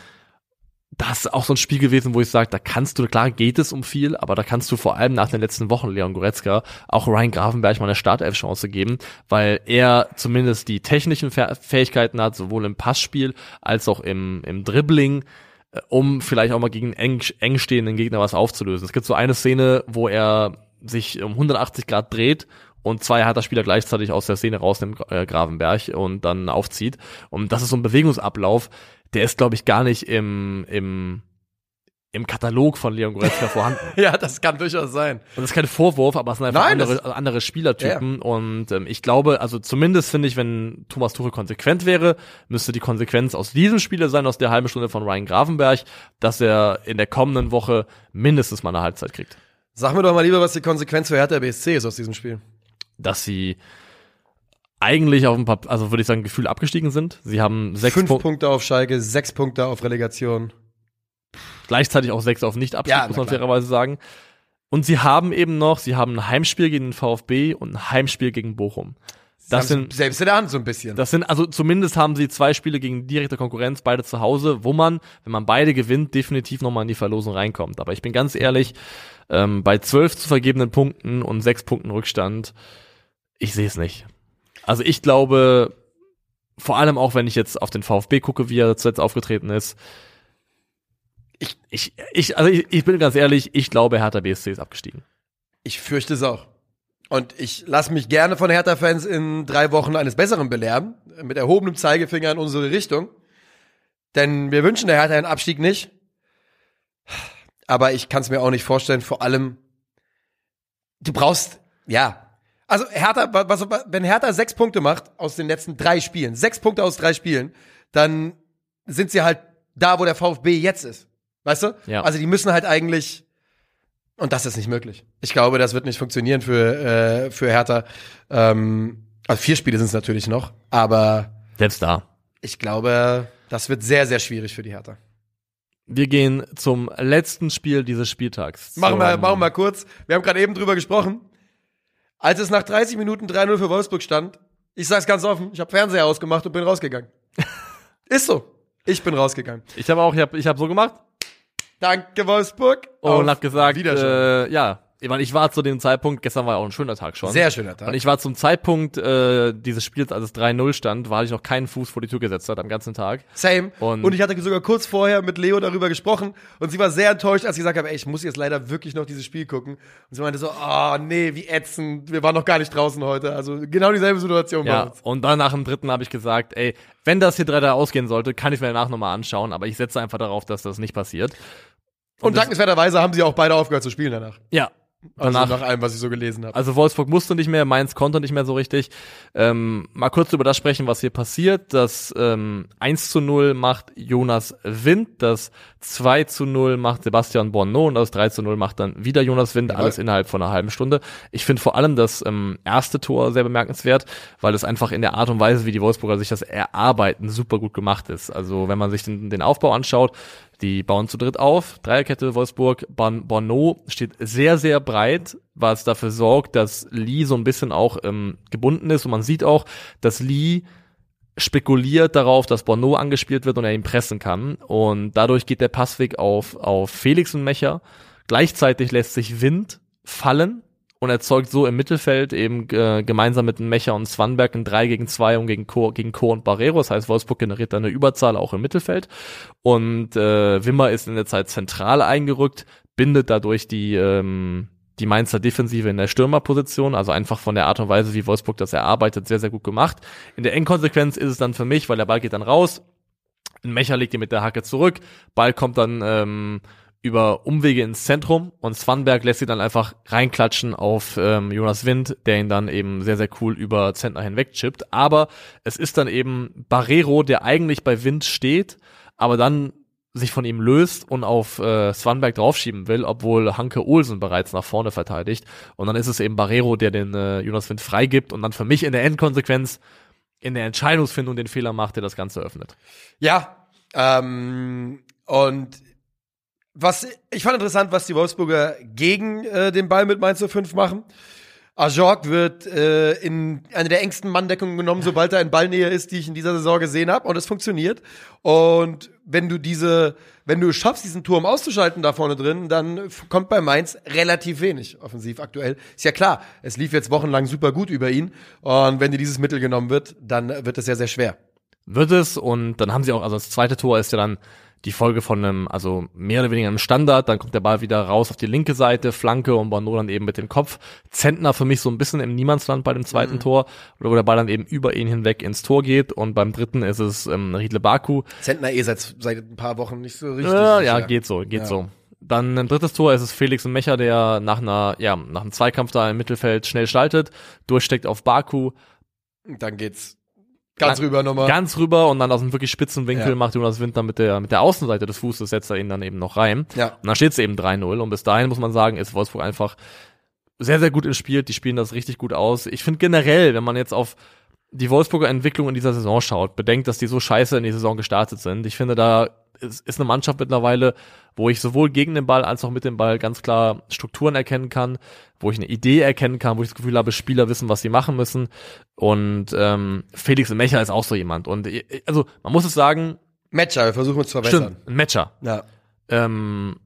das ist auch so ein Spiel gewesen, wo ich sage, da kannst du, klar geht es um viel, aber da kannst du vor allem nach den letzten Wochen Leon Goretzka auch Ryan Gravenberg mal eine Startelf-Chance geben, weil er zumindest die technischen Fähigkeiten hat, sowohl im Passspiel als auch im, im Dribbling, äh, um vielleicht auch mal gegen eng, eng stehenden Gegner was aufzulösen. Es gibt so eine Szene, wo er sich um 180 Grad dreht und zwei harter Spieler gleichzeitig aus der Szene rausnimmt, äh, Gravenberg, und dann aufzieht. Und das ist so ein Bewegungsablauf, der ist, glaube ich, gar nicht im, im, im Katalog von Leon Goretzka vorhanden. ja, das kann durchaus sein. Und das ist kein Vorwurf, aber es sind einfach Nein, andere, andere Spielertypen. Ja. Und ähm, ich glaube, also zumindest finde ich, wenn Thomas Tuchel konsequent wäre, müsste die Konsequenz aus diesem Spieler sein, aus der halben Stunde von Ryan Gravenberg, dass er in der kommenden Woche mindestens mal eine Halbzeit kriegt. Sag mir doch mal lieber, was die Konsequenz für Hertha BSC ist aus diesem Spiel. Dass sie eigentlich auf ein paar, also würde ich sagen, Gefühl abgestiegen sind. Sie haben sechs Fünf Pu Punkte auf Schalke, sechs Punkte auf Relegation. Gleichzeitig auch sechs auf Nicht-Abstieg, ja, muss man fairerweise sagen. Und sie haben eben noch, sie haben ein Heimspiel gegen den VfB und ein Heimspiel gegen Bochum. Das sind selbst in der Hand so ein bisschen. Das sind also zumindest haben sie zwei Spiele gegen direkte Konkurrenz, beide zu Hause, wo man, wenn man beide gewinnt, definitiv nochmal in die Verlosung reinkommt. Aber ich bin ganz ehrlich, ähm, bei zwölf zu vergebenen Punkten und sechs Punkten Rückstand, ich sehe es nicht. Also ich glaube, vor allem auch wenn ich jetzt auf den VfB gucke, wie er zuletzt aufgetreten ist, ich, ich, ich, also ich, ich bin ganz ehrlich, ich glaube, Hertha BSC ist abgestiegen. Ich fürchte es auch. Und ich lasse mich gerne von Hertha-Fans in drei Wochen eines Besseren belehren, mit erhobenem Zeigefinger in unsere Richtung. Denn wir wünschen der Hertha einen Abstieg nicht. Aber ich kann es mir auch nicht vorstellen, vor allem, du brauchst, ja, also Hertha, was, wenn Hertha sechs Punkte macht aus den letzten drei Spielen, sechs Punkte aus drei Spielen, dann sind sie halt da, wo der VfB jetzt ist. Weißt du? Ja. Also die müssen halt eigentlich, und das ist nicht möglich. Ich glaube, das wird nicht funktionieren für, äh, für Hertha. Ähm, also vier Spiele sind es natürlich noch, aber selbst da. Ich glaube, das wird sehr, sehr schwierig für die Hertha. Wir gehen zum letzten Spiel dieses Spieltags. Machen wir, machen wir mal kurz. Wir haben gerade eben drüber gesprochen. Als es nach 30 Minuten 3-0 für Wolfsburg stand, ich sag's ganz offen, ich habe Fernseher ausgemacht und bin rausgegangen. Ist so. Ich bin rausgegangen. Ich habe auch, ich habe ich hab so gemacht. Danke Wolfsburg. Und hab gesagt, äh, ja, ich meine, ich war zu dem Zeitpunkt, gestern war ja auch ein schöner Tag schon. Sehr schöner Tag. Und ich war zum Zeitpunkt äh, dieses Spiels, als es 3-0 stand, war ich noch keinen Fuß vor die Tür gesetzt hat am ganzen Tag. Same. Und, und ich hatte sogar kurz vorher mit Leo darüber gesprochen und sie war sehr enttäuscht, als ich gesagt habe, ey, ich muss jetzt leider wirklich noch dieses Spiel gucken. Und sie meinte so, oh nee, wie ätzend, wir waren noch gar nicht draußen heute. Also genau dieselbe Situation ja, bei uns. Und dann nach dem dritten habe ich gesagt, ey, wenn das hier 3 ausgehen sollte, kann ich mir danach nochmal anschauen, aber ich setze einfach darauf, dass das nicht passiert. Und, und dankenswerterweise haben sie auch beide aufgehört zu spielen danach. Ja, also Danach, nach allem, was ich so gelesen habe. Also Wolfsburg musste nicht mehr, Mainz konnte nicht mehr so richtig. Ähm, mal kurz über das sprechen, was hier passiert. Das ähm, 1 zu 0 macht Jonas Wind, das 2 zu 0 macht Sebastian Bonneau und das 3 zu 0 macht dann wieder Jonas Wind, alles innerhalb von einer halben Stunde. Ich finde vor allem das ähm, erste Tor sehr bemerkenswert, weil es einfach in der Art und Weise, wie die Wolfsburger sich das erarbeiten, super gut gemacht ist. Also wenn man sich den, den Aufbau anschaut, die bauen zu dritt auf. Dreierkette Wolfsburg. Bon Bono steht sehr, sehr breit, was dafür sorgt, dass Lee so ein bisschen auch ähm, gebunden ist. Und man sieht auch, dass Lee spekuliert darauf, dass Bono angespielt wird und er ihn pressen kann. Und dadurch geht der Passweg auf, auf Felix und Mecher. Gleichzeitig lässt sich Wind fallen und erzeugt so im Mittelfeld eben äh, gemeinsam mit Mecher und Swanberg ein 3 gegen 2 und gegen Co, gegen Co und Barrero. Das heißt, Wolfsburg generiert da eine Überzahl auch im Mittelfeld. Und äh, Wimmer ist in der Zeit zentral eingerückt, bindet dadurch die, ähm, die Mainzer Defensive in der Stürmerposition, also einfach von der Art und Weise, wie Wolfsburg das erarbeitet, sehr, sehr gut gemacht. In der Endkonsequenz ist es dann für mich, weil der Ball geht dann raus, ein Mecher legt ihn mit der Hacke zurück, Ball kommt dann ähm, über Umwege ins Zentrum und Swanberg lässt sie dann einfach reinklatschen auf ähm, Jonas Wind, der ihn dann eben sehr, sehr cool über Zentner hinweg chippt. Aber es ist dann eben Barrero, der eigentlich bei Wind steht, aber dann sich von ihm löst und auf äh, Swanberg draufschieben will, obwohl Hanke Olsen bereits nach vorne verteidigt. Und dann ist es eben Barrero, der den äh, Jonas Wind freigibt und dann für mich in der Endkonsequenz in der Entscheidungsfindung den Fehler macht, der das Ganze öffnet. Ja, ähm, und was ich fand interessant, was die Wolfsburger gegen äh, den Ball mit Mainz 05 machen. Ajorg wird äh, in eine der engsten Manndeckungen genommen, sobald er in Ballnähe ist, die ich in dieser Saison gesehen habe. Und es funktioniert. Und wenn du diese, wenn du schaffst, diesen Turm auszuschalten da vorne drin, dann kommt bei Mainz relativ wenig offensiv aktuell. Ist ja klar, es lief jetzt wochenlang super gut über ihn. Und wenn dir dieses Mittel genommen wird, dann wird es sehr, sehr schwer. Wird es. Und dann haben sie auch, also das zweite Tor ist ja dann die Folge von einem, also mehr oder weniger einem Standard, dann kommt der Ball wieder raus auf die linke Seite, Flanke und Bono dann eben mit dem Kopf. Zentner für mich so ein bisschen im Niemandsland bei dem zweiten mhm. Tor, wo der Ball dann eben über ihn hinweg ins Tor geht und beim dritten ist es ähm, Riedle Baku. Zentner eh seit, seit ein paar Wochen nicht so richtig. Äh, ja, geht so, geht ja. so. Dann ein drittes Tor ist es Felix und Mecher, der nach einer, ja, nach einem Zweikampf da im Mittelfeld schnell schaltet, durchsteckt auf Baku. Dann geht's Ganz rüber nochmal. Ganz rüber und dann aus einem wirklich spitzen Winkel ja. macht Jonas Winter mit der, mit der Außenseite des Fußes, setzt er ihn dann eben noch rein. Ja. Und dann steht es eben 3-0 und bis dahin muss man sagen, ist Wolfsburg einfach sehr, sehr gut gespielt. Die spielen das richtig gut aus. Ich finde generell, wenn man jetzt auf die Wolfsburger Entwicklung in dieser Saison schaut, bedenkt, dass die so scheiße in die Saison gestartet sind. Ich finde, da ist, ist eine Mannschaft mittlerweile, wo ich sowohl gegen den Ball als auch mit dem Ball ganz klar Strukturen erkennen kann, wo ich eine Idee erkennen kann, wo ich das Gefühl habe, Spieler wissen, was sie machen müssen. Und ähm, Felix Mecher ist auch so jemand. Und also man muss es sagen. Matcher, wir versuchen uns zu verbessern. Stimmt, ein Matcher. Ja. Ähm,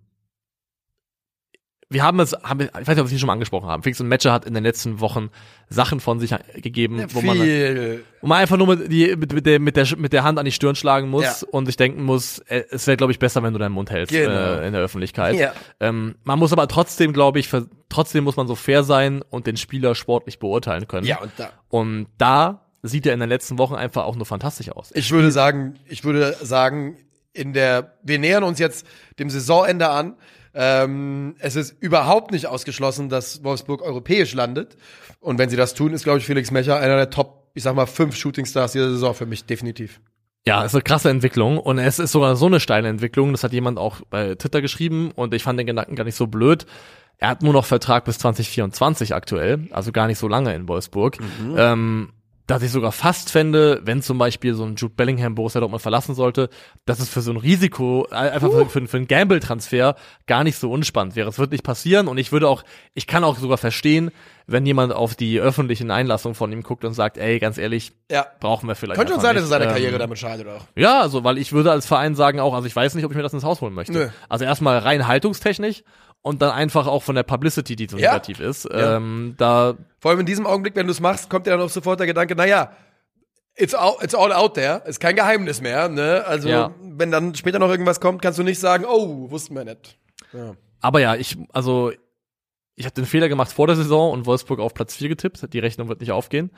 wir haben es, haben, ich weiß nicht, ob wir es hier schon mal angesprochen haben. Fix und Matcher hat in den letzten Wochen Sachen von sich gegeben, ja, wo, man, wo man einfach nur mit, die, mit, mit, der, mit, der, mit der Hand an die Stirn schlagen muss ja. und sich denken muss, äh, es wäre, glaube ich, besser, wenn du deinen Mund hältst genau. äh, in der Öffentlichkeit. Ja. Ähm, man muss aber trotzdem, glaube ich, für, trotzdem muss man so fair sein und den Spieler sportlich beurteilen können. Ja, und da. Und da sieht er in den letzten Wochen einfach auch nur fantastisch aus. Ich würde sagen, ich würde sagen, in der, wir nähern uns jetzt dem Saisonende an. Ähm, es ist überhaupt nicht ausgeschlossen, dass Wolfsburg europäisch landet. Und wenn sie das tun, ist, glaube ich, Felix Mecher einer der Top, ich sag mal, fünf Shootingstars dieser Saison für mich, definitiv. Ja, es ist eine krasse Entwicklung und es ist sogar so eine steile Entwicklung. Das hat jemand auch bei Twitter geschrieben und ich fand den Gedanken gar nicht so blöd. Er hat nur noch Vertrag bis 2024 aktuell, also gar nicht so lange in Wolfsburg. Mhm. Ähm, dass ich sogar fast fände, wenn zum Beispiel so ein Jude Bellingham Borussia Dortmund verlassen sollte, dass es für so ein Risiko, äh, einfach uh. für, für, einen Gamble-Transfer gar nicht so unspannend wäre. Es wird nicht passieren und ich würde auch, ich kann auch sogar verstehen, wenn jemand auf die öffentlichen Einlassungen von ihm guckt und sagt, ey, ganz ehrlich, ja. brauchen wir vielleicht. Könnte schon sein, nicht. dass er seine Karriere ähm, damit scheidet auch. Ja, also, weil ich würde als Verein sagen auch, also ich weiß nicht, ob ich mir das ins Haus holen möchte. Nö. Also erstmal rein haltungstechnisch und dann einfach auch von der Publicity, die so ja. negativ ist. Ja. Ähm, da Vor allem in diesem Augenblick, wenn du es machst, kommt dir dann auch sofort der Gedanke, naja, it's all, it's all out there, ist kein Geheimnis mehr. Ne? Also ja. wenn dann später noch irgendwas kommt, kannst du nicht sagen, oh, wussten wir nicht. Aber ja, ich, also ich habe den Fehler gemacht vor der Saison und Wolfsburg auf Platz 4 getippt. Die Rechnung wird nicht aufgehen.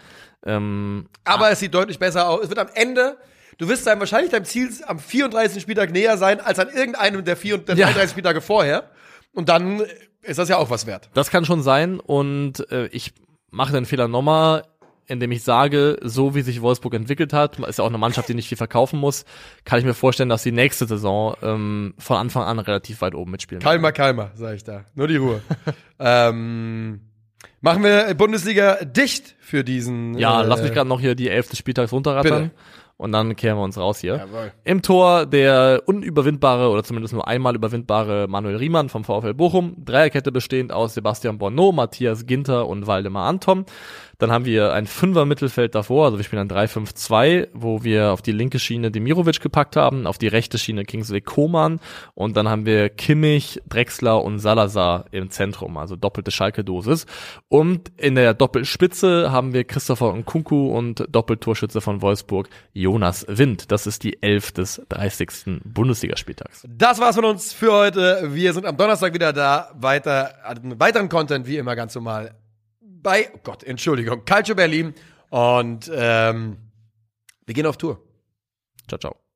Ähm, Aber ah. es sieht deutlich besser aus. Es wird am Ende du wirst dann wahrscheinlich deinem Ziel am 34. Spieltag näher sein als an irgendeinem der, 4, der 33 ja. Spieltage vorher. Und dann ist das ja auch was wert. Das kann schon sein. Und äh, ich mache den Fehler nochmal, indem ich sage, so wie sich Wolfsburg entwickelt hat, ist ja auch eine Mannschaft, die nicht viel verkaufen muss, kann ich mir vorstellen, dass die nächste Saison ähm, von Anfang an relativ weit oben mitspielen. Kalmer, kalmer, sage ich da. Nur die Ruhe. ähm, machen wir Bundesliga dicht für diesen. Ja, äh, lass mich gerade noch hier die elfte Spieltags runterrattern. Bitte und dann kehren wir uns raus hier. Jawohl. Im Tor der unüberwindbare oder zumindest nur einmal überwindbare Manuel Riemann vom VfL Bochum. Dreierkette bestehend aus Sebastian Bonneau, Matthias Ginter und Waldemar Anton. Dann haben wir ein Fünfer-Mittelfeld davor, also wir spielen ein 3-5-2, wo wir auf die linke Schiene Demirovic gepackt haben, auf die rechte Schiene Kingsley Koman und dann haben wir Kimmich, Drexler und Salazar im Zentrum, also doppelte Schalke-Dosis. Und in der Doppelspitze haben wir Christopher Nkunku und Doppeltorschütze von Wolfsburg Jonas Wind. Das ist die Elf des 30. Bundesligaspieltags. Das war's von uns für heute. Wir sind am Donnerstag wieder da. Weiter, weiteren Content wie immer ganz normal bei, oh Gott, Entschuldigung, Calcio Berlin. Und ähm, wir gehen auf Tour. Ciao, ciao.